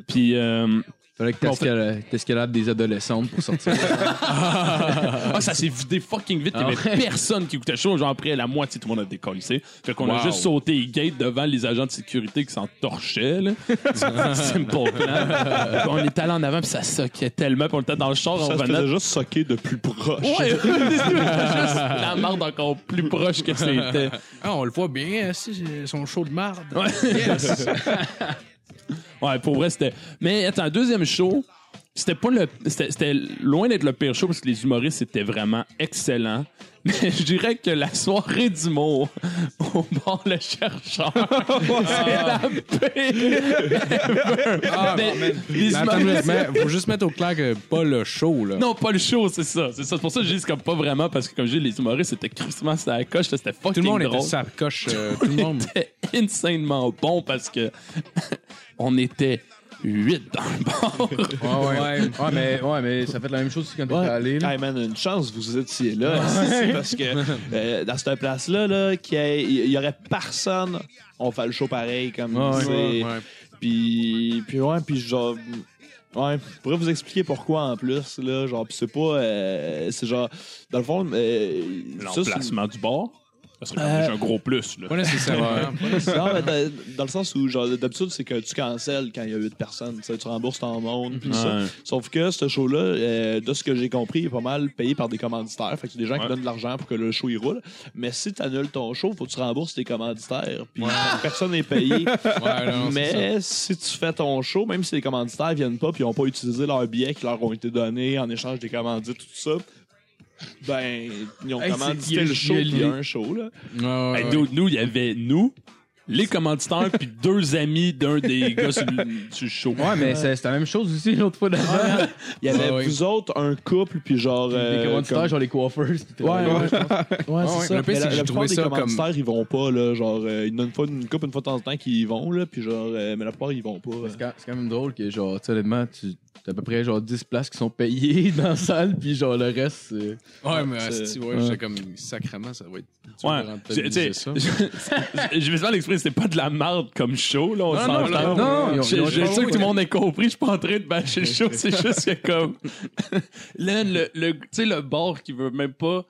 Puis euh, Fallait que En fait- t'escalades t'escalades des adolescentes pour sortir. [LAUGHS] ah, ça s'est vidé fucking vite. Il y avait personne qui écoutait show. Genre après la moitié, tout le monde a décollé. Fait qu'on a juste sauté les gates devant les agents de sécurité qui s'en torchaient. Là. [LAUGHS] Simple plan. On est allé en avant puis ça soquait tellement. Puis on était dans le char, on Ça se revenait. faisait juste socker de plus proche. Ouais, [LAUGHS] juste la marde encore plus proche que c'était. Ah, on le voit bien, si, son show de marde. Ouais. Ouais, pour vrai, c'était. Mais attends, deuxième show, c'était pas le. C'était c'était loin d'être le pire show parce que les humoristes étaient vraiment excellents. Mais [LAUGHS] je dirais que la soirée d'humour au bar Le Chercheur, [LAUGHS] c'est la pire. Ah, Mais mais, les mais attends, humoristes- mais faut juste mettre au clair que pas le show, là. Non, pas le show, c'est ça. C'est ça. C'est pour ça que je dis comme pas vraiment parce que comme je dis, les humoristes c'était crissement sur la coche, c'était fucking Tout le monde drôle. était sa coche. euh, tout le monde. [LAUGHS] C'était insanement bon parce que on était huit dans le bar. [LAUGHS] Ouais, ouais. ouais, mais, ouais, mais ça fait la même chose quand t'es allé. Là. Hey man, une chance vous étiez là. [LAUGHS] C'est parce que euh, dans cette place-là, là, qu'il y y, aurait personne, on fait le show pareil comme Ouais, c'est- Ouais. Puis, puis ouais, puis genre. Ouais, je pourrais vous expliquer pourquoi en plus, là. Genre, c'est pas. euh, c'est genre. Dans le fond. euh, L'emplacement du bar. Ça serait Euh, déjà un gros plus. Là. Pas nécessairement. [LAUGHS] Non, mais dans, dans le sens où, genre, d'habitude, c'est que tu cancelles quand il y a 8 personnes. Tu rembourses ton monde, puis ça. Sauf que ce show-là, euh, de ce que j'ai compris, il est pas mal payé par des commanditaires. Fait que c'est des gens Ouais. qui donnent de l'argent pour que le show il roule. Mais si tu annules ton show, faut que tu rembourses tes commanditaires. Puis personne n'est payé. [LAUGHS] Non. Mais si tu fais ton show, même si les commanditaires viennent pas puis ils n'ont pas utilisé leurs billets qui leur ont été donnés en échange des commandites, tout ça, ben, ils ont Hey, commandité c'est- il y a- le show il y a il y a un show, là. Ouais, ouais. dude, nous, il y avait nous, les commanditaires, puis deux amis d'un des [LAUGHS] gars sur le, sur le show. Ouais, mais c'est c'est la même chose aussi l'autre fois d'avant. Il y avait Ouais, ouais. vous autres, un couple, puis genre. les euh, commanditaires, comme- genre les coiffeurs. Ouais, ouais, ouais, Ouais, c'est ouais. ça. Le pire, Mais c'est la, que j'ai la trouvé plupart des ça comme- commanditaires, ils vont pas, là. Genre, euh, ils donnent une fois une couple une fois de temps en temps qu'ils y vont, là. Puis genre, euh, mais la plupart, ils vont pas. C'est quand, c'est quand même drôle que, genre, tu sais, honnêtement, tu t'as à peu près genre 10 places qui sont payées [LAUGHS] dans la salle, puis genre le reste, c'est. Ouais, mais C'est- asti, ouais, j'étais comme sacrément, ça va être. dur Ouais, tu sais, ça. [LAUGHS] je vais souvent l'exprimer, c'était pas de la merde comme show, là, on Non, s'entend. non, non, ils ont- Je je suis sûr que tout le monde a compris, je suis pas en train de bâcher le show, c'est juste que comme. [LAUGHS] Là, le, le, tu sais, le bar qui veut même pas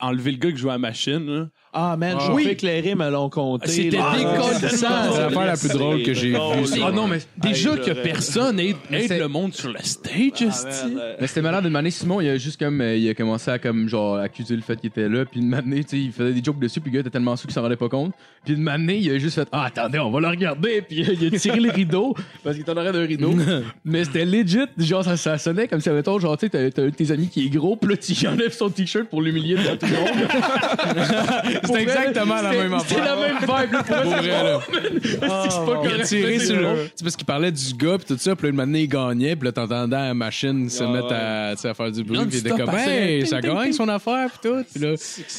enlever le gars qui joue à la machine, là. Ah, man, je Oui. fais éclairer me l'ont compté. C'était là. décollissant. C'est l'affaire la plus drôle que j'ai vue. Ah non, mais. Déjà que personne aide, le monde sur le stage, Ah, Mais c'était malade d'une année. Simon, il a juste comme. euh, il a commencé à comme genre accuser le fait qu'il était là. Puis une année, tu sais, il faisait des jokes dessus. Puis le gars était tellement sous qu'il s'en rendait pas compte. Puis une année, il a juste fait Ah, attendez, on va le regarder. Puis il a tiré le rideau. Parce qu'il était en arrière d'un rideau. [LAUGHS] Mais c'était legit. Genre, ça, ça sonnait comme si, mettons, genre, tu sais, t'as- t'as un de tes amis qui est gros. Puis là, tu enlèves son t-shirt pour l'humilier devant tout le monde. [LAUGHS] C'était exactement la même C'était affaire. la même vibe. là, pour Pour vrai, là. [LAUGHS] c'est pas Il a correct. tiré C'est sur. C'est parce qu'il parlait du gars, puis tout ça, puis là, maintenant, il gagnait, puis là, t'entendais la machine se Ah, mettre à, tu sais, à faire du bruit, puis il était comme, hey, ça gagne son affaire, puis tout. Puis là,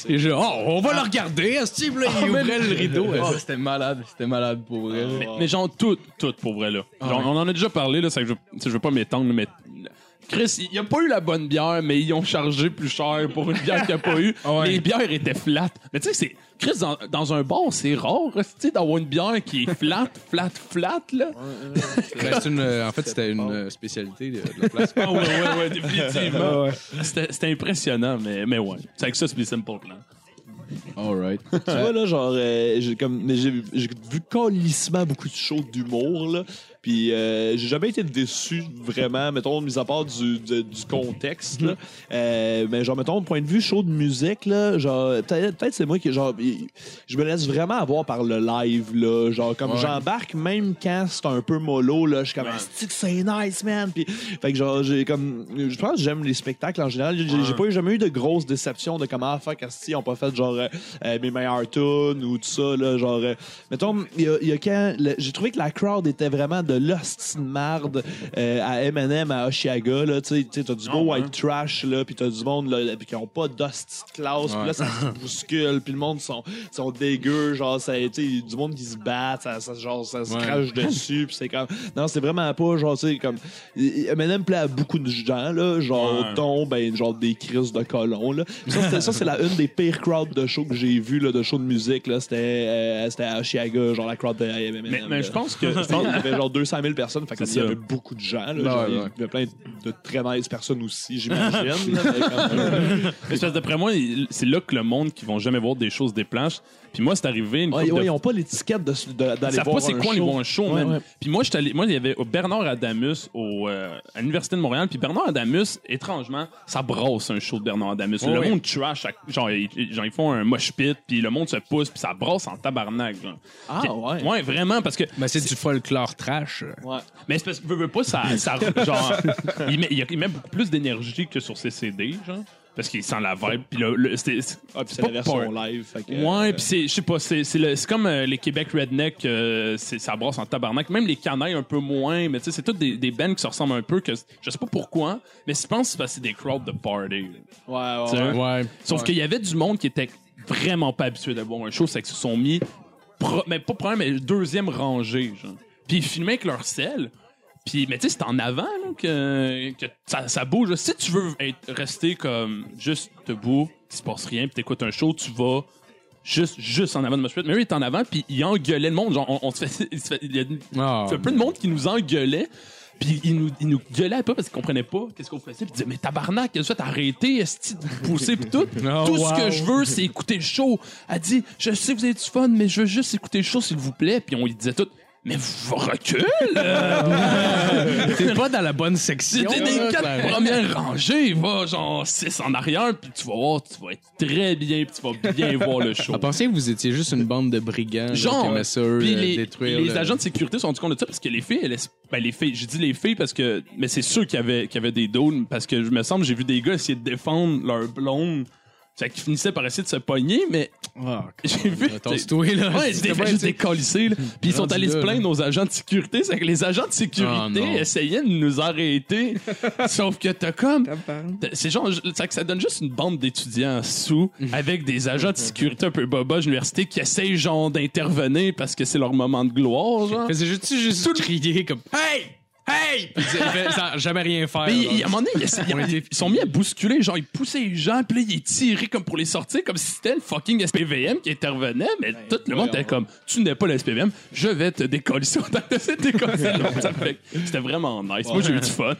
et je, oh, on va le regarder, Steve, là, il ouvrait le rideau. Oh, c'était malade. C'était malade pour vrai. Mais, genre, tout, tout pour vrai, là. Genre, on en a déjà parlé, là, c'est que je, tu sais, je veux pas m'étendre, mais. Chris, il y a pas eu la bonne bière, mais ils ont chargé plus cher pour une bière qu'il n'y a pas eu. [LAUGHS] ouais. Les bières étaient flat. Mais tu sais, c'est. Chris, dans, dans un bar, c'est rare, tu d'avoir une bière qui est flat, [LAUGHS] flat, flat, là. Ben, une, euh, en fait, c'était une euh, spécialité de, de la place. [LAUGHS] Ah ouais, ouais, ouais, définitivement. C'était c'était impressionnant, mais, mais ouais. C'est avec ça, c'est les simple plans. Alright. Tu vois, là, genre, euh, j'ai comme, mais j'ai j'ai vu calissement beaucoup de shows d'humour, là. Puis euh, j'ai jamais été déçu vraiment, mettons, mis à part du, du, du contexte. là. Euh, mais genre, mettons, point de vue show de musique, là, genre, peut-être c'est moi qui, genre, je me laisse vraiment avoir par le live, là. Genre, comme Ouais. j'embarque même quand c'est un peu mollo, là, je suis comme, que c'est nice, man. Puis, fait que genre, j'ai comme, je pense que j'aime les spectacles en général. J'ai j'ai pas jamais eu de grosses déceptions de comment fuck, Asti, ils ont pas fait genre euh, euh, mes meilleurs tunes ou tout ça, là. Genre, euh, mettons, il y a, y a quand, j'ai trouvé que la crowd était vraiment de l'hostie de marde euh, à M&M à Oshiaga, là. Tu sais, t'as du beau ouais. white trash, là, puis t'as du monde, là, puis qui ont pas d'hostie de classe, puis là, ça se bouscule, puis le monde sont, sont dégueux, genre, ça, tu sais, du monde qui se bat, ça, ça, genre, ça se crache dessus, puis c'est comme, non, c'est vraiment pas, genre, tu sais, comme, M&M plaît à beaucoup de gens, là, genre, dont, ben, genre, des crises de colons, là. Ça, c'est la une des pires crowds de show que j'ai vu, là, de show de musique, là, c'était, euh, c'était à Oshiaga, genre, la crowd de M&M. Mais, mais je pense que. Je pense qu'il y avait genre 200 000 personnes, fait C'est qu'il y avait beaucoup de gens. Là, Ouais, Genre, ouais. Il y avait plein de très nice personnes aussi, j'imagine. [LAUGHS] mais Mais parce que d'après moi, il- c'est là que le monde qui vont jamais voir des choses des planches. Puis moi, c'est arrivé une Ouais, de ils n'ont pas l'étiquette de- de- Ils d'aller savent voir pas c'est un quoi aller show. voir un show, Ouais, man. ouais. Puis moi, j'étais allé- moi, il y avait Bernard Adamus au, euh, à l'Université de Montréal. Puis Bernard Adamus, étrangement, ça brasse un show de Bernard Adamus. le Ouais. monde trash, à- genre, ils, genre, ils font un mosh pit, puis le monde se pousse, puis ça brasse en tabarnak. Genre. Ah, Puis- ouais. Ouais, vraiment, parce que. Ben, c'est du folklore trash. Ouais. Mais c'est parce que, veux, veux pas, ça. ça genre, il met, il y a- il met beaucoup plus d'énergie que sur ses CD, genre. Parce qu'il sent la vibe. Puis le, c'est Ah, puis c'est pas la version live. fait que, Ouais, euh, puis c'est, je sais pas, c'est, c'est, le- c'est comme euh, les Québec Redneck, euh, c'est, ça brasse en tabarnak. Même les canailles un peu moins, mais tu sais, c'est toutes des, des bands qui se ressemblent un peu. que Je sais pas pourquoi, mais je pense que c'est parce que c'est des crowds de party. là. Ouais, ouais, ouais. Ouais. Sauf qu'il y avait du monde qui était vraiment pas habitué d'avoir un show, c'est qu'ils se sont mis, pro- mais pas première, mais deuxième rangée, genre. Puis ils filmaient avec leur sel. Puis, mais tu sais, c'est en avant là, que, que ça, ça bouge. Si tu veux être, rester comme juste debout, il se passe rien, puis t'écoutes un show, tu vas juste, juste en avant de Moshpit. Mais lui, il est en avant, puis il engueulait le monde. Genre, on, on se fait, [LAUGHS] il se fait- il y a Ah, plein de monde qui nous engueulait. Puis il nous, il nous gueulait pas parce qu'il comprenait pas qu'est-ce qu'on faisait. Puis il disait, mais tabarnak, qu'est-ce que tu esti de vous pousser pis tout. Oh, [LAUGHS] tout ce que je veux, c'est écouter le show. Elle dit, je sais que vous avez du fun, mais je veux juste écouter le show, s'il vous plaît. Puis on lui disait tout, mais vous recule! euh. [LAUGHS] T'es pas dans la bonne section. C'était des là, quatre clairement. premières rangées, va genre six en arrière, puis tu vas voir, tu vas être très bien, puis tu vas bien voir le show. [LAUGHS] À penser que vous étiez juste une bande de brigands Genre, qui aimaient ça, euh, les, détruire. les le- agents de sécurité sont rendus compte de ça parce que les filles, elles, ben les filles, j'ai dit les filles parce que, mais c'est sûr qu'il y avait, qu'il y avait des dônes parce que je me semble, j'ai vu des gars essayer de défendre leur blonde. Fait qu'ils finissaient par essayer de se pogner, mais Ah, [LAUGHS] j'ai vu. Attention-toi, là. Ouais, C'était juste été- décollissés, là. [LAUGHS] Puis ils sont allés se plaindre aux agents de sécurité. C'est que les agents de sécurité Ah, essayaient de nous arrêter. [LAUGHS] Sauf que t'as comme. C'est genre, que ça donne juste une bande d'étudiants sous avec des agents de sécurité un peu boba à l'université qui essayent genre d'intervenir parce que c'est leur moment de gloire, genre. Faisait juste, juste crier comme Hey! Hey! Puis il fait- sans jamais rien faire. Mais il- à un moment donné, ils, ils- ils sont mis à bousculer, genre ils poussaient les gens, puis là, ils tiraient comme pour les sortir, comme si c'était le fucking SPVM qui intervenait, mais tout le monde était comme, tu n'es pas le SPVM, je vais te décoller sur ta tête, décoller. Ça [LAUGHS] fait que C'était vraiment nice. Moi, j'ai eu du fun.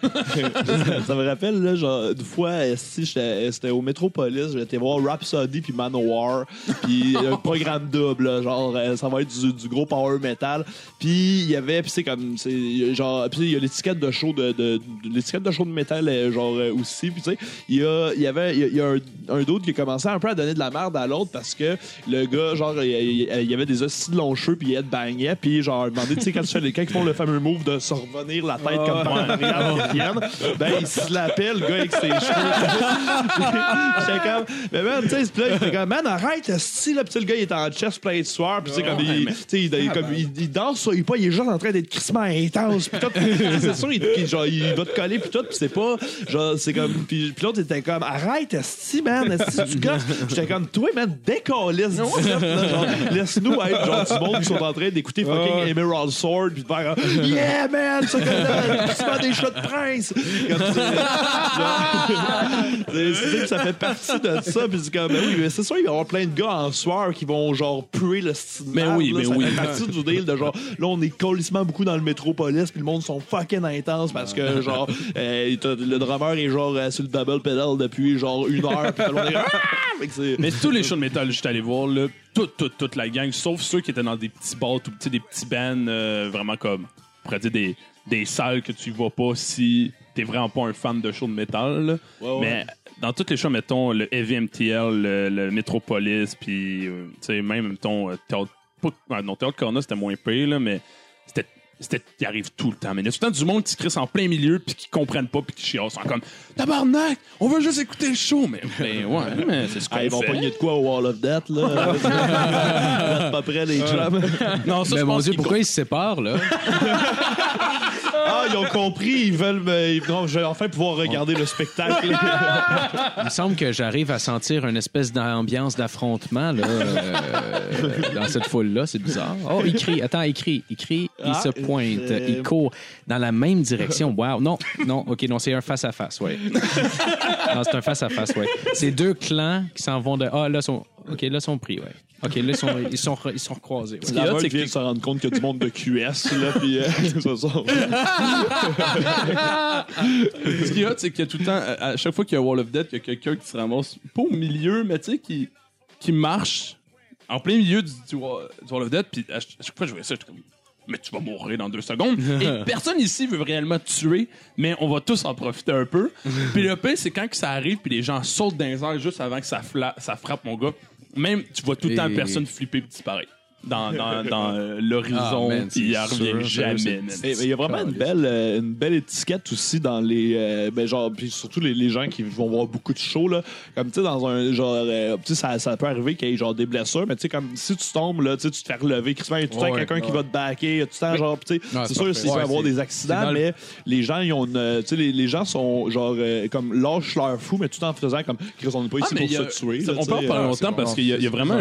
ça me rappelle, là, genre, une fois, euh, si j'étais c'était au Métropolis, j'étais voir Rhapsody puis Manowar, puis un programme double, là, genre, euh, ça va être du, du gros power metal. Puis il y avait, puis c'est comme, c'est genre, puis il y a l'étiquette de show de, de, de- l'étiquette de show de métal, euh, genre, euh, aussi, puis tu sais, il y a, il y avait, il y a, un, un d'autre qui a commencé un peu à donner de la merde à l'autre parce que le gars, genre, il, y avait des hosties de longs cheveux, puis il headbangait, puis genre, il demandait, tu sais, quand, tu fais les- quand ils font le fameux move de se revenir la tête comme par en arrière, qu'ils viennent, ben, il se l'appelle, le gars, avec ses cheveux. [LAUGHS] J'étais comme, mais man, tu sais, il était comme, man, arrête, si, là, puis le gars, il est en chest plein de sueur, puis tu sais, comme, il, tu sais, il, il- comme, il, il danse, il est pas, il est juste en train d'être crissement intense, puis tout, [LAUGHS] c'est sûr, il, genre, il va te coller, puis tout, puis c'est pas, genre, c'est comme, puis, puis l'autre, était comme, arrête, esti, man, esti, tu [LAUGHS] gosses. J'étais comme, toi, man, décalisse, laisse-nous être, genre, du monde qui sont en train d'écouter fucking Emerald Sword, puis de faire, yeah, man, ça, comme des shots de prince, c'est c'est ça fait partie de ça. Puis c'est comme, ben oui, mais c'est sûr, il va y avoir plein de gars en sueur qui vont genre puer le style. Mais oui, mais ça oui. fait partie du deal de genre, là, on est colissement beaucoup dans le métropolis, puis le monde sont fucking intense parce que genre, euh, le drummer est genre euh, sur le double pedal depuis genre une heure, puis tout le monde est Ah! Fait que c'est- Mais tous les shows de métal j'étais allé voir, là, toute, toute, toute la gang, sauf ceux qui étaient dans des petits bars, tout petits, des petits bands euh, vraiment comme pourrait dire des, des salles que tu vois pas si t'es vraiment pas un fan de show de métal. là. Ouais, ouais. Mais dans tous les shows, mettons, le Heavy MTL, le, le Metropolis, puis, euh, tu sais, même, mettons, euh, Théâtre... pas- non, Théâtre Corona, c'était moins payé, là, mais c'était... Il arrive tout le temps. Mais il y a tout le temps du monde qui se crisse en plein milieu puis qui comprennent pas puis qui chiassent. Sont comme Tabarnak, on veut juste écouter le show. Mais, mais ouais, mais c'est ce qu'on Ah, ils vont fait. pogner de quoi au Wall of Death, là? [LAUGHS] Pas près, les chums. Non, ça, Mais je mon Dieu, pourquoi ils se séparent, là? [LAUGHS] Ah, ils ont compris, ils veulent. me- ils- Non, je vais enfin pouvoir regarder le spectacle. [LAUGHS] Il me semble que j'arrive à sentir une espèce d'ambiance d'affrontement là, euh, dans cette foule-là. C'est bizarre. Oh, il crie. Attends, il crie. Il crie, il Ah, se pointe, euh, il court dans la même direction. [LAUGHS] Wow. Non, non, OK, non, c'est un face-à-face, oui. [LAUGHS] Non, c'est un face-à-face, oui. C'est deux clans qui s'en vont de... Ah, là, sont... OK, là, ils sont pris, oui. OK, là, ils sont, ils sont, ils sont croisés. ouais. de se rendre compte qu'il y a du monde de QS, là, puis euh. [LAUGHS] Ce qui est hot, c'est qu'il y a tout le temps, à à chaque fois qu'il y a Wall of Death, il y a quelqu'un qui se ramasse pas au milieu, mais tu sais, qui, qui marche en plein milieu du, du du Wall of Death. Puis à, ch- à chaque fois que je voyais ça, j'étais comme, mais tu vas mourir dans deux secondes. Et [LAUGHS] personne ici veut réellement te tuer, mais on va tous en profiter un peu. [LAUGHS] puis le pire, c'est quand que ça arrive, puis les gens sautent dans les airs juste avant que ça, fla- ça frappe, mon gars. Même, tu vois tout le temps Et- personne flipper puis disparaître. Dans, dans, [LAUGHS] dans euh, Ah, l'horizon, puis il c'est revient jamais. Mais il y a vraiment une belle, euh, une belle étiquette aussi dans les. euh, ben genre, puis surtout les, les gens qui vont voir beaucoup de shows, là. Comme, tu sais, dans un genre. euh, tu sais, ça, ça peut arriver qu'il y ait genre des blessures, mais tu sais, comme si tu tombes, là, tu sais, tu te fais relever. Christophe, il y a tout le temps Ouais, quelqu'un qui va te backer, il y a tout le temps, genre, tu sais, c'est sûr, s'il peut y avoir des accidents, mais les gens, ils ont une. euh, Tu sais, les, les gens sont, genre, comme, lâchent leur fou, mais tout en faisant comme, Chris, on n'est pas Ah, ici pour se tuer. on peut en parler longtemps parce qu'il y a, il y a vraiment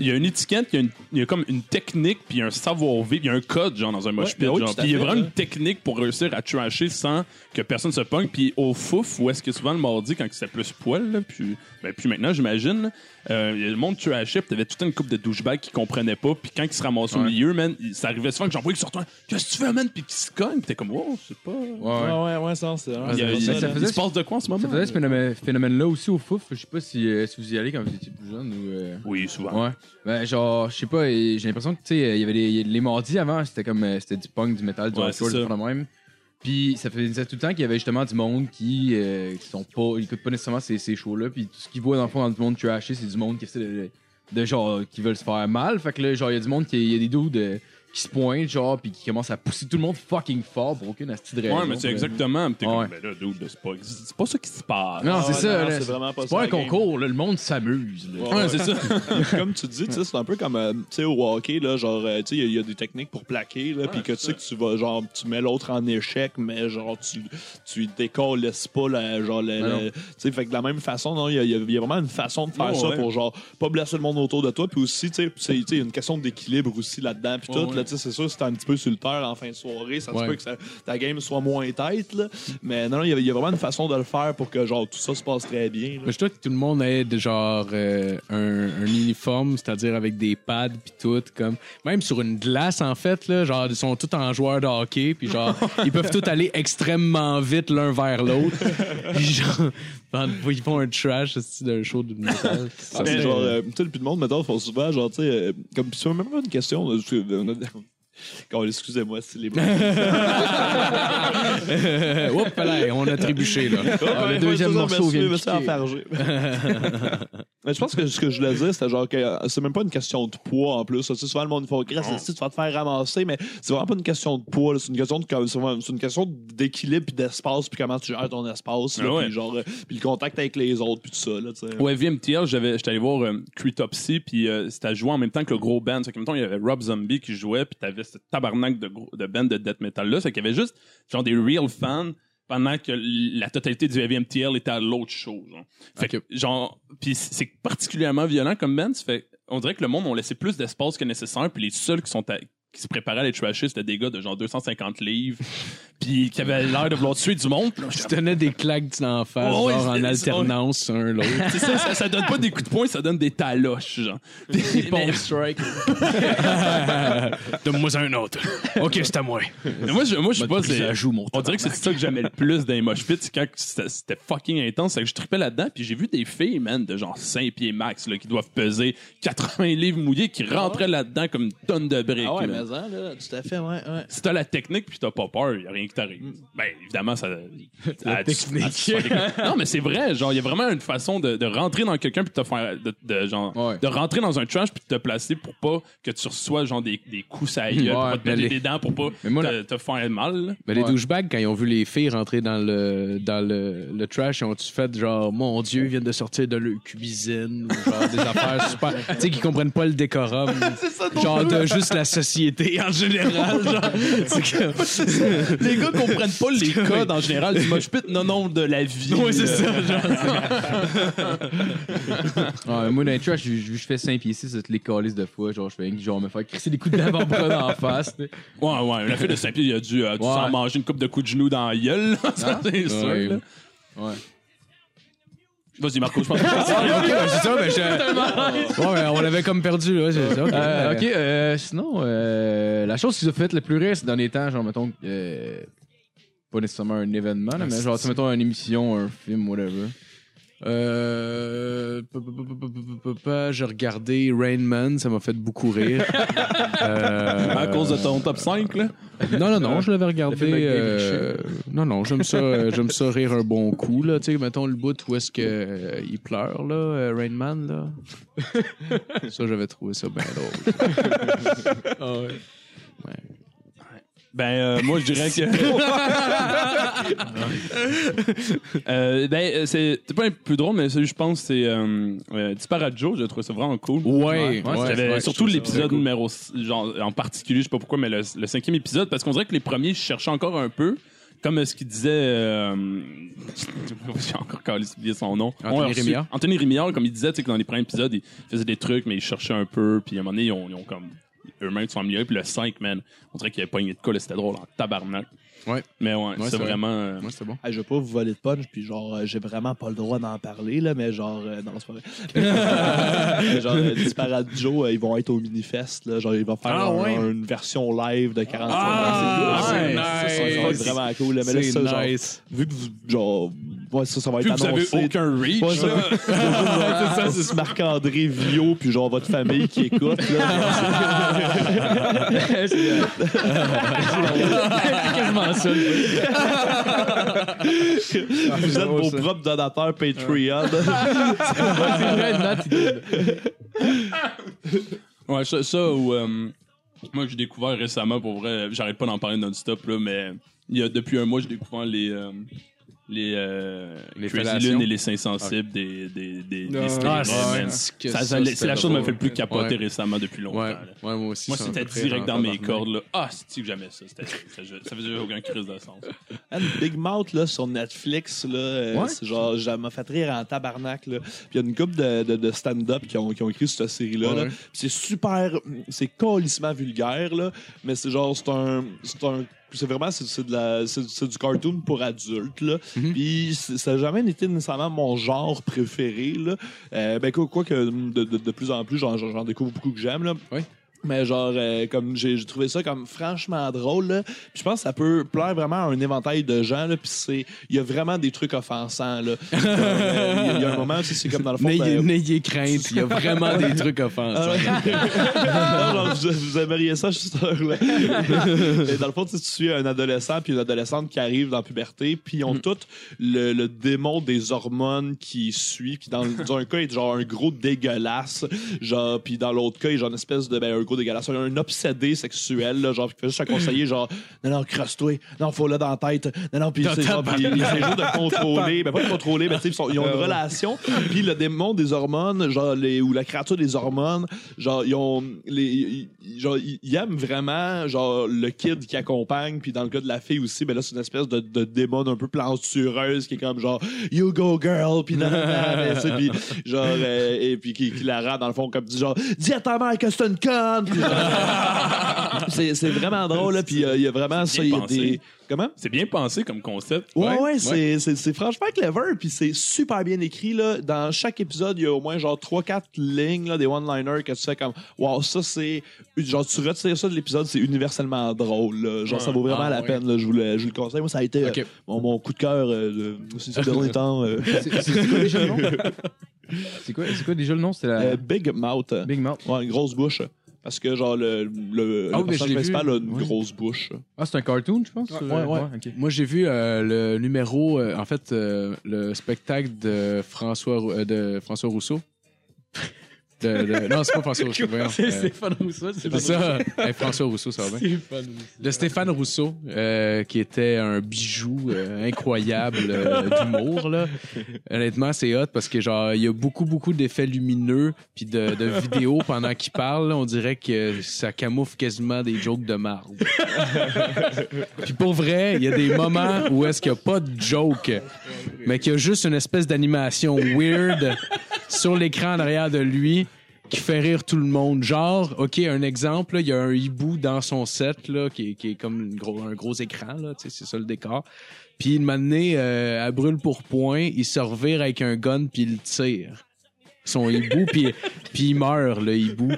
il y a une étiquette, il y a, a comme une technique, puis un savoir-vivre, il y a un code genre dans un mosh pit, ben genre. à Puis il y a vraiment là. une technique pour réussir à trasher sans que personne se pogne. Puis au fouf, où est-ce que souvent le mardi, quand c'était plus poil, là, puis, ben, puis maintenant, j'imagine, là, euh, il y a le monde trashait, puis t'avais toute une couple de douchebags qui comprenaient pas, puis quand ils se ramassaient au Ouais. milieu, man, il- ça arrivait souvent que j'en voyais qui sortaient, qu'est-ce que tu fais, man, puis qui se cognent, puis t'es comme, wow, c'est pas. Ouais. Ouais, ouais, ouais, ça, c'est vraiment- Il, y a- c'est il- ça, il là. se passe de quoi en ce moment? Ça faisait ce phénomène- phénomène-là aussi au fouf. Je sais pas si, euh, si vous y allez quand vous étiez plus jeune ou. euh, Oui, souvent. Ouais. Ben, genre, je sais pas, et j'ai l'impression que, tu sais, il y avait les, les mardis avant, c'était comme, euh, c'était du punk, du métal, du Ouais, hardcore, c'est du ça. de même. Puis ça faisait tout le temps qu'il y avait justement du monde qui, euh, qui sont pas, ils écoutent pas nécessairement ces, ces shows-là. Puis tout ce qu'ils voient dans le fond dans du monde trashé, c'est du monde qui essaie de, de, genre, qui veulent se faire mal. Fait que là, genre, il y a du monde qui, il y a des dudes euh, qui se pointent, genre, puis qui commencent à pousser tout le monde fucking fort pour aucune asti de raison. Ouais, mais c'est exactement. T'es Ouais. comme, ben là, dude, c'est pas, c'est pas ça qui se passe. Non, c'est Ah, ça. là, c'est c'est vraiment pas c'est ça, pas un la game. concours, là, le monde s'amuse. là. Ouais, Ouais, c'est ça. [LAUGHS] comme tu dis, tu sais, c'est un peu comme euh, tu sais, au hockey, là, genre, euh, tu sais, il y a- il y, a des techniques pour plaquer, là, puis que tu sais que tu vas, genre, tu mets l'autre en échec, mais genre, tu, tu décolles pas, la, genre, le, non. tu sais, fait que de la même façon, non, il y, a- il y a- il y a vraiment une façon de faire Ouais, ça ouais. pour, genre, pas blesser le monde autour de toi, puis aussi, tu sais, c'est- tu sais, il y a une question d'équilibre aussi là-dedans, puis Ouais, tout, ouais. Là, c'est sûr, t'es un petit peu sur le terre en fin de soirée, ça se Ouais. peut que ça- ta game soit moins tête, là, mais non, il y a- il y, a vraiment une façon de le faire pour que, genre, tout ça se passe très bien, là. Mais je trouve que tout le monde ait genre euh, un, un uniforme, c'est-à-dire avec des pads puis tout, comme même sur une glace en fait là, genre ils sont tous en joueurs de hockey puis genre [LAUGHS] ils peuvent tous aller extrêmement vite l'un vers l'autre. Genre ils font un trash d'un show de métal. [LAUGHS] Ah, mais genre, euh, tu sais, le plus de monde, maintenant, font souvent, genre, tu sais, euh, comme, c'est même pas une question, a- Quand- excusez-moi, c'est les blagues. Euh, Oups, là, on a trébuché là. Ah, le deuxième morceau vient. [LAUGHS] Mais je pense que ce que je voulais dire, c'était genre que euh, c'est même pas une question de poids en plus. Tu sais, souvent, le monde, faut grâce si tu vas te faire ramasser, mais c'est vraiment pas une question de poids. C'est une question de, c'est vraiment- c'est une question d'équilibre puis d'espace puis comment tu gères ton espace. là, Ah ouais. puis genre, euh, puis le contact avec les autres puis tout ça. Là, tu sais. Ouais, VMTL, j'avais, j'étais allé voir euh, Cretopsy, puis euh, c'était à jouer en même temps que le gros band. C'est que, mettons, il y avait Rob Zombie qui jouait, puis t'avais ce tabarnak de, de band de death metal-là. C'est qu'il y avait juste, genre, des real fans pendant que la totalité du VMTL était à l'autre chose. Genre. Fait que, genre, puis c'est particulièrement violent comme band. Fait, on dirait que le monde ont laissé plus d'espace que nécessaire, puis les seuls qui sont à- qui se préparaient à les trasher, c'était des gars de genre 250 livres. Puis qui avait l'air de vouloir tuer du monde. Là, Je tenais des claques d'en face, Ouais, genre en alternance, un l'autre. C'est ça, ça, ça donne pas des coups de poing, ça donne des taloches, genre. Puis- mais, strike. Donne-moi un autre. OK, c'est à moi. mais moi, je, moi, je sais pas, c'est. joue mon On dirait que c'est ça que j'aimais le plus dans les mosh pits, c'est quand c'était fucking intense, c'est que je trippais là-dedans, puis j'ai vu des filles, man, de genre 5 pieds max, là, qui doivent peser 80 livres mouillés, qui rentraient là-dedans comme une tonne de briques. Ah ouais, là. mais hein, là, tout à fait, ouais, ouais. Si t'as la technique puis t'as pas peur, y a rien qui t'arrive. Ben, évidemment, ça. [LAUGHS] La technique. non, mais c'est vrai, genre, y a vraiment une façon de, de rentrer dans quelqu'un puis de te faire. De, de, genre, Ouais. de rentrer dans un trash puis de te placer pour pas que tu reçois, genre, des, des coups à la gueule, pour Ouais, pas te les- les dents, pour pas Mais moi, te, te faire mal. Mais les Ouais. douchebags, quand ils ont vu les filles rentrer dans le, dans le, le trash, ils ont-tu fait genre, mon Dieu, ils viennent de sortir de leur cuisine ou genre des [LAUGHS] affaires super. Tu sais, qu'ils comprennent pas le décorum. [LAUGHS] genre de juste la société en général. Genre, que. Les gars comprennent pas les [LAUGHS] codes en général du mosh pit, non, non, de la vie. Ouais, c'est ça, [LAUGHS] Ouais, moi, dans les trash, je, je, je fais 5 pieds 6, c'est les calices de fois. Genre, je fais genre me faire crisser des coups d'avant-bras dans la face. tu sais. Ouais, ouais, la fille de Saint-Pierre, il a dû, euh, dû Ouais. s'en manger une coupe de coups de genoux dans la gueule, là, [LAUGHS] ça, c'est sûr. Là. Ouais. Vas-y, Marco, je pense [LAUGHS] que Ah, c'est ça, mais je. Ouais, on l'avait comme perdu, là, c'est ça. ok. Euh, ok, euh, sinon, euh, la chose qui nous a fait le plus rire ces derniers temps, genre, mettons, euh, pas nécessairement un événement, là, mais genre, mettons, une émission, un film, whatever. Euh, j'ai regardé Rain Man, ça m'a fait beaucoup rire. [LAUGHS] Euh, à cause de ton top 5, là? Non, non, non, je l'avais regardé. Euh, non, non, j'aime ça, euh, j'aime ça rire un bon coup, là. Tu sais, mettons le bout où est-ce que il pleure, là, Rain Man, là. [LAUGHS] ça, j'avais trouvé ça bien drôle. ah ouais. ouais. Ben, euh, moi, je dirais que. [LAUGHS] Euh, ben, euh, c'est c'est pas un peu drôle, mais celui, je pense, c'est euh, euh, Disparate Joe. J'ai trouvé ça vraiment cool. Ouais, ouais, J'avais ouais, surtout je trouve l'épisode cool. numéro genre en particulier, je sais pas pourquoi, mais le, le cinquième épisode, parce qu'on dirait que les premiers, je cherchais encore un peu. Comme ce qu'il disait, euh, [LAUGHS] j'ai encore oublié son nom. Anthony Rémillard. Anthony Rémillard, comme il disait, tu sais, que dans les premiers épisodes, il faisait des trucs, mais il cherchait un peu, puis à un moment donné, ils ont, ils ont comme eux-mêmes sont améliorés, puis le 5, man, on dirait qu'il avait pogné de quoi, c'était drôle en tabarnak. Ouais. Mais ouais, c'est c'est vrai. vraiment. euh, Moi, c'était bon. Ah, je vais pas vous voler de punch, puis genre, euh, j'ai vraiment pas le droit d'en parler, là, mais genre, euh, non, c'est pas vrai. [LAUGHS] Mais genre, euh, Disparate Joe, euh, ils vont être au Minifest, là, genre, ils vont faire Ah, un- ouais. une version live de 45 Ah, c'est Ouais, nice. ça, ça va être vraiment cool, là, mais là, C'est ça, genre, nice. vu que vous, genre, ouais, ça, ça va être Vu que vous avez annoncé. aucun reach, Ouais, ça, [LAUGHS] ça, c'est Marc-André Vio, puis genre votre famille qui écoute. Là. [LAUGHS] C'est quasiment [LAUGHS] Vous êtes vos propres donateurs Patreon. Ouais, ça, ça ou euh, moi j'ai découvert récemment pour vrai, j'arrête pas d'en parler non-stop là, mais il y a depuis un mois j'ai découvert les euh, les euh, Les Crazy fellations? Lune et les sensibles des des des, des Ah. C'est la chose qui m'a fait le plus capoter Ouais. récemment depuis longtemps. Ouais, moi aussi. Moi c'était direct dans mes cordes là. Ah, c'est que j'aimais ça, C'était- ça, ça faisait aucun crise de sens. Big Mouth là, sur Netflix, là, euh, Ouais. c'est genre, ça m'a fait rire en tabarnak. Là. Puis il y a une couple de, de, de stand-up qui ont, qui ont écrit cette série-là. là. C'est super, c'est colissement vulgaire, là, mais c'est genre, c'est un. C'est un c'est vraiment c'est, de la c'est, du cartoon pour adultes là Mhm. puis ça n'a jamais été nécessairement mon genre préféré là Euh, ben quoi, quoi que de, de, de plus en plus j'en, j'en découvre beaucoup que j'aime là Oui. Mais genre euh, comme j'ai, trouvé ça comme franchement drôle là. Puis je pense que ça peut plaire vraiment à un éventail de gens là puis c'est il y a vraiment des trucs offensants là Euh, il y a- il y, a un moment c'est comme dans le fond N'ayez ben, n'ayez crainte, il y a vraiment des trucs offensants. ah. Non, genre, vous, vous aimeriez ça, je suis sûr. là. Et dans le fond, tu sais, tu suis un adolescent puis une adolescente qui arrive dans la puberté, puis ils ont tous le, le démon des hormones qui suit. Puis dans, dans un cas, il est genre un gros dégueulasse, genre, puis dans l'autre cas, il est genre une espèce de ben, un gros dégueulasse, un obsédé sexuel, là, genre, qui fait juste à conseiller, genre, non, non, crosse-toi, non, faut là dans la tête, non, non, puis c'est genre, il essaie juste de [LAUGHS] contrôler, ben pas de contrôler, mais tu sais, ils sont- ils ont une relation, puis le démon des hormones, genre, les, ou la créature des hormones, genre, ils ont, les, ils- ils- genre, ils ils aiment vraiment, genre, le kid qui accompagne, puis dans le cas de la fille aussi, ben là, c'est une espèce de, de démon un peu plantureuse qui est comme, genre, you go girl, puis nan, nan, nan, mais, tu sais, puis genre, euh, et puis qui, qui la rend dans le fond, comme, dit, genre, dis à ta mère que c'est une conne, [LAUGHS] C'est c'est vraiment drôle, là. Puis euh, il y a vraiment ça. il y a pensé. des. Comment? C'est bien pensé comme concept. Ouais, ouais, ouais. c'est- c'est c'est franchement clever, puis c'est super bien écrit. Là. Dans chaque épisode, il y a au moins genre 3-4 lignes, là, des one-liners que tu fais comme Wow, ça c'est. Genre, tu retires ça de l'épisode, c'est universellement drôle. là. Genre, ça vaut vraiment Ah, la ouais. peine. Là. Je, vous le, je vous le conseille. Moi, ça a été euh, Ok. mon, mon coup de cœur euh, de ces ces derniers temps. euh. [LAUGHS] C'est c'est quoi déjà le nom? [LAUGHS] C'est quoi, c'est quoi déjà le nom? C'était la Euh, Big Mouth. Big Mouth. Ouais, une grosse bouche. Parce que, genre, le, le, Ah le oui, mais je personnage l'ai principal vu. a une Oui. grosse bouche. Ah, c'est un cartoon, je pense? Ouais, ouais. ok. Moi, j'ai vu euh, le numéro, euh, en fait, euh, le spectacle de François, Rou- euh, de François Rousseau. De- de- non, c'est pas François Rousseau. C'est Euh, Stéphane Rousseau. c'est ça. Hey, François Rousseau, ça va bien. De Stéphane Rousseau, euh, qui était un bijou euh, incroyable d'humour. Là. Honnêtement, c'est hot parce que genre il y a beaucoup beaucoup d'effets lumineux puis de, de vidéos pendant qu'il parle. là. on dirait que ça camoufle quasiment des jokes de marde. puis pour vrai, il y a des moments où est-ce qu'il n'y a pas de joke, mais qu'il y a juste une espèce d'animation weird sur l'écran derrière de lui qui fait rire tout le monde. Genre, OK, un exemple, il y a un hibou dans son set là, qui, est, qui est comme un gros écran, là, c'est ça le décor. Puis, une matinée, euh, à brûle pour point, il se revire avec un gun puis il tire. Son hibou, puis, puis il meurt, le hibou.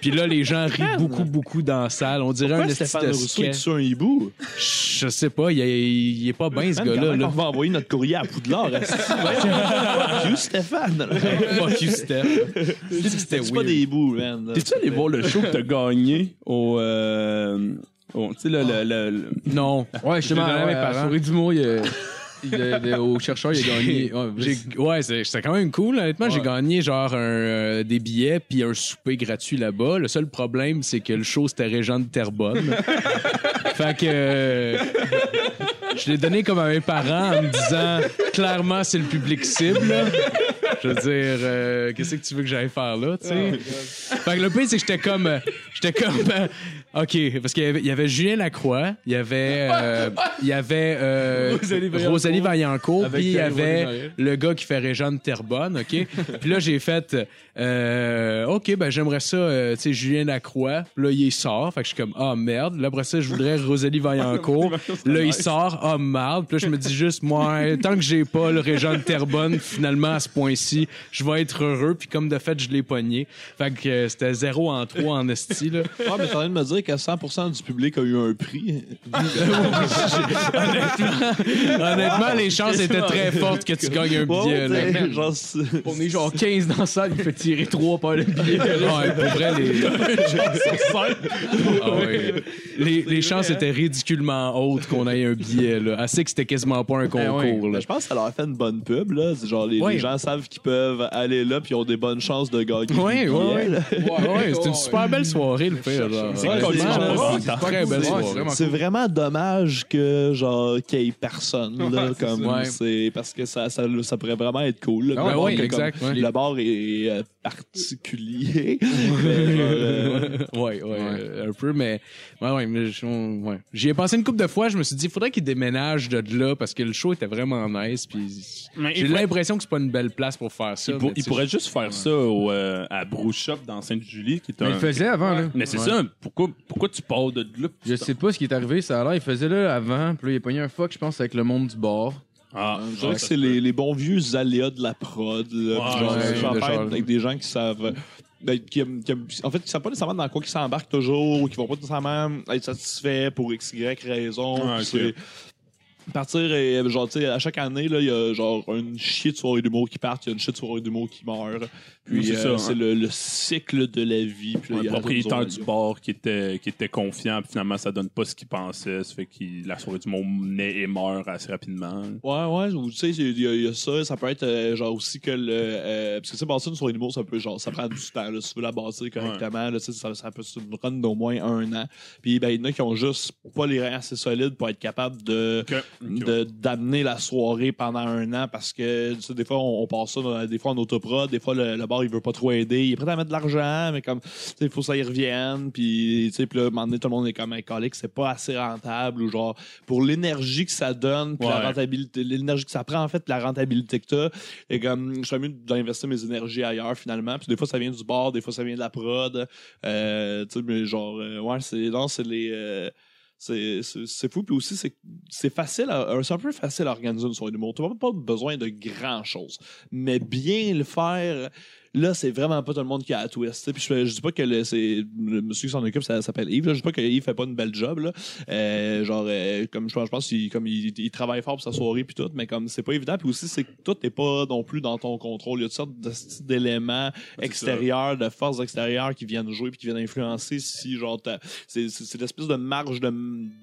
Puis là, les gens rient beaucoup, beaucoup dans la salle. On dirait Pourquoi un Stéphane de Rousseau est sketch. sur un hibou? Je sais pas, il, est- il est pas bien, ce gars-là. Là. On va envoyer notre courrier à Poudlard. [LAUGHS] Fuck you, Stéphane. Fuck you, Steph. C'était C'est pas des hiboux, man. T'es-tu allé voir le show que t'as gagné au. Euh, au- tu sais, le, le, le- le- Non. Ouais, Je donné à mes à parents. Souris d'humour, il au chercheur, il a gagné. Ouais, ouais, c'est- c'était quand même cool. Honnêtement, j'ai gagné genre un, euh, des billets puis un souper gratuit là-bas. Le seul problème, c'est que le show, c'était Régent de Terrebonne. [LAUGHS] fait que euh, je l'ai donné comme à mes parents en me disant clairement, c'est le public cible. Je veux dire, euh, qu'est-ce que tu veux que j'aille faire là, tu sais? fait que le pire, c'est que j'étais comme. euh, J'étais comme. euh, OK, parce qu'il y avait, il y avait Julien Lacroix, il y avait. euh, il y avait. Rosalie Vaillancourt. Puis il y avait le gars qui fait Régent Terrebonne, OK? puis là, j'ai fait. OK, ben j'aimerais ça, tu sais, Julien Lacroix. Puis là, il sort. Fait que je suis comme, ah merde. Là, après ça, je voudrais Rosalie Vaillancourt. [LAUGHS] là, il sort, ah merde. Puis là, je me dis juste, moi, tant que j'ai pas le Régent de Terrebonne, finalement, à ce point-ci, je vais être heureux. Puis comme de fait, je l'ai pogné. Fait que euh, c'était 0 en 3 en esti, là. [LAUGHS] Ah, mais t'es en train de me dire que 100% du public a eu un prix. Honnêtement, [LAUGHS] les chances étaient très fortes que tu gagnes un billet, là. Ouais, t'sais, genre, c'est- On est genre 15 dans la salle, il fait tirer 3 par le billet. Ouais, pour vrai, les... [LAUGHS] Ah ouais. les, les chances étaient ridiculement hautes qu'on ait un billet. Là. Assez que c'était quasiment pas un concours. ouais. là. Mais je pense que ça leur a fait une bonne pub. Là. C'est genre, les, Ouais. les gens savent qu'ils peuvent aller là puis ils ont des bonnes chances de gagner. Là. Ouais, ouais, c'était une super belle soirée, le pire. C'est c'est c'est c'est vraiment C'est dommage que genre qu'il y ait personne là, comme Ouais. c'est parce que ça, ça, ça pourrait vraiment être cool. là. Ah Le ouais, exact, comme, ouais. Le bar est euh, particulier. [LAUGHS] Euh, ouais, ouais, euh, un peu, mais ouais, ouais. J'y ai pensé une couple de fois. Je me suis dit, il faudrait qu'il déménage de là parce que le show était vraiment nice. Puis j'ai l'impression que c'est pas une belle place pour faire ça. il, pour- pourrait juste faire ça au, euh, à Brew Shop dans Sainte-Julie, qui est Mais un. il faisait avant, là. Mais c'est Ouais. ça, pourquoi, pourquoi tu pars de là? Je sais pas ce qui est arrivé, ça a l'air. Il faisait là avant, puis là, il a pogné un fuck, je pense, avec le monde du bar. Ah, je dirais que c'est les, les bons vieux aléas de la prod. Là, genre, ouais, de genre- avec des gens qui savent. ben, qui qui en fait, qui savent pas nécessairement dans quoi ils s'embarquent toujours, ou qui vont pas nécessairement être satisfaits pour X, Y raison. Ah, Partir, et, genre, tu sais, à chaque année, là, il y a genre une chier de soirée d'humour qui part, il y a une chier de soirée d'humour qui meurt. Puis c'est euh, ça, c'est hein. le, le cycle de la vie. Puis là, un propriétaire du bar qui était, qui était confiant, puis finalement, ça donne pas ce qu'il pensait. Ça fait que la soirée du monde naît et meurt assez rapidement. Ouais, ouais, ou tu sais, il y, a- il y a ça, ça peut être euh, genre aussi que le. euh, parce que c'est bâtir une soirée d'humour, ça peut genre, ça prend du temps, là, si tu veux la bâtir correctement, là, ça, ça peut se run d'au moins un an. Puis ben, il y en a qui ont juste pas les reins assez solides pour être capable de d'amener la soirée pendant un an parce que tu sais, des fois on, on passe ça dans- des fois en autoprod, des fois le, le bar il veut pas trop aider, il est prêt à mettre de l'argent mais comme tu sais, il faut que ça y revienne. Puis tu sais puis là à un moment donné tout le monde est comme un colique, c'est pas assez rentable ou genre pour l'énergie que ça donne, puis la rentabilité, l'énergie que ça prend en fait, puis la rentabilité que t'as, et comme je suis mieux d'investir mes énergies ailleurs finalement, puis des fois ça vient du bar, des fois ça vient de la prod, euh, tu sais mais genre euh, ouais c'est non c'est les euh, c'est fou. Puis aussi c'est c'est facile à- c'est un peu facile à organiser une soirée d'humour. Tu n'as pas besoin de grand chose mais bien le faire là c'est vraiment pas tout le monde qui a la twist puis je, je dis pas que le, monsieur qui s'en occupe ça s'appelle Yves là. je dis pas que Yves fait pas une belle job là. Euh, genre euh, comme je pense je pense qu'il comme il, il travaille fort pour sa soirée puis tout mais comme c'est pas évident. Puis aussi c'est que tout n'est pas non plus dans ton contrôle. Il y a toutes sortes d'éléments extérieurs de forces extérieures qui viennent jouer puis qui viennent influencer si genre c'est l'espèce de marge de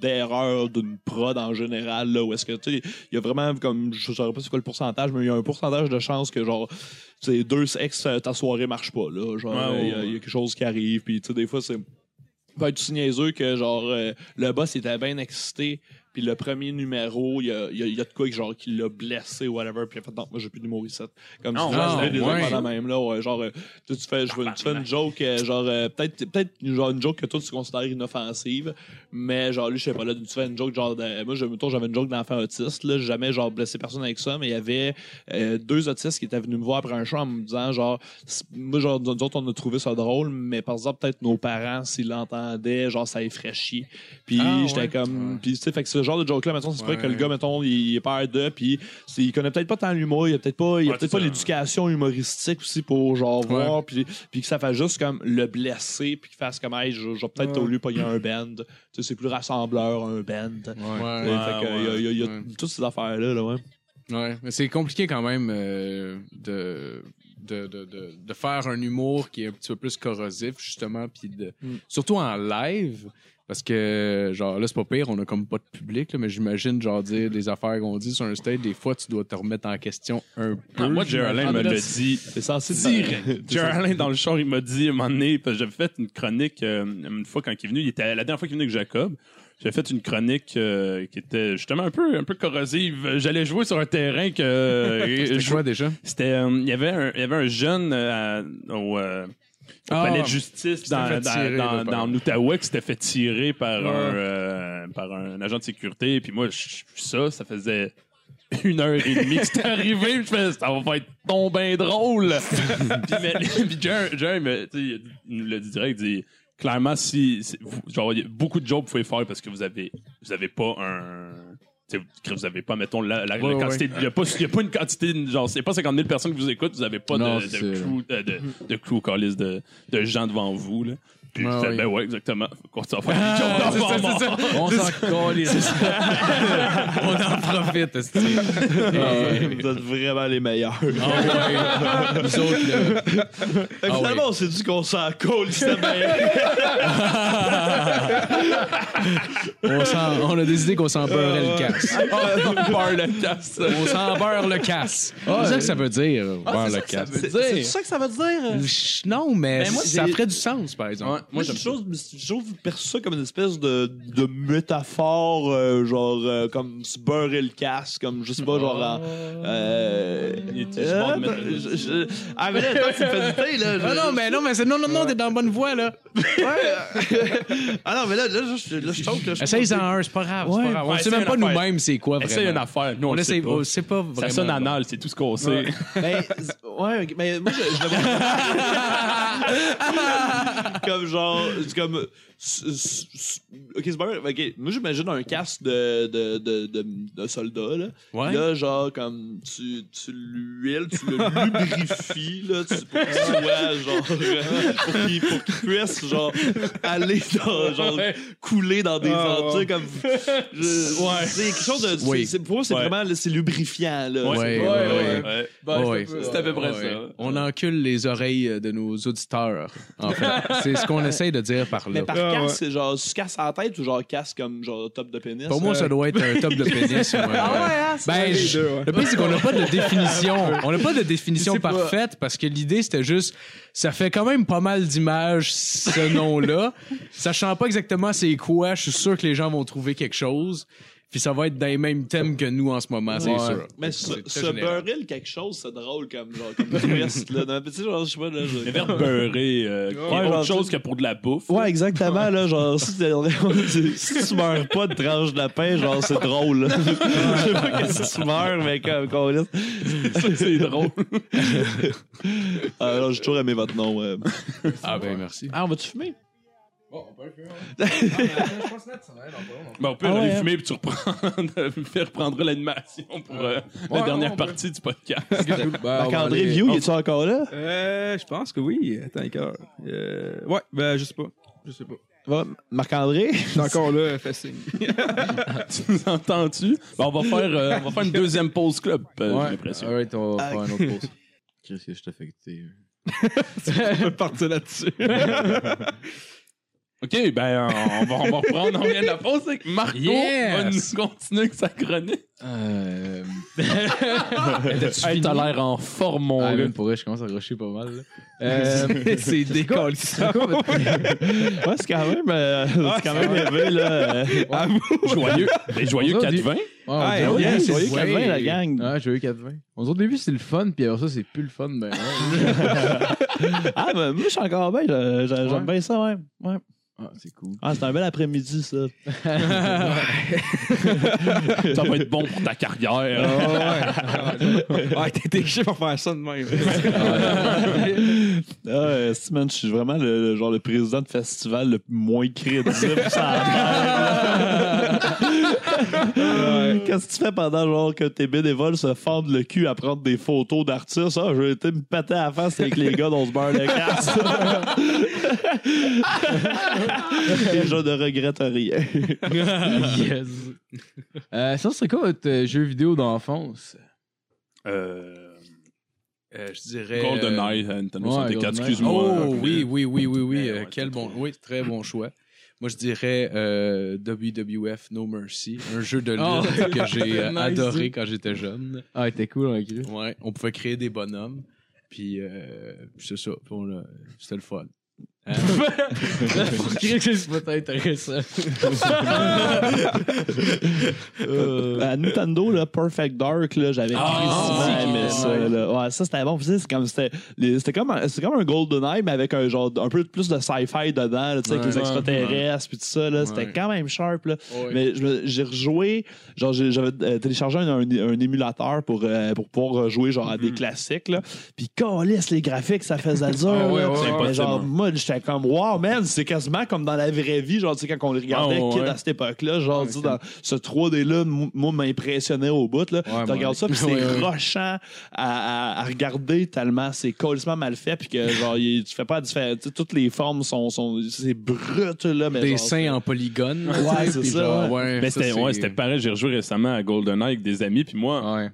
d'erreur d'une prod en général là où est-ce que tu il y a vraiment comme je saurais pas c'est quoi le pourcentage mais il y a un pourcentage de chance que genre c'est deux ex ta soirée marche pas là. Genre Ouais, il y a- ouais, il y, a quelque chose qui arrive puis tu sais des fois c'est peut être aussi niaiseux que genre euh, le boss était bien excité puis le premier numéro il y a, y a- y a de quoi genre qui l'a blessé ou whatever puis il a fait non moi j'ai plus d'humour ici comme Ah, si j'avais des ouais. la même là ouais, genre euh, tu, fais je veux- tu fais une joke euh, genre euh, peut-être peut-être genre une joke que toi tu considères inoffensive mais genre lui je sais pas là tu fais une joke genre de, moi je mettons, j'avais une joke d'enfant autiste là j'ai jamais genre blessé personne avec ça mais il y avait deux autistes qui étaient venus me voir après un show en me disant genre moi genre nous autres on a trouvé ça drôle mais par exemple peut-être nos parents s'ils l'entendaient genre ça chier puis Ah, j'étais ouais. comme puis tu sais fait que ce genre de joke là mettons c'est vrai Ouais. que le gars mettons il est père de puis il connaît peut-être pas tant l'humour il a peut-être pas il a peut-être pas ça. l'éducation humoristique aussi pour genre voir puis puis que ça fait juste comme le blesser puis qu'il fasse comme hey je, vais peut-être au lieu pas y a un band tu sais c'est plus rassembleur un band il y a- toutes ces affaires là ouais Ouais, mais c'est compliqué quand même euh, de, de, de, de, de faire un humour qui est un petit peu plus corrosif, justement, puis de, Mm. surtout en live. Parce que, genre, là, c'est pas pire, on a comme pas de public, là, mais j'imagine, genre, dire des affaires qu'on dit sur un stage, des fois, tu dois te remettre en question un peu. Ah, moi, Jerry j'imagine. me l'a dit c'est censé direct. Jerry [LAUGHS] dans le show, il m'a dit, à un moment donné, parce que j'avais fait une chronique euh, une fois quand il est venu, il était la dernière fois qu'il est venu avec Jacob. J'avais fait une chronique euh, qui était justement un peu un peu corrosive. J'allais jouer sur un terrain que [LAUGHS] C'était je- quoi déjà? C'était euh, il y avait un il y avait un jeune euh, au, euh, au Ah, palais de justice dans, dans, dans, l'Outaouais qui s'était fait tirer par Ouais. un euh, par un agent de sécurité. Puis moi je- ça. Ça faisait une heure et demie que c'était arrivé. Puis je fais ça va pas être ton ben drôle. [LAUGHS] Puis mais puis me- tu sais, il nous l'a dit direct il dit clairement si, vous- genre beaucoup de jobs vous pouvez faire parce que vous avez vous avez pas un vous avez pas, mettons, la, la- la quantité. Il n'y a, pas- y a pas une quantité, de- genre, c'est pas 50 000 personnes qui vous écoutent, vous avez pas Non, de, de, c'est- crew, euh, de, de crew de, de gens devant vous, là. Puis, Ouais, je fais, ouais. ben ouais, exactement. Qu'on s'en fasse des jokes Ah, c'est ça, d'enfants c'est morts. On s'en calisse. on en profite, esti. vous êtes vraiment les meilleurs Ah ouais. Nous autres, là. Fait que Ah finalement, oui. on s'est dit qu'on s'en colle, c'était bien. [LAUGHS] On, s'en- on a décidé qu'on s'en beurrait le casse. Beurre le casse. On s'en beurre le casse. c'est ça que ça veut dire, beurre le casse. C'est ça que ça veut dire? Ch- Non, mais, Ben, moi, ça ferait du sens, par exemple. Ouais, moi, Moi, j'aime je trouve, je trouve perçu ça comme une espèce de, de métaphore, euh, genre, euh, comme se beurrer le casque, comme, je sais pas, genre, en, euh, euh, je- je- ah, mais là, toi, tu me fais douter, là. Ah je- non, mais non, mais c'est non, non, non, t'es dans la bonne voie, là. [LAUGHS] ah non, mais là, là, je, là, je trouve que je Essaye-en un, c'est pas grave. c'est Ouais. pas grave. On Ouais, sait essaye même pas une affaire. nous-mêmes c'est quoi Essaye une vraiment. affaire. Nous, on, On le sait essaie, pas. on sait pas vraiment. Ça sonne anal, c'est tout ce qu'on sait. Ben, z- ouais, ok, mais moi, je, je le vois. [LAUGHS] comme genre, comme. Ok, c'est bien. Ok, moi, j'imagine un casque de, de, de, de, de soldat, là. Ouais. Là, genre, comme tu, tu l'huiles, tu le lubrifies, là, tu, pour qu'il soit, genre, euh, pour qu'il pour qu'il puisse, genre, aller dans, genre, couler dans des Ah, comme. je- Ouais. C'est quelque chose de. Oui. c'est- Pour moi, c'est Ouais. vraiment, là, c'est lubrifiant, là. Ouais, ouais, pas- ouais. Ouais. Ben, Ouais. c'est à peu près Ouais. ça. On encule les oreilles de nos auditeurs. En fait, [LAUGHS] c'est ce qu'on essaye de dire par là. Mais par Ah, casse, ouais. c'est genre, tu casses à la tête ou genre casse comme genre top de pénis? Pour moi, ça doit être un top de pénis. [LAUGHS] ouais. Ben, les je- deux, ouais. le pire, c'est qu'on n'a pas de définition. [LAUGHS] On n'a pas de définition pas. parfaite parce que l'idée, c'était juste, ça fait quand même pas mal d'images, ce nom-là. [LAUGHS] Sachant pas exactement c'est quoi, je suis sûr que les gens vont trouver quelque chose. Puis ça va être dans les mêmes thèmes que nous en ce moment, c'est sûr. Mais se, beurrer quelque chose, c'est drôle comme, genre, comme twist. Là. Genre, je sais pas, là, je- Le verbe beurrer, euh, autre genre, chose que pour de la bouffe. Ouais, exactement, là, genre, si, tu [LAUGHS] meurs pas de tranche de lapin, genre, c'est drôle, là. [LAUGHS] Je sais pas que si tu meurs, mais comme, qu'on c'est drôle. [LAUGHS] Alors, j'ai toujours aimé votre nom. euh. Ah ben merci. Ah, on va-tu fumer? Bon, on peut [LAUGHS] le faire. On peut Ah ouais, aller fumer puis tu reprends, [LAUGHS] tu reprendras l'animation pour euh, la Ouais, dernière on peut. partie du podcast. Marc-André View, il est-tu encore là? Euh, je pense que oui. Attends, cœur. Euh, ouais, ben, je sais pas. Je sais pas. Va, Marc-André? Je suis encore là, fait signe. [LAUGHS] tu nous entends-tu? Ben, on, va faire, euh, on va faire une deuxième pause club, euh, j'ai l'impression. Alright, on va Ah, faire un autre pause. Qu'est-ce que je t'ai affecté? On peut partir là-dessus. OK, ben, on va, on va reprendre. On vient de la pause avec Marco. Yes! va nous continuer avec sa chronique. Euh... [LAUGHS] Hey, t'as l'air en forme, mon Ah, gars? man, pour vrai, je commence à rusher pas mal. là. [LAUGHS] Euh, c'est décalissant. [LAUGHS] Ouais, c'est quand même, euh, c'est quand même élevé, là. euh. Joyeux, ben, joyeux On dirait 4-20. Ouais, on Ah, dirait- oui, c'est- soyez ouais. calmés, la gang. Ah, j'ai eu 4-20. On dirait au début, c'est le fun, puis après ça, c'est plus le fun. Ben, ouais. Ah, ben, moi, je suis encore bien, là. J'aime Ouais. bien ça, ouais. ouais. Ah, c'est cool. Ah, c'est un bel après-midi, ça. [LAUGHS] Ça va être bon pour ta carrière. Ah, t'es déchiré pour faire ça de même. Ah, si, man, je suis vraiment le, le- genre le président de festival le moins crédible ça a l'air. Qu'est-ce que tu fais pendant genre que tes bénévoles se fendent le cul à prendre des photos d'artistes? Ah, je vais été me péter à la face avec les gars dont se beurre le casse. Et je ne regrette rien. yes. Euh, ça serait quoi votre euh, jeu vidéo d'enfance? Euh, Euh, je dirais. GoldenEye, euh, Nintendo ouais, 64, GoldenEye. excuse-moi. Oh oui, oui, oui, oui, oui. Euh, quel c'est bon, oui, très bon choix. Moi, je dirais euh, WWF No Mercy, un jeu de [LAUGHS] lutte Oh. que j'ai euh, [LAUGHS] Nice, adoré quand j'étais jeune. Ah, était cool, on a cru. Ouais, on pouvait créer des bonhommes, puis euh, c'est ça. A- C'était le fun. Pour créer que c'est pas intéressant. Euh, à Nintendo, là, Perfect Dark, là, j'avais Ah, c'est aimé ça. Là. Ouais, ça, c'était bon. C'est comme, c'était, comme, un- c'était comme un GoldenEye, mais avec un genre, un peu plus de sci-fi dedans, là, tu sais, avec Ouais, les extraterrestres, puis tout ça. Là, c'était Ouais. quand même sharp. Là. Ouais. Mais je j'ai rejoué, genre, j'avais euh, téléchargé un, un- un émulateur pour, euh, pour pouvoir jouer genre, à des classiques. Là. Puis, calisse, les graphiques, ça faisait [LAUGHS] dur. Ah ouais, là. ouais, ouais, Mais ouais. genre, moi, j'étais comme, wow, man, c'est quasiment comme dans la vraie vie, genre, tu sais, quand on les regardait Ah ouais, kid à cette époque-là, genre, tu sais, dans ce 3D-là, m- moi, m'impressionnait au bout, là. Ouais, tu regardes ça, puis [LAUGHS] c'est Ouais, ouais. rochant à, à- à regarder tellement c'est colissement mal fait, puis que, genre, tu fais pas toutes les formes sont, sont c'est brut, là, mais Des genre, seins en polygone. Ouais, [LAUGHS] c'est ça, genre, ouais. Mais c'était pareil. J'ai rejoué récemment à GoldenEye avec des amis. Puis moi, Ouais.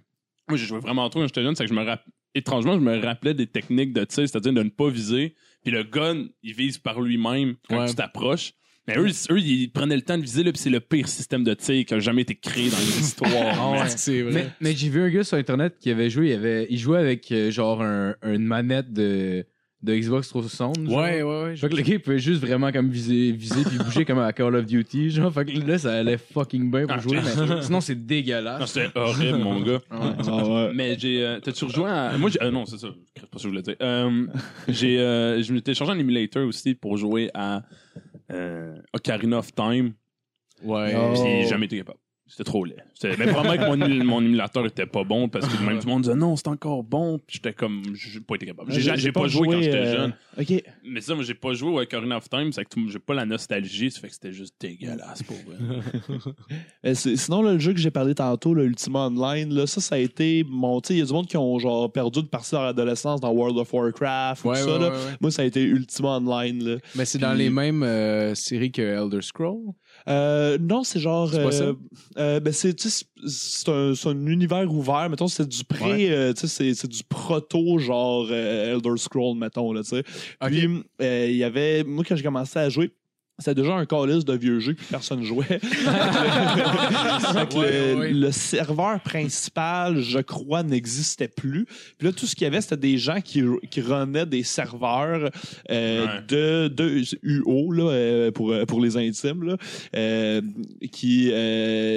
moi j'ai joué vraiment trop quand j'étais jeune. C'est que je me rapp- étrangement, je me rappelais des techniques de tir, c'est-à-dire de ne pas viser. Puis le gun, il vise par lui-même quand Ouais. tu t'approches. Mais eux, eux, ils prenaient le temps de viser, là, puis c'est le pire système de tir qui a jamais été créé dans [LAUGHS] l'histoire. Ah man. ouais, c'est vrai. Mais, mais j'ai vu un gars sur internet qui avait joué, il, avait, il jouait avec euh, genre un, une manette de, de Xbox 360. genre. Ouais, ouais, ouais. Fait que le gars il pouvait juste vraiment comme viser, viser puis bouger comme à Call of Duty. Genre, fait que là ça allait fucking bien pour Ah, jouer, mais sinon c'est Non, dégueulasse. c'était horrible, mon gars. Ah ouais. Mais j'ai. euh, T'as-tu rejoint à. Moi, j'ai. euh, non, c'est ça. Je sais pas ce que je voulais dire. Euh, j'ai. Euh, je m'étais changé un emulator aussi pour jouer à euh, Ocarina of Time. Ouais. Oh. Puis j'ai jamais été capable. C'était trop laid. C'était- Mais probablement que mon, mon émulateur était pas bon parce que même tout le monde disait non, c'est encore bon. Puis j'étais comme. J'ai pas été capable. J'ai j'ai pas, joué quand j'étais euh, jeune. OK. Mais ça, moi, j'ai pas joué au Ocarina of Time. C'est que tout- j'ai pas la nostalgie. Ça fait que c'était juste dégueulasse pour vrai. [LAUGHS] Euh, c'est- Sinon, là, le jeu que j'ai parlé tantôt, le Ultima Online, là, ça, ça a été mon. Tu sais, il y a du monde qui ont genre perdu une partie de leur adolescence dans World of Warcraft ou Ouais, tout ça. ouais, là. ouais, ouais. Moi, ça a été Ultima Online. Là. Mais c'est dans les mêmes euh, séries que Elder Scroll. Euh, non, c'est genre. C'est euh, euh, ben, c'est tu sais, c'est un, c'est un univers ouvert. Mettons, c'est du pré. Ouais. euh, tu sais, c'est- c'est du proto, genre euh, Elder Scroll, mettons. Là, tu sais. Puis, il y avait. Moi, quand j'ai commencé à jouer, c'était déjà un calice de vieux jeux puis personne jouait. [LAUGHS] Fait que Ouais, le, ouais. le serveur principal, je crois, n'existait plus. Puis là, tout ce qu'il y avait, c'était des gens qui, qui runnaient des serveurs euh, Ouais. de, de UO, là, euh, pour, euh, pour les intimes, là, euh, qui,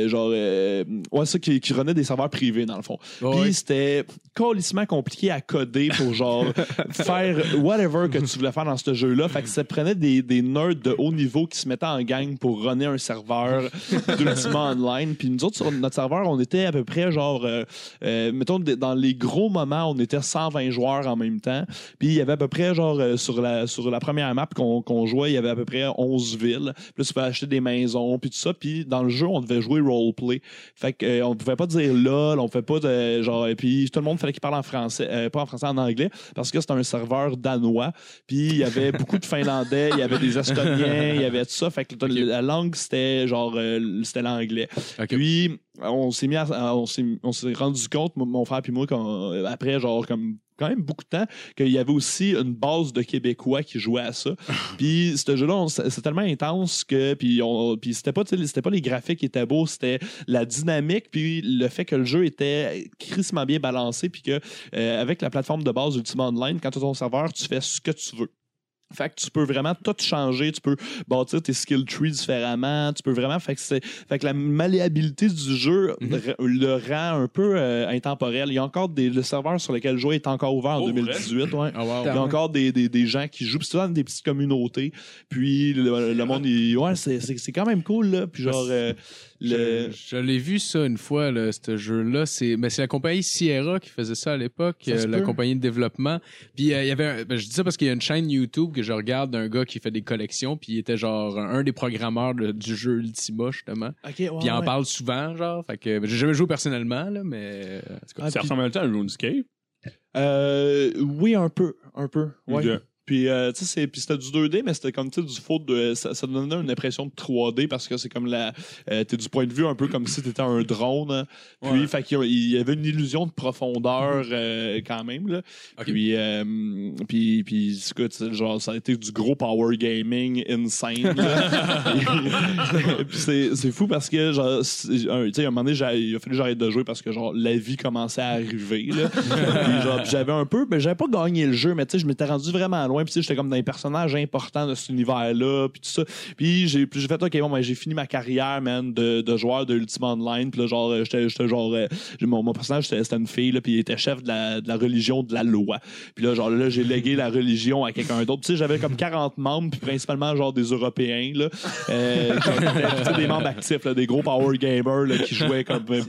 genre, ouais, ça, qui, qui des serveurs privés, dans le fond. Puis c'était colissement compliqué à coder pour genre [LAUGHS] faire whatever que tu voulais faire dans ce jeu-là. Fait que ça prenait des, des nerds de haut niveau qui se mettaient en gang pour runner un serveur [LAUGHS] d'Ultima Online. Puis nous autres, sur notre serveur, on était à peu près genre, euh, euh, mettons, dans les gros moments, on était 120 joueurs en même temps. Puis il y avait à peu près genre euh, sur la, sur la première map qu'on qu'on jouait, il y avait à peu près 11 villes. Puis là, tu peux acheter des maisons, puis tout ça. Puis dans le jeu, on devait jouer roleplay. Fait que euh, on pouvait pas dire lol, on pouvait pas de genre et puis tout le monde fallait qu'il parle en français, pas en français en anglais parce que c'était un serveur danois. Puis il y avait beaucoup de finlandais, il y avait des estoniens, il y avait tout ça. Fait que la langue c'était genre euh, c'était l'anglais. Puis on s'est mis à- on s'est rendu compte mon- frère puis moi euh, après genre comme quand même beaucoup de temps qu'il y avait aussi une base de Québécois qui jouaient à ça. [LAUGHS] puis ce jeu-là, c'est tellement intense que puis on puis c'était pas c'était pas les graphiques qui étaient beaux, c'était la dynamique puis le fait que le jeu était crissement bien balancé puis que euh, avec la plateforme de base Ultima Online, quand tu as ton serveur, tu fais ce que tu veux. Fait que tu peux vraiment tout changer, tu peux bâtir tes skill trees différemment, tu peux vraiment fait que c'est fait que la malléabilité du jeu r- le rend un peu euh, intemporel. Il y a encore des le serveur sur lequel le jeu est encore ouvert en Oh, 2018, ouais. Ah, wow. Il y a encore des, des, des gens qui jouent, c'est souvent des petites communautés. Puis le, le monde, il, ouais, c'est, quand même cool, là. Puis genre, euh, le, Je, je l'ai vu ça une fois, là, ce jeu-là. C'est, mais c'est la compagnie Sierra qui faisait ça à l'époque, euh, la peut. compagnie de développement. Puis euh, il y avait, un- ben, je dis ça parce qu'il y a une chaîne YouTube que je regarde d'un gars qui fait des collections, puis il était genre un, un des programmeurs de- du jeu Ultima justement. Puis il en ouais. parle souvent, genre. Fait que ben, j'ai jamais joué personnellement, là, mais euh, Ah, Ça puis- ressemble un peu à un RuneScape. Euh, oui, un peu, un peu. Ouais. Puis, euh, tu sais, c'était du 2D, mais c'était comme, tu sais, du faute de. Ça, ça donnait une impression de 3D parce que c'est comme la. Euh, t'es du point de vue un peu comme si t'étais un drone. hein. Puis, Ouais. fait qu'il y a- il y avait une illusion de profondeur euh, quand même, là. Ok. Puis, euh, puis, puis, écoute, genre, ça a été du gros power gaming insane. là. [LAUGHS] puis c'est, c'est fou parce que, genre, tu sais, à un moment donné, il a fallu que j'arrête de jouer parce que, genre, la vie commençait à arriver, là. [LAUGHS] Puis, genre, j'avais un peu, mais j'avais pas gagné le jeu, mais tu sais, je m'étais rendu vraiment loin. Puis, j'étais comme dans les personnages importants de cet univers-là, puis tout ça. Puis, j'ai, fait, OK, bon, ben, j'ai fini ma carrière, man, de, de joueur de Ultima Online. Puis là, genre, euh, j'étais, j'étais genre, euh, mon, mon personnage, c'était, une fille, là, puis il était chef de la, de la religion de la loi. Puis là, genre, là, j'ai légué la religion à quelqu'un d'autre. Tu sais, j'avais comme 40 membres, puis principalement, genre, des Européens, là. Euh, des membres actifs, là, des gros power gamers, là, qui jouaient comme. euh.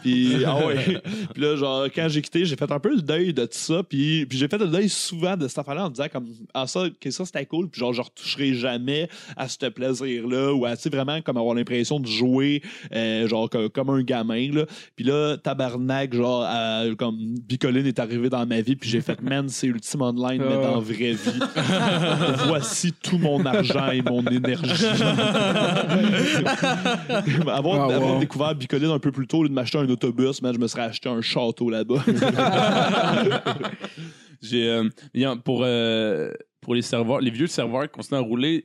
Puis, ah ouais. Puis là, genre, quand j'ai quitté, j'ai fait un peu le deuil de tout ça. Puis, puis j'ai fait le deuil souvent de cette affaire-là en disant comme, ah, ça, que ça, c'était cool. Puis genre, je retoucherai jamais à ce plaisir-là ou à, vraiment comme avoir l'impression de jouer, euh, genre, co- comme un gamin, là. Puis là, tabarnak, genre, à- comme, Bicoline est arrivé dans ma vie. Puis j'ai fait, man, c'est Ultime Online, mais dans la vraie vie. Voici tout mon argent et mon énergie. [LAUGHS] avoir, Ah, wow. avoir découvert Bicoline un peu plus tôt, au lieu de m'acheter un autobus, man, je me serais acheté un château là-bas. [LAUGHS] J'ai euh, pour euh, pour les serveurs, les vieux serveurs qui continuent à rouler,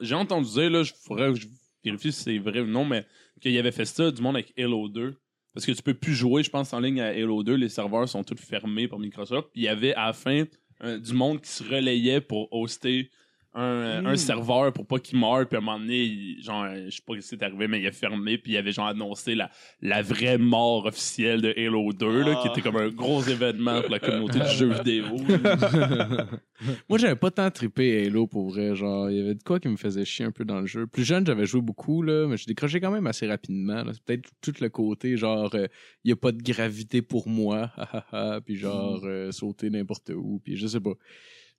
j'ai entendu dire là, je faudrait que je vérifie si c'est vrai ou non, mais qu'il y avait fait ça du monde avec Halo 2. Parce que tu peux plus jouer, je pense, en ligne à Halo 2. Les serveurs sont tous fermés par Microsoft. Il y avait à la fin euh, du monde qui se relayait pour hoster un, euh, un serveur pour pas qu'il meure. Puis à un moment donné, il- genre, euh, je sais pas ce qui est arrivé, mais il a fermé. Puis il avait genre annoncé la, la vraie mort officielle de Halo 2, là, Ah. qui était comme un gros événement pour la communauté du [LAUGHS] jeu vidéo. [LAUGHS] Moi, j'avais pas tant trippé Halo pour vrai. Genre, il y avait de quoi qui me faisait chier un peu dans le jeu. Plus jeune, j'avais joué beaucoup, là, mais je décrochais quand même assez rapidement. C'est peut-être tout le côté, genre, euh, il y a pas de gravité pour moi, [LAUGHS] puis genre, euh, sauter n'importe où, puis je sais pas.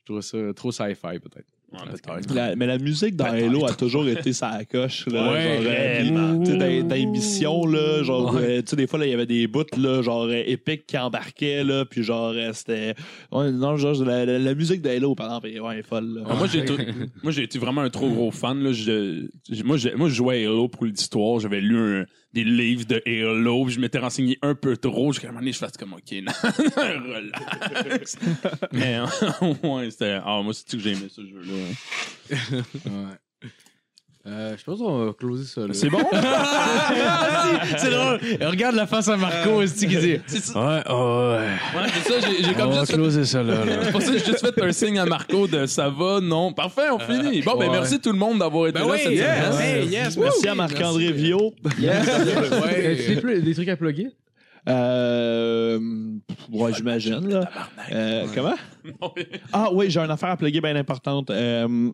Je trouve ça trop sci-fi, peut-être. Ouais, peut-être. La- mais la musique dans Halo a toujours été sa coche. Là, Ouais, genre, euh, vraiment. tu sais, dans, dans les missions, là, genre, euh, tu sais, des fois, là, il y avait des bouts, là, genre, euh, épiques qui embarquaient, là, puis genre, euh, c'était. Ouais, non, genre, la, la- la musique de Halo, par exemple, est, ouais, elle est folle, là. Ah, moi, j'ai tout- [LAUGHS] moi, j'ai été vraiment un trop gros fan. Là. Je, je- moi, j'ai- moi, je jouais à Halo pour l'histoire. J'avais lu un- des livres de Halo. puis Je m'étais renseigné un peu trop. Jusqu'à un moment donné, je fasse comme, OK, [LAUGHS] non, relax. [LAUGHS] Mais, euh, ouais, c'était... Ah, moi, c'est que j'ai aimé ce jeu-là? Euh, je pense qu'on va closer ça. là. C'est bon? [LAUGHS] C'est drôle. Regarde la face à Marco, est-ce qui dit. [LAUGHS] Ouais, ouais. Ouais, c'est ça, j'ai j'ai On comme va juste fait closer ça là. là. C'est pour ça que j'ai juste fait un signe à Marco de ça va, non. Parfait, on finit. Bon, ben ouais. merci tout le monde d'avoir été Ben là oui, cette yes, semaine. hey, yes, Merci à Marc-André Viau. [LAUGHS] Euh, tu des, pl- des trucs à plugger? Euh, ouais, j'imagine. là. Euh, comment? [LAUGHS] Ah oui, j'ai une affaire à plugger bien importante. Euh,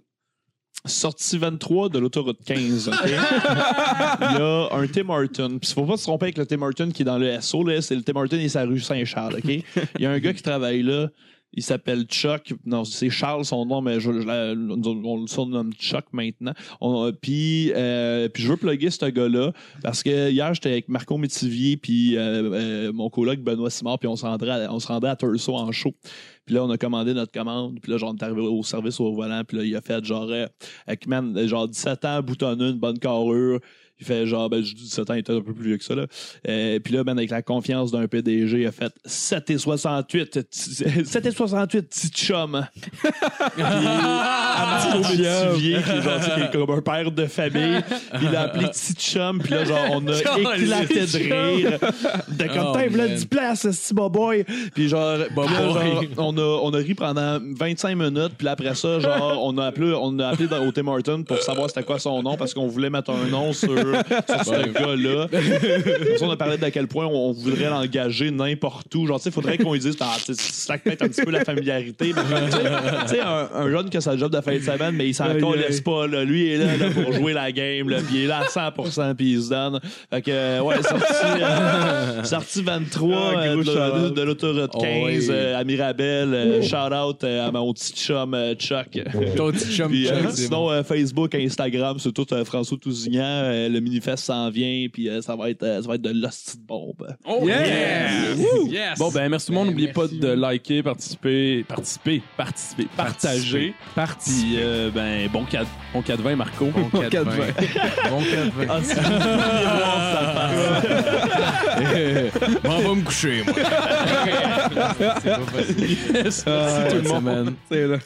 sortie 23 de l'autoroute 15. ok? [LAUGHS] Il y a un Tim Horton. Puis faut pas se tromper avec le Tim Horton qui est dans le SO. là. C'est le Tim Horton et sa rue Saint-Charles. ok? Il y a un gars qui travaille là. Il s'appelle Chuck. Non, c'est Charles son nom, mais je, je on le surnomme Chuck maintenant. On- Puis, euh, je veux plugger ce gars-là parce que hier, j'étais avec Marco Métivier puis euh, euh, mon coloc Benoît Simard, puis on se rendait à, on se rendait à Turso en show. Puis là, on a commandé notre commande. Puis là, genre, on est arrivé au service au volant. Puis là, il a fait genre, euh, avec, man, genre 17 ans, boutonneux, une bonne carrure. Il fait genre, ben, je dis 17 ans, il était un peu plus vieux que ça, là. Euh, puis là, man, avec la confiance d'un PDG, il a fait 7 et 68, t- 7 [LAUGHS] et 68, petit chum. Puis, à Marco Métivier, qui est genre, qui est comme un père de famille, il l'a appelé [LAUGHS] petit chum. Puis là, genre, on a éclaté de rire. [LAUGHS] De comme, Oh, t'as, là. 10 places, ce petit boy. Puis genre, puis là, genre, on, a, on a ri pendant 25 minutes. Puis après ça, genre, on a appelé, on a appelé dans- au Tim Horton pour savoir c'était quoi son nom parce qu'on voulait mettre un nom sur, sur ce gars-là. [LAUGHS] Pour ça, on a parlé de à quel point on voudrait l'engager n'importe où. Genre, tu sais, faudrait qu'on lui dise, ah, tu sais, ça peut-être un petit peu la familiarité. Tu sais, un, un jeune qui a sa job de fin de semaine, mais il s'en laisse pas. Là. Lui, il est là, là, pour jouer la game. Là, puis il est là à 100%, puis il se donne. Fait que, ouais, sorti, euh, sorti 23 Ah, euh, de, shout-out. de- l'autoroute 15 Oh, oui. euh, à Mirabel. Euh, shout-out euh, à mon petit chum euh, Chuck. Ton petit chum Puis, Chuck, sinon, euh, Facebook, Instagram, c'est tout euh, François Tousignan. Le Minifest s'en vient, puis euh, ça, va être, euh, ça va être de l'hostie de bombe. Oh, Yes! Woo! Yes! Bon, ben merci tout le monde. Ben, N'oubliez pas de liker, participer, participer, participer, partager. Parti. Puis, euh, ben, bon 4, bon 4-20, Marco. Bon 4 4-20. Bon 4 [LAUGHS] Ah, c'est- Venez voir sa face. Bon, on va me coucher, moi. [LAUGHS] C'est pas facile. Yes, merci Ah, tout le monde. semaine. C'est là.